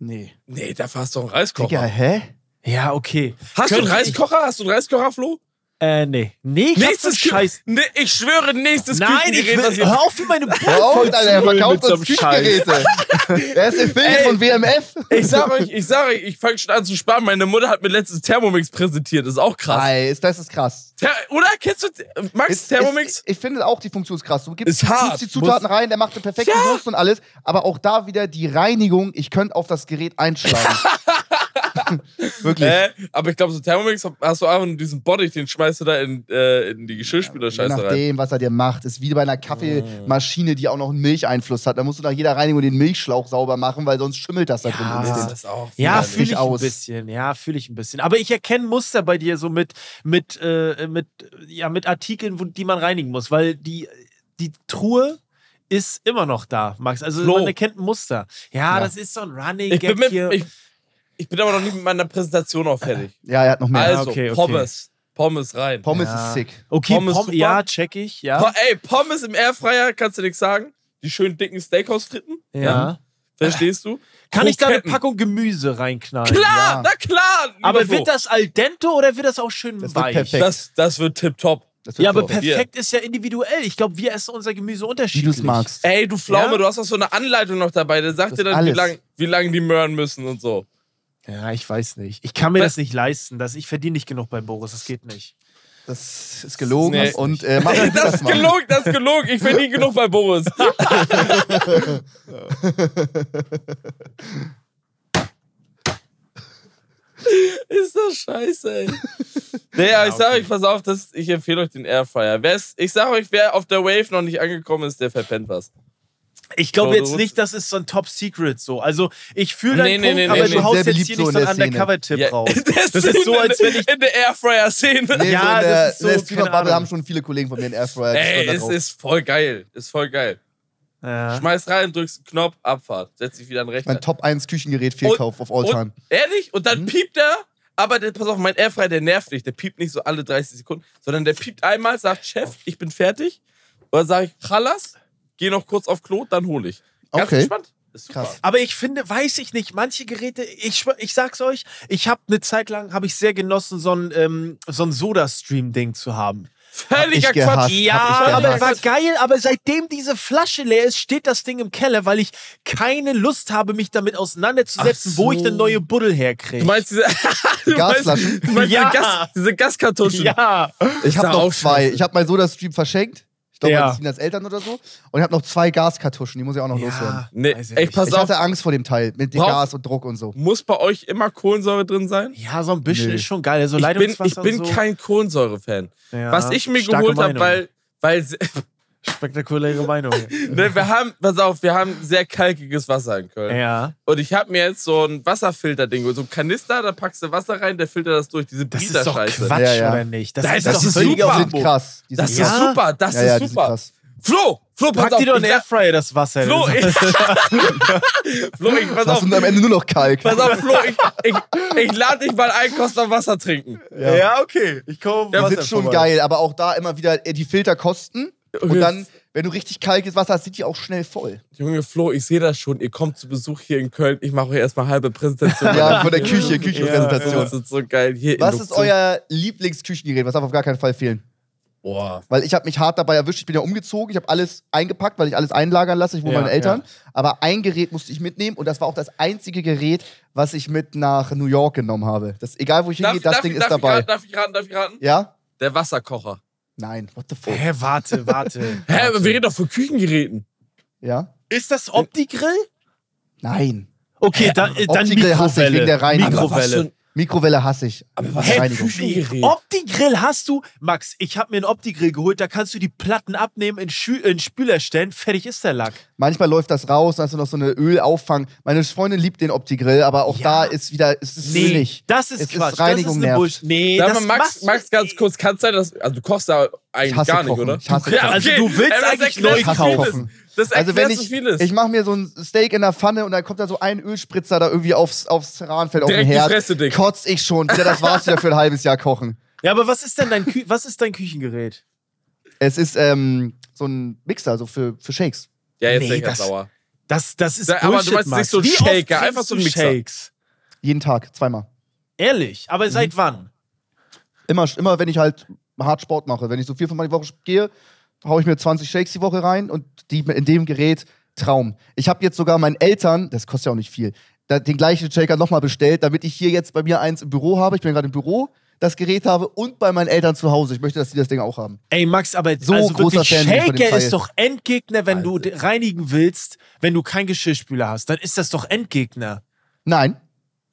Speaker 3: Nee.
Speaker 2: Nee, dafür hast du doch einen Reiskocher.
Speaker 3: Digga, hä?
Speaker 1: Ja, okay.
Speaker 2: Hast du einen
Speaker 1: ich-
Speaker 2: Reiskocher? Hast du einen Reiskocher, Flo?
Speaker 1: Äh, nee. Nee, ich
Speaker 2: Kü-
Speaker 1: Scheiß.
Speaker 2: Nee, ich schwöre, nächstes
Speaker 1: Nein, ich
Speaker 2: Küchengerät,
Speaker 1: will, hör auf, wie meine
Speaker 3: auf, Alter, er verkauft uns. Küchengeräte. Er ist Affiliate
Speaker 2: Ey.
Speaker 3: von WMF.
Speaker 2: Ich sag euch, ich sag euch, ich fange schon an zu sparen. Meine Mutter hat mir letztens Thermomix präsentiert. Das ist auch krass.
Speaker 3: Nice, das ist krass.
Speaker 2: Ther oder? Kennst du Max
Speaker 3: Ist-
Speaker 2: Thermomix?
Speaker 3: Ist, ich finde auch die Funktion ist krass. Du gibst, gibst die Zutaten rein, der macht eine perfekte
Speaker 2: Ja.
Speaker 3: Soße und alles. Aber auch da wieder die Reinigung. Ich könnte auf das Gerät einschlagen. Wirklich.
Speaker 2: Äh, aber ich glaube, so Thermomix hast du einfach nur diesen Body, den schmeißt du da in, äh, in die
Speaker 3: Je
Speaker 2: Geschirrspüler-Scheiße rein.
Speaker 3: nachdem, was er dir macht. Ist wie bei einer Kaffeemaschine, die auch noch einen Milcheinfluss hat. Da musst du nach jeder Reinigung den Milchschlauch sauber machen, weil sonst schimmelt das da drin.
Speaker 1: Ja.
Speaker 2: Das auch
Speaker 1: Ja, fühle ich
Speaker 3: aus.
Speaker 1: ein bisschen. Ja, fühle ich ein bisschen. Aber ich erkenne Muster bei dir so mit, mit, äh, mit, ja, mit Artikeln, wo, die man reinigen muss, weil die, die Truhe ist immer noch da, Max. Also
Speaker 2: Flo.
Speaker 1: man erkennt ein Muster. Ja,
Speaker 3: Ja.
Speaker 1: das ist so ein Running
Speaker 2: Ich bin,
Speaker 1: Gag
Speaker 2: mit,
Speaker 1: hier.
Speaker 2: ich, ich bin aber noch nicht mit meiner Präsentation auch fertig.
Speaker 3: Ja, er hat noch mehr.
Speaker 2: Also,
Speaker 1: okay, okay.
Speaker 2: Pommes. Pommes rein.
Speaker 3: Pommes
Speaker 1: Ja.
Speaker 3: ist sick.
Speaker 1: okay,
Speaker 2: Pommes
Speaker 1: Pom
Speaker 2: super.
Speaker 1: ja, check ich, ja.
Speaker 2: Po ey, Pommes im Airfryer, kannst du nichts sagen? Die schönen dicken Steakhouse-Fritten?
Speaker 1: ja.
Speaker 2: Verstehst du?
Speaker 1: Kann ich da eine
Speaker 2: Kroketten.
Speaker 1: Packung Gemüse reinknallen?
Speaker 2: Klar,
Speaker 3: Ja.
Speaker 2: na klar.
Speaker 1: Aber
Speaker 2: Flo.
Speaker 1: wird das al dente oder wird das auch schön
Speaker 3: Das wird
Speaker 1: weich?
Speaker 3: perfekt.
Speaker 2: Das, das wird tipptopp.
Speaker 3: Das wird
Speaker 1: Ja, aber
Speaker 3: top.
Speaker 1: perfekt ist ja individuell. Ich glaube, wir essen unser Gemüse
Speaker 3: Wie
Speaker 1: unterschiedlich.
Speaker 3: du es magst.
Speaker 2: Ey, du Pflaume,
Speaker 1: Ja?
Speaker 2: du hast auch so eine Anleitung noch dabei. Der sagt
Speaker 3: Das
Speaker 2: dir dann, wie lange wie lang die möhren müssen und so.
Speaker 1: Ja, ich weiß nicht. Ich kann mir
Speaker 2: Was?
Speaker 1: das nicht leisten. Das, ich verdiene nicht genug bei Boris. Das geht nicht.
Speaker 3: Das ist gelogen.
Speaker 2: Nee.
Speaker 3: Und äh, mach das,
Speaker 2: Das ist
Speaker 3: mal.
Speaker 2: gelogen, das ist gelogen. Ich verdiene genug bei Boris. ist das scheiße, ey. Naja, ich sag euch, pass auf, das, ich empfehle euch den Airfryer. Wer ist, ich sag euch, wer auf der Wave noch nicht angekommen ist, der verpennt was.
Speaker 1: Ich glaube jetzt
Speaker 2: du-
Speaker 1: nicht, das ist so ein Top Secret so. Also ich fühle
Speaker 2: Nee,
Speaker 1: deinen
Speaker 2: nee,
Speaker 1: Punkt,
Speaker 2: nee,
Speaker 1: aber
Speaker 2: nee,
Speaker 1: du
Speaker 2: nee.
Speaker 1: haust jetzt hier
Speaker 3: so
Speaker 1: nicht
Speaker 3: in
Speaker 1: so einen. Undercover-Tipp
Speaker 2: Ja,
Speaker 1: raus.
Speaker 2: das,
Speaker 1: Das ist so, als wenn ich.
Speaker 2: in der Airfryer-Szene.
Speaker 3: Nee,
Speaker 1: Ja,
Speaker 3: so in
Speaker 1: das
Speaker 3: der,
Speaker 1: ist so,
Speaker 3: in der haben schon viele Kollegen von mir einen Airfryer.
Speaker 2: Ey, es
Speaker 3: drauf.
Speaker 2: ist voll geil. Ist voll geil.
Speaker 1: Ja.
Speaker 2: Schmeiß rein, drückst einen Knopf, Abfahrt. Setz dich wieder an den Rechner.
Speaker 3: mein Top 1 Küchengerät Fehlkauf of all
Speaker 2: und,
Speaker 3: time.
Speaker 2: Ehrlich? Und dann piept er, aber der, pass auf, mein Airfryer, der nervt nicht. Der piept nicht so alle 30 Sekunden, sondern der piept einmal, sagt, Chef, ich bin fertig. Und dann sage ich, Chalas, geh noch kurz auf Klo, dann hole ich. Ganz
Speaker 3: Okay.
Speaker 2: entspannt.
Speaker 3: Krass.
Speaker 1: Aber ich finde, weiß ich nicht, manche Geräte, ich, ich sag's euch, ich habe eine Zeit lang, habe ich sehr genossen, so ein, ähm, so ein Soda-Stream-Ding zu haben.
Speaker 2: Völliger. Quatsch.
Speaker 1: Ja, aber war geil, aber seitdem diese Flasche leer ist, steht das Ding im Keller, weil ich keine Lust habe, mich damit auseinanderzusetzen,
Speaker 2: so.
Speaker 1: wo ich eine neue Buddel herkriege.
Speaker 2: Du meinst diese, du
Speaker 3: Gasflaschen?
Speaker 2: Meinst, du meinst
Speaker 1: Ja.
Speaker 2: diese, Gas, diese Gaskartuschen?
Speaker 1: Ja.
Speaker 3: Ich habe noch zwei. Ich habe mein Soda-Stream verschenkt. Ich glaube,
Speaker 1: Ja.
Speaker 3: Sinas Eltern oder so. Und ich habe noch zwei Gaskartuschen. Die muss ich auch noch loswerden.
Speaker 2: Nee,
Speaker 1: ich
Speaker 2: ey, pass
Speaker 3: Ich
Speaker 2: auf.
Speaker 3: hatte Angst vor dem Teil mit dem
Speaker 2: Brauch-
Speaker 3: Gas und Druck und so.
Speaker 2: Muss bei euch immer Kohlensäure drin sein?
Speaker 1: Ja, so ein bisschen
Speaker 3: Nö.
Speaker 1: ist schon geil. Also
Speaker 2: Ich bin, ich bin
Speaker 1: so.
Speaker 2: kein Kohlensäure-Fan.
Speaker 1: Ja,
Speaker 2: Was ich mir geholt habe, weil, weil
Speaker 1: Spektakuläre Meinung.
Speaker 2: ne, wir haben, pass auf, wir haben sehr kalkiges Wasser in Köln.
Speaker 1: ja.
Speaker 2: Und ich habe mir jetzt so ein Wasserfilter-Ding, so ein Kanister, da packst du Wasser rein, der filtert das durch, diese
Speaker 1: Das ist doch. Quatsch,
Speaker 3: Ja, ja.
Speaker 1: oder nicht? Das,
Speaker 2: Das
Speaker 1: ist
Speaker 2: ist
Speaker 1: doch
Speaker 2: super.
Speaker 3: sind
Speaker 1: Humbug.
Speaker 3: krass. Die sind
Speaker 2: Das ist.
Speaker 1: Ja?
Speaker 2: super, das
Speaker 3: ja, ja,
Speaker 2: ist super.
Speaker 3: krass.
Speaker 2: Flo, Flo, pass
Speaker 1: Pack
Speaker 2: auf.
Speaker 1: dir doch in Airfryer das Wasser.
Speaker 2: Flo, ich, Flo, ich, pass
Speaker 3: Das
Speaker 2: auf,
Speaker 3: sind am Ende nur noch Kalk.
Speaker 2: pass auf, Flo, ich, ich, ich lade dich mal ein, kostet mal Wasser trinken.
Speaker 1: ja. okay. Ich komme
Speaker 2: Ja,
Speaker 3: Die sind schon geil, aber auch da immer wieder äh, die Filter kosten. Und dann, wenn du richtig kalkes Wasser hast, sind die auch schnell voll.
Speaker 2: Junge Flo, ich sehe das schon. Ihr kommt zu Besuch hier in Köln. Ich mache euch erstmal halbe Präsentation.
Speaker 3: Ja, von der Küche,
Speaker 2: Das
Speaker 3: Küchenpräsentation.
Speaker 2: ist so geil. Hier
Speaker 3: Was ist euer Lieblingsküchengerät? Was darf auf gar keinen Fall fehlen?
Speaker 2: Boah.
Speaker 3: Weil ich habe mich hart dabei erwischt. Ich bin ja umgezogen. Ich habe alles eingepackt, weil ich alles einlagern lasse. Ich wohne
Speaker 1: Ja,
Speaker 3: bei meinen Eltern. Aber ein Gerät musste ich mitnehmen und das war auch das einzige Gerät, was ich mit nach New York genommen habe. Das, egal wo ich hingehe, das
Speaker 2: darf,
Speaker 3: Ding
Speaker 2: ich-
Speaker 3: ist
Speaker 2: darf, ich
Speaker 3: dabei.
Speaker 2: raten, darf ich raten? Darf ich raten?
Speaker 3: Ja?
Speaker 2: Der Wasserkocher.
Speaker 3: Nein. What the fuck?
Speaker 1: Hä, warte, warte.
Speaker 2: Hä, aber
Speaker 1: warte.
Speaker 2: wir reden doch von Küchengeräten.
Speaker 3: Ja?
Speaker 1: Ist das Opti-Grill?
Speaker 3: Nein.
Speaker 1: Okay, dann, äh, dann
Speaker 3: Opti-Grill hasse ich
Speaker 1: Mikrowelle.
Speaker 3: wegen der Reinigung.
Speaker 2: Aber was für
Speaker 1: Mikrowelle.
Speaker 3: Mikrowelle hasse ich.
Speaker 2: Aber was ein
Speaker 3: Reinigung.
Speaker 1: Opti-Grill hast du, Max, ich habe mir einen Opti-Grill geholt, da kannst du die Platten abnehmen, in, Schü in Spüler stellen, fertig ist der Lack.
Speaker 3: Manchmal läuft das raus, dann hast du noch so eine Ölauffang. Meine Freundin liebt den Opti-Grill, aber auch
Speaker 1: Ja.
Speaker 3: da ist wieder, es ist ölig.
Speaker 1: das ist
Speaker 3: Es ist
Speaker 1: Quatsch.
Speaker 3: Reinigung
Speaker 1: das ist. Bullshit. Nee,
Speaker 2: Sag
Speaker 1: das
Speaker 2: mal, Max,
Speaker 1: du-
Speaker 2: Max, ganz kurz, kann es sein, dass. Also, du kochst da
Speaker 3: Ich
Speaker 2: eigentlich
Speaker 3: hasse
Speaker 2: gar nicht,
Speaker 3: Kochen.
Speaker 2: oder?
Speaker 3: Ich hasse
Speaker 1: Ja,
Speaker 3: Kochen.
Speaker 1: also du willst
Speaker 2: das
Speaker 1: eigentlich neu
Speaker 3: kaufen.
Speaker 2: Das
Speaker 3: Also wenn
Speaker 2: so
Speaker 3: ich,
Speaker 2: vieles.
Speaker 3: ich mache mir so ein Steak in der Pfanne und dann kommt da so ein Ölspritzer da irgendwie aufs, aufs Rahmenfeld auf den Herd.
Speaker 2: Fresse, Dick.
Speaker 3: Kotz ich schon. Wieder, das war's wieder für ein halbes Jahr kochen.
Speaker 1: Ja, aber was ist denn dein, Kü was ist dein Küchengerät?
Speaker 3: Es ist ähm, so ein Mixer, so für, für Shakes.
Speaker 2: ja, jetzt
Speaker 1: Nee,
Speaker 2: nee,
Speaker 1: das-
Speaker 2: sauer.
Speaker 1: Das, das ist
Speaker 2: Ja, aber du meinst nicht
Speaker 1: Max.
Speaker 2: so ein
Speaker 1: Wie oft
Speaker 2: Shaker, einfach so ein
Speaker 1: du
Speaker 2: Mixer.
Speaker 1: Shakes?
Speaker 3: Jeden Tag, zweimal.
Speaker 1: Ehrlich, aber
Speaker 3: Mhm.
Speaker 1: seit wann?
Speaker 3: Immer, immer wenn ich halt hart Sport mache. Wenn ich so vier, fünfmal die Woche gehe, haue ich mir 20 Shakes die Woche rein und die in dem Gerät Traum. Ich habe jetzt sogar meinen Eltern, das kostet ja auch nicht viel, da, den gleichen Shaker nochmal bestellt, damit ich hier jetzt bei mir eins im Büro habe. Ich bin gerade im Büro, das Gerät habe und bei meinen Eltern zu Hause. Ich möchte, dass die das Ding auch haben.
Speaker 1: Ey, Max, aber
Speaker 3: So
Speaker 1: also
Speaker 3: großer
Speaker 1: wirklich,
Speaker 3: Fan
Speaker 1: Shaker ist doch Endgegner, wenn du d- reinigen willst, wenn du keinen Geschirrspüler hast. Dann ist das doch Endgegner.
Speaker 3: Nein,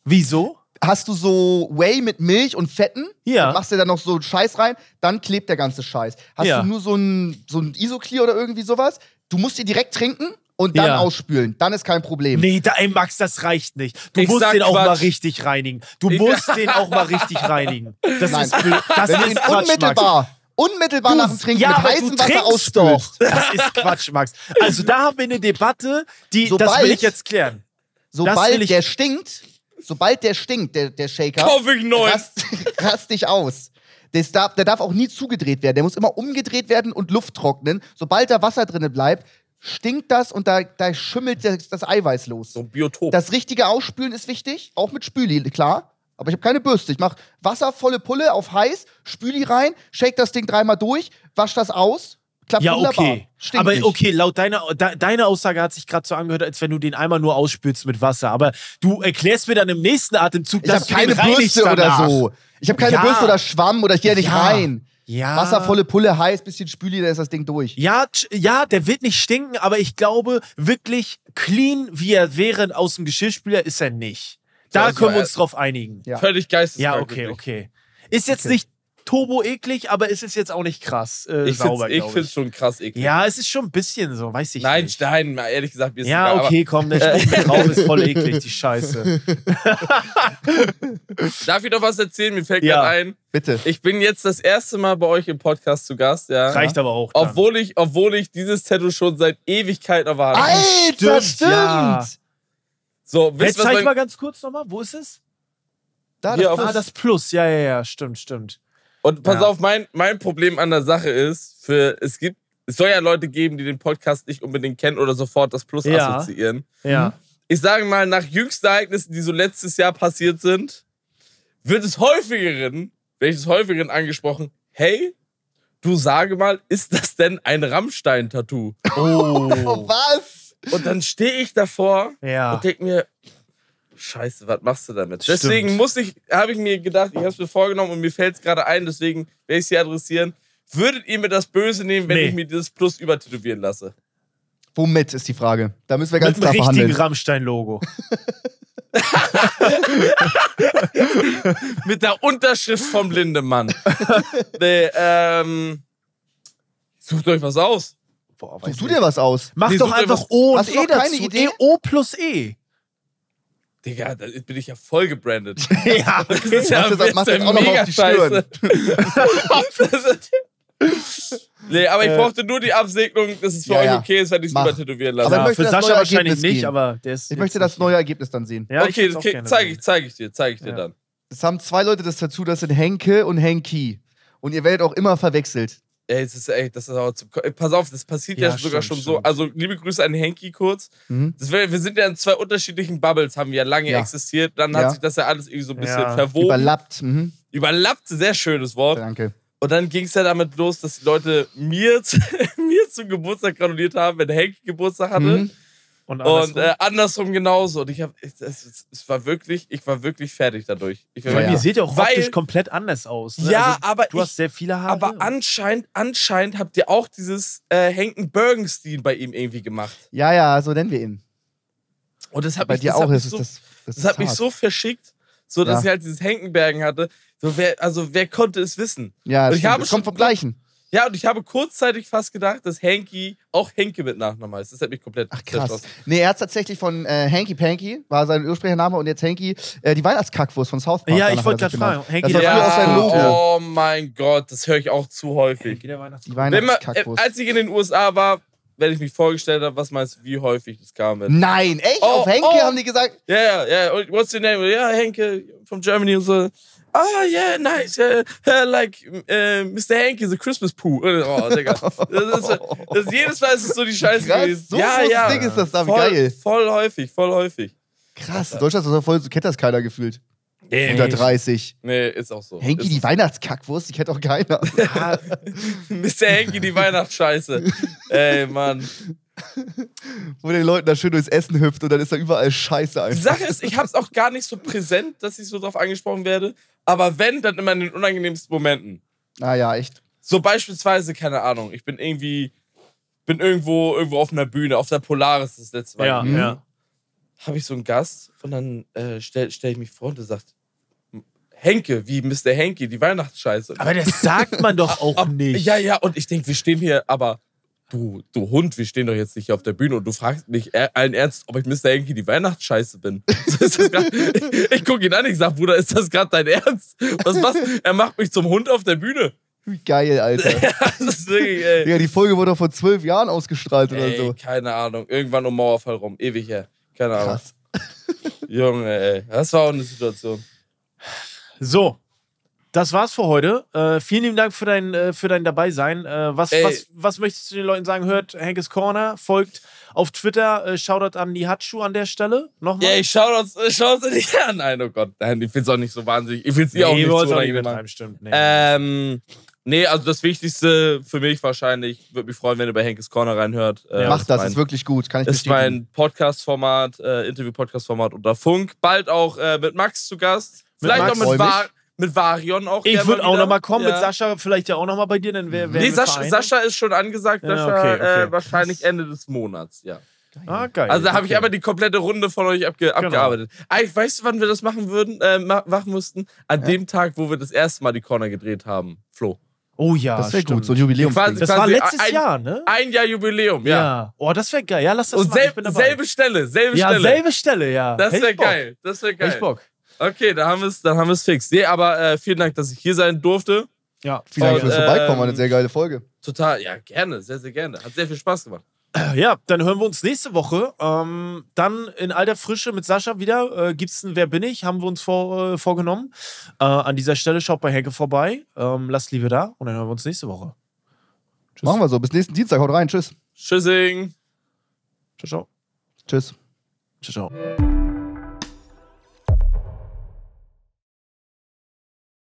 Speaker 1: Wieso?
Speaker 3: Hast du so Whey mit Milch und Fetten.
Speaker 1: Ja.
Speaker 3: Dann machst du da noch so Scheiß rein, dann klebt der ganze Scheiß. Hast
Speaker 1: Ja.
Speaker 3: du nur so ein, so ein Isoclear oder irgendwie sowas, du musst ihn direkt trinken und dann
Speaker 1: Ja.
Speaker 3: ausspülen. Dann ist kein Problem.
Speaker 1: Nee, da, ey, Max, das reicht nicht. Du
Speaker 2: Ich
Speaker 1: musst den auch mal
Speaker 2: Quatsch.
Speaker 1: richtig reinigen. Du musst den auch mal richtig reinigen. Das
Speaker 3: Nein.
Speaker 1: ist, das
Speaker 3: Wenn du
Speaker 1: ist
Speaker 3: ihn
Speaker 1: Quatsch, Max.
Speaker 3: unmittelbar, unmittelbar nach dem Trinken
Speaker 1: ja,
Speaker 3: mit heißem
Speaker 1: du
Speaker 3: Wasser
Speaker 1: doch. Das ist Quatsch, Max. Also da haben wir eine Debatte, die, das
Speaker 3: Sobald-
Speaker 1: will ich jetzt klären. Das will
Speaker 3: Sobald
Speaker 1: ich-
Speaker 3: der stinkt, sobald der stinkt, der, der Shaker,
Speaker 2: Kauf ich neun.
Speaker 3: rast, rast dich aus. Das darf, der darf auch nie zugedreht werden. Der muss immer umgedreht werden und Luft trocknen. Sobald da Wasser drin bleibt, stinkt das und da, da schimmelt das, das Eiweiß los.
Speaker 2: So ein Biotop.
Speaker 3: Das richtige Ausspülen ist wichtig, auch mit Spüli, klar. Aber ich habe keine Bürste. Ich mache Wasser, volle Pulle auf heiß, Spüli rein, shake das Ding dreimal durch, wasch das aus, klappt
Speaker 1: Ja,
Speaker 3: wunderbar.
Speaker 1: okay.
Speaker 3: Stinkt
Speaker 1: aber
Speaker 3: nicht.
Speaker 1: okay, laut deiner, de, deine Aussage hat sich gerade so angehört, als wenn du den einmal nur ausspülst mit Wasser. Aber du erklärst mir dann im nächsten Atemzug,
Speaker 3: Ich habe
Speaker 1: dass du
Speaker 3: keine Bürste oder
Speaker 1: danach.
Speaker 3: so. Ich habe keine
Speaker 1: Ja.
Speaker 3: Bürste oder Schwamm oder ich gehe nicht
Speaker 1: Ja.
Speaker 3: rein.
Speaker 1: Ja.
Speaker 3: Wasser, volle Pulle, heiß, bisschen Spüli, dann ist das Ding durch.
Speaker 1: Ja, ja, der wird nicht stinken, aber ich glaube, wirklich clean, wie er wäre aus dem Geschirrspüler, ist er nicht. Da
Speaker 2: Also,
Speaker 1: können wir
Speaker 2: äh,
Speaker 1: uns drauf einigen.
Speaker 3: Ja.
Speaker 2: Völlig geisteskrank.
Speaker 1: Ja, okay,
Speaker 2: wirklich.
Speaker 1: okay. Ist jetzt
Speaker 3: Okay.
Speaker 1: nicht turbo eklig, aber ist es jetzt auch nicht krass äh,
Speaker 2: Ich
Speaker 1: sauber,
Speaker 2: finde ich
Speaker 1: glaub
Speaker 2: find's schon krass eklig.
Speaker 1: Ja, es ist schon ein bisschen so, weiß ich
Speaker 2: Nein,
Speaker 1: nicht.
Speaker 2: nein, mal ehrlich gesagt, mir ist
Speaker 1: Ja,
Speaker 2: egal,
Speaker 1: okay, komm, der drauf ist voll eklig, die Scheiße.
Speaker 2: Darf ich noch was erzählen? Mir fällt
Speaker 1: Ja.
Speaker 2: gerade ein.
Speaker 3: Bitte.
Speaker 2: Ich bin jetzt das erste Mal bei euch im Podcast zu Gast, ja.
Speaker 1: Reicht aber auch. Dann.
Speaker 2: Obwohl ich, obwohl ich dieses Tattoo schon seit Ewigkeit auf der Hand habe.
Speaker 3: Alter,
Speaker 1: Stimmt,
Speaker 3: stimmt!
Speaker 1: ja.
Speaker 2: So,
Speaker 1: Jetzt
Speaker 2: wisst ihr, was
Speaker 1: zeig mal ganz kurz nochmal, wo ist es?
Speaker 3: Da, das
Speaker 2: auf-
Speaker 1: Ah, das Plus, ja, ja, ja, stimmt, stimmt.
Speaker 2: Und pass
Speaker 1: Ja.
Speaker 2: auf, mein, mein Problem an der Sache ist, für, es gibt, es soll ja Leute geben, die den Podcast nicht unbedingt kennen oder sofort das Plus
Speaker 1: Ja.
Speaker 2: assoziieren.
Speaker 1: Ja.
Speaker 2: Ich sage mal, nach jüngsten Ereignissen, die so letztes Jahr passiert sind, wird es häufigeren, werde ich es häufigeren angesprochen, hey, du sage mal, ist das denn ein Rammstein-Tattoo?
Speaker 3: Oh,
Speaker 1: Oh.
Speaker 3: was?
Speaker 2: Und dann stehe ich davor
Speaker 1: Ja.
Speaker 2: und denke mir, Scheiße, was machst du damit?
Speaker 1: Stimmt.
Speaker 2: Deswegen muss ich, habe ich mir gedacht, ich habe es mir vorgenommen und mir fällt es gerade ein, deswegen werde ich sie adressieren. Würdet ihr mir das Böse nehmen, wenn
Speaker 1: Nee.
Speaker 2: ich mir dieses Plus übertätowieren lasse?
Speaker 3: Womit ist die Frage? Da müssen wir ganz
Speaker 1: Mit
Speaker 3: klar
Speaker 1: richtigen
Speaker 3: verhandeln.
Speaker 1: Rammstein-Logo.
Speaker 2: Mit der Unterschrift vom Lindemann. nee, ähm. Sucht euch was aus.
Speaker 1: Boah,
Speaker 3: Suchst du dir was aus?
Speaker 1: Mach
Speaker 2: Nee,
Speaker 1: doch
Speaker 2: such
Speaker 1: einfach
Speaker 2: was-
Speaker 1: O und E dazu.
Speaker 3: Idee?
Speaker 1: E, O plus E.
Speaker 2: Digga, da bin ich ja voll gebrandet.
Speaker 1: Ja,
Speaker 2: Das ist ja,
Speaker 3: das-
Speaker 2: ist
Speaker 3: jetzt
Speaker 2: ja
Speaker 3: auch noch auf die Stirn?
Speaker 2: scheiße. nee, aber ich brauchte nur die Absegnung, dass es für
Speaker 3: Ja,
Speaker 2: euch okay ist, wenn ich es
Speaker 3: Mach.
Speaker 2: übertätowieren lasse.
Speaker 3: Aber
Speaker 1: ja für
Speaker 3: das
Speaker 1: Sascha wahrscheinlich
Speaker 3: Ergebnis
Speaker 1: nicht,
Speaker 3: gehen.
Speaker 1: aber der ist.
Speaker 3: Ich möchte das neue Ergebnis dann sehen.
Speaker 1: Ja,
Speaker 2: okay, okay
Speaker 1: gerne
Speaker 2: zeige
Speaker 1: sehen.
Speaker 2: ich, zeig ich dir, zeige ich dir
Speaker 1: Ja.
Speaker 2: dann.
Speaker 3: Es haben zwei Leute das dazu, das sind Henke und Henki. Und ihr werdet auch immer verwechselt.
Speaker 2: Ey, das ist echt, das ist auch zum, Ey, Pass auf, das passiert ja,
Speaker 1: Ja,
Speaker 2: sogar
Speaker 1: stimmt,
Speaker 2: schon so.
Speaker 1: stimmt.
Speaker 2: Also, liebe Grüße an Henki kurz.
Speaker 3: Mhm.
Speaker 2: Das wär, wir sind ja in zwei unterschiedlichen Bubbles, haben wir ja lange
Speaker 3: Ja.
Speaker 2: existiert. Dann
Speaker 3: Ja.
Speaker 2: hat sich das ja alles irgendwie so ein bisschen
Speaker 1: Ja.
Speaker 2: verwoben.
Speaker 3: Überlappt. Mhm.
Speaker 2: Überlappt, sehr schönes Wort.
Speaker 3: Danke.
Speaker 2: Und dann ging es ja damit los, dass die Leute mir, mir zum Geburtstag gratuliert haben, wenn Henki Geburtstag hatte.
Speaker 3: Mhm.
Speaker 1: Und,
Speaker 2: Und
Speaker 1: andersrum.
Speaker 2: äh, andersrum genauso. Und ich habe, es, es, es war wirklich, ich war wirklich fertig dadurch. Ich war
Speaker 3: Ja,
Speaker 1: ihr seht ja auch
Speaker 2: Weil-
Speaker 1: optisch komplett anders aus. Ne?
Speaker 2: Ja,
Speaker 1: also,
Speaker 2: aber
Speaker 1: du
Speaker 2: ich-
Speaker 1: hast sehr viele Haare.
Speaker 2: Aber anscheinend, anscheinend habt ihr auch dieses äh, Henken Bergen-Stil bei ihm irgendwie gemacht.
Speaker 3: Ja, ja, so nennen wir ihn.
Speaker 2: Und das hat
Speaker 3: Bei
Speaker 2: mich,
Speaker 3: dir
Speaker 2: das hat
Speaker 3: auch.
Speaker 2: mich
Speaker 3: Das, ist
Speaker 2: so,
Speaker 3: das, das,
Speaker 2: das hat mich
Speaker 3: hart.
Speaker 2: so verschickt, so dass
Speaker 3: Ja.
Speaker 2: ich halt dieses Henkenbergen hatte. So, wer, also wer konnte es wissen?
Speaker 3: Ja,
Speaker 2: Und
Speaker 3: das
Speaker 2: ich
Speaker 3: stimmt.
Speaker 2: habe
Speaker 3: es kommt
Speaker 2: schon-
Speaker 3: vom Gleichen.
Speaker 2: Ja, und ich habe kurzzeitig fast gedacht, dass Henki auch Henke mit Nachnamen heißt. Das hat mich komplett
Speaker 3: Ach krass. Nee, er hat tatsächlich von äh, Hanky Panky, war sein ursprünglicher Name, und jetzt Hanky, äh, die Weihnachtskackwurst von South Park.
Speaker 1: Ja, ich wollte
Speaker 3: er
Speaker 1: gerade fragen. Henki
Speaker 3: Das
Speaker 2: Ja,
Speaker 3: Logo.
Speaker 2: oh mein Gott, das höre ich auch zu häufig.
Speaker 1: Henki der Weihnachts-
Speaker 3: Die
Speaker 2: Wenn man, äh,
Speaker 3: Weihnachtskackwurst.
Speaker 2: als ich in den USA war, wenn ich mich vorgestellt habe, was meinst du, wie häufig das kam? Mit?
Speaker 3: Nein, echt?
Speaker 2: Oh,
Speaker 3: Auf Henke
Speaker 2: oh.
Speaker 3: haben die gesagt,
Speaker 2: Ja, ja, ja. Und What's your name? Ja, Henke from Germany und so. Ah, yeah, nice. Yeah, yeah, like äh, Mr. Henke, the Christmas Poo. Oh, Digga. Das ist, das ist, jedes Mal ist es so die Scheiße
Speaker 3: Krass,
Speaker 2: gewesen.
Speaker 3: so
Speaker 2: ja, ja.
Speaker 3: Ding ist das da, wie
Speaker 2: voll,
Speaker 3: geil.
Speaker 2: Voll häufig, voll häufig.
Speaker 3: krass, in Deutschland ist das voll, so kennt das keiner gefühlt.
Speaker 2: Nee,
Speaker 3: Unter 30.
Speaker 2: nee ist auch so.
Speaker 3: Henki, die Weihnachtskackwurst, die kennt auch keiner.
Speaker 2: Mr. Henke, die Weihnachtsscheiße. Ey, Mann.
Speaker 3: Wo den Leuten da schön durchs Essen hüpft und dann ist da überall Scheiße
Speaker 2: Die
Speaker 3: einfach.
Speaker 2: Sache ist, ich hab's auch gar nicht so präsent, dass ich so drauf angesprochen werde. Aber wenn, dann immer in den unangenehmsten Momenten.
Speaker 3: Ah ja, echt.
Speaker 2: So beispielsweise, keine Ahnung, ich bin irgendwie, bin irgendwo, irgendwo auf einer Bühne, auf der Polaris das letzte Mal.
Speaker 1: ja,
Speaker 3: Mhm.
Speaker 1: ja.
Speaker 2: Habe ich so einen Gast und dann äh, stell, stell ich mich vor und der sagt, Henke, wie Mr. Henke, die Weihnachtsscheiße.
Speaker 1: Aber das sagt man doch auch nicht.
Speaker 2: Ja, ja, und ich denke, wir stehen hier, aber du, du Hund, wir stehen doch jetzt nicht hier auf der Bühne und du fragst mich er- allen Ernst, ob ich Mr. Henke die Weihnachtsscheiße bin. Grad, ich ich gucke ihn an, ich sag, Bruder, ist das gerade dein Ernst? Was was? Er macht mich zum Hund auf der Bühne.
Speaker 3: Wie geil, Alter.
Speaker 2: Das ist wirklich, ey.
Speaker 3: Digga, die Folge wurde doch vor zwölf Jahren ausgestrahlt oder
Speaker 2: ey
Speaker 3: so.
Speaker 2: Keine Ahnung, irgendwann um Mauerfall rum, ewig her. Keine Ahnung.
Speaker 3: Krass.
Speaker 2: Junge, ey, das war auch eine Situation.
Speaker 1: So, das war's für heute. Äh, vielen lieben Dank für dein, äh, für dein Dabeisein. Äh, was, was, was möchtest du den Leuten sagen? Hört Henkes Corner, folgt auf Twitter, äh, Shoutout an die Hatschu an der Stelle. Nochmal.
Speaker 2: Ja, ich schau das, ich schau das nicht an. Nein, oh Gott, nein, ich find's auch nicht so wahnsinnig. Ich find's ihr auch
Speaker 1: Nee,
Speaker 2: nicht so
Speaker 1: auch nicht betreiben,
Speaker 2: machen.
Speaker 1: stimmt. Nee.
Speaker 2: Ähm, nee, also das Wichtigste für mich wahrscheinlich, würde mich freuen, wenn ihr bei Henkes Corner reinhört. Äh,
Speaker 3: Mach das,
Speaker 2: mein,
Speaker 3: ist wirklich gut. Kann ich
Speaker 2: ist
Speaker 3: bestätigen.
Speaker 2: mein Podcast-Format, äh, Interview-Podcast-Format unter Funk. Bald auch äh, mit Max zu Gast. Vielleicht
Speaker 1: Max,
Speaker 2: auch mit, Va mit Varion auch.
Speaker 1: ich würde auch nochmal kommen,
Speaker 2: Ja.
Speaker 1: mit Sascha vielleicht ja auch nochmal bei dir, dann wäre wär
Speaker 2: Nee, Sascha. Sascha ist schon angesagt,
Speaker 1: Ja,
Speaker 2: Sascha
Speaker 1: okay, okay.
Speaker 2: Äh, wahrscheinlich Ende des Monats, ja.
Speaker 1: Ah, geil.
Speaker 2: Also da habe ich
Speaker 1: okay.
Speaker 2: aber die komplette Runde von euch abge abgearbeitet. Eigentlich, weißt du, wann wir das machen würden, äh, ma machen mussten? An dem Tag, wo wir das erste Mal die Corner gedreht haben, Flo.
Speaker 1: Oh ja,
Speaker 3: das wäre gut, so ein Jubiläum.
Speaker 2: Quasi-
Speaker 1: Das war
Speaker 2: quasi
Speaker 1: letztes
Speaker 2: ein-
Speaker 1: Jahr, ne?
Speaker 2: Ein Jahr Jubiläum,
Speaker 1: ja.
Speaker 2: ja.
Speaker 1: Oh, das wäre geil. Ja, lass das
Speaker 2: Und
Speaker 1: machen.
Speaker 2: sel
Speaker 1: ich bin dabei.
Speaker 2: selbe Stelle, selbe
Speaker 1: ja,
Speaker 2: Stelle.
Speaker 1: selbe Stelle, ja.
Speaker 2: Das
Speaker 1: Hätt
Speaker 2: wäre
Speaker 1: ich
Speaker 2: geil. Das wäre
Speaker 1: Hätt
Speaker 2: geil.
Speaker 1: ich Bock.
Speaker 2: Okay, da haben wir es dann haben wir's fix. Nee, aber äh, vielen Dank, dass ich hier sein durfte.
Speaker 1: Ja.
Speaker 3: Vielen Dank fürs Vorbeikommen, war eine
Speaker 2: ähm,
Speaker 3: sehr geile Folge.
Speaker 2: Total, ja, gerne, sehr, sehr gerne. Hat sehr viel Spaß gemacht.
Speaker 1: Ja, dann hören wir uns nächste Woche. Ähm, dann in alter Frische mit Sascha wieder. Äh, gibt's ein Wer bin ich? Haben wir uns vor, äh, vorgenommen. Äh, an dieser Stelle schaut bei Henke vorbei. Ähm, lasst Liebe da und dann hören wir uns nächste Woche.
Speaker 3: Machen wir so. Bis nächsten Dienstag. Haut rein. Tschüss.
Speaker 2: Tschüssing.
Speaker 1: Ciao, ciao.
Speaker 3: Tschüss.
Speaker 1: Ciao, ciao.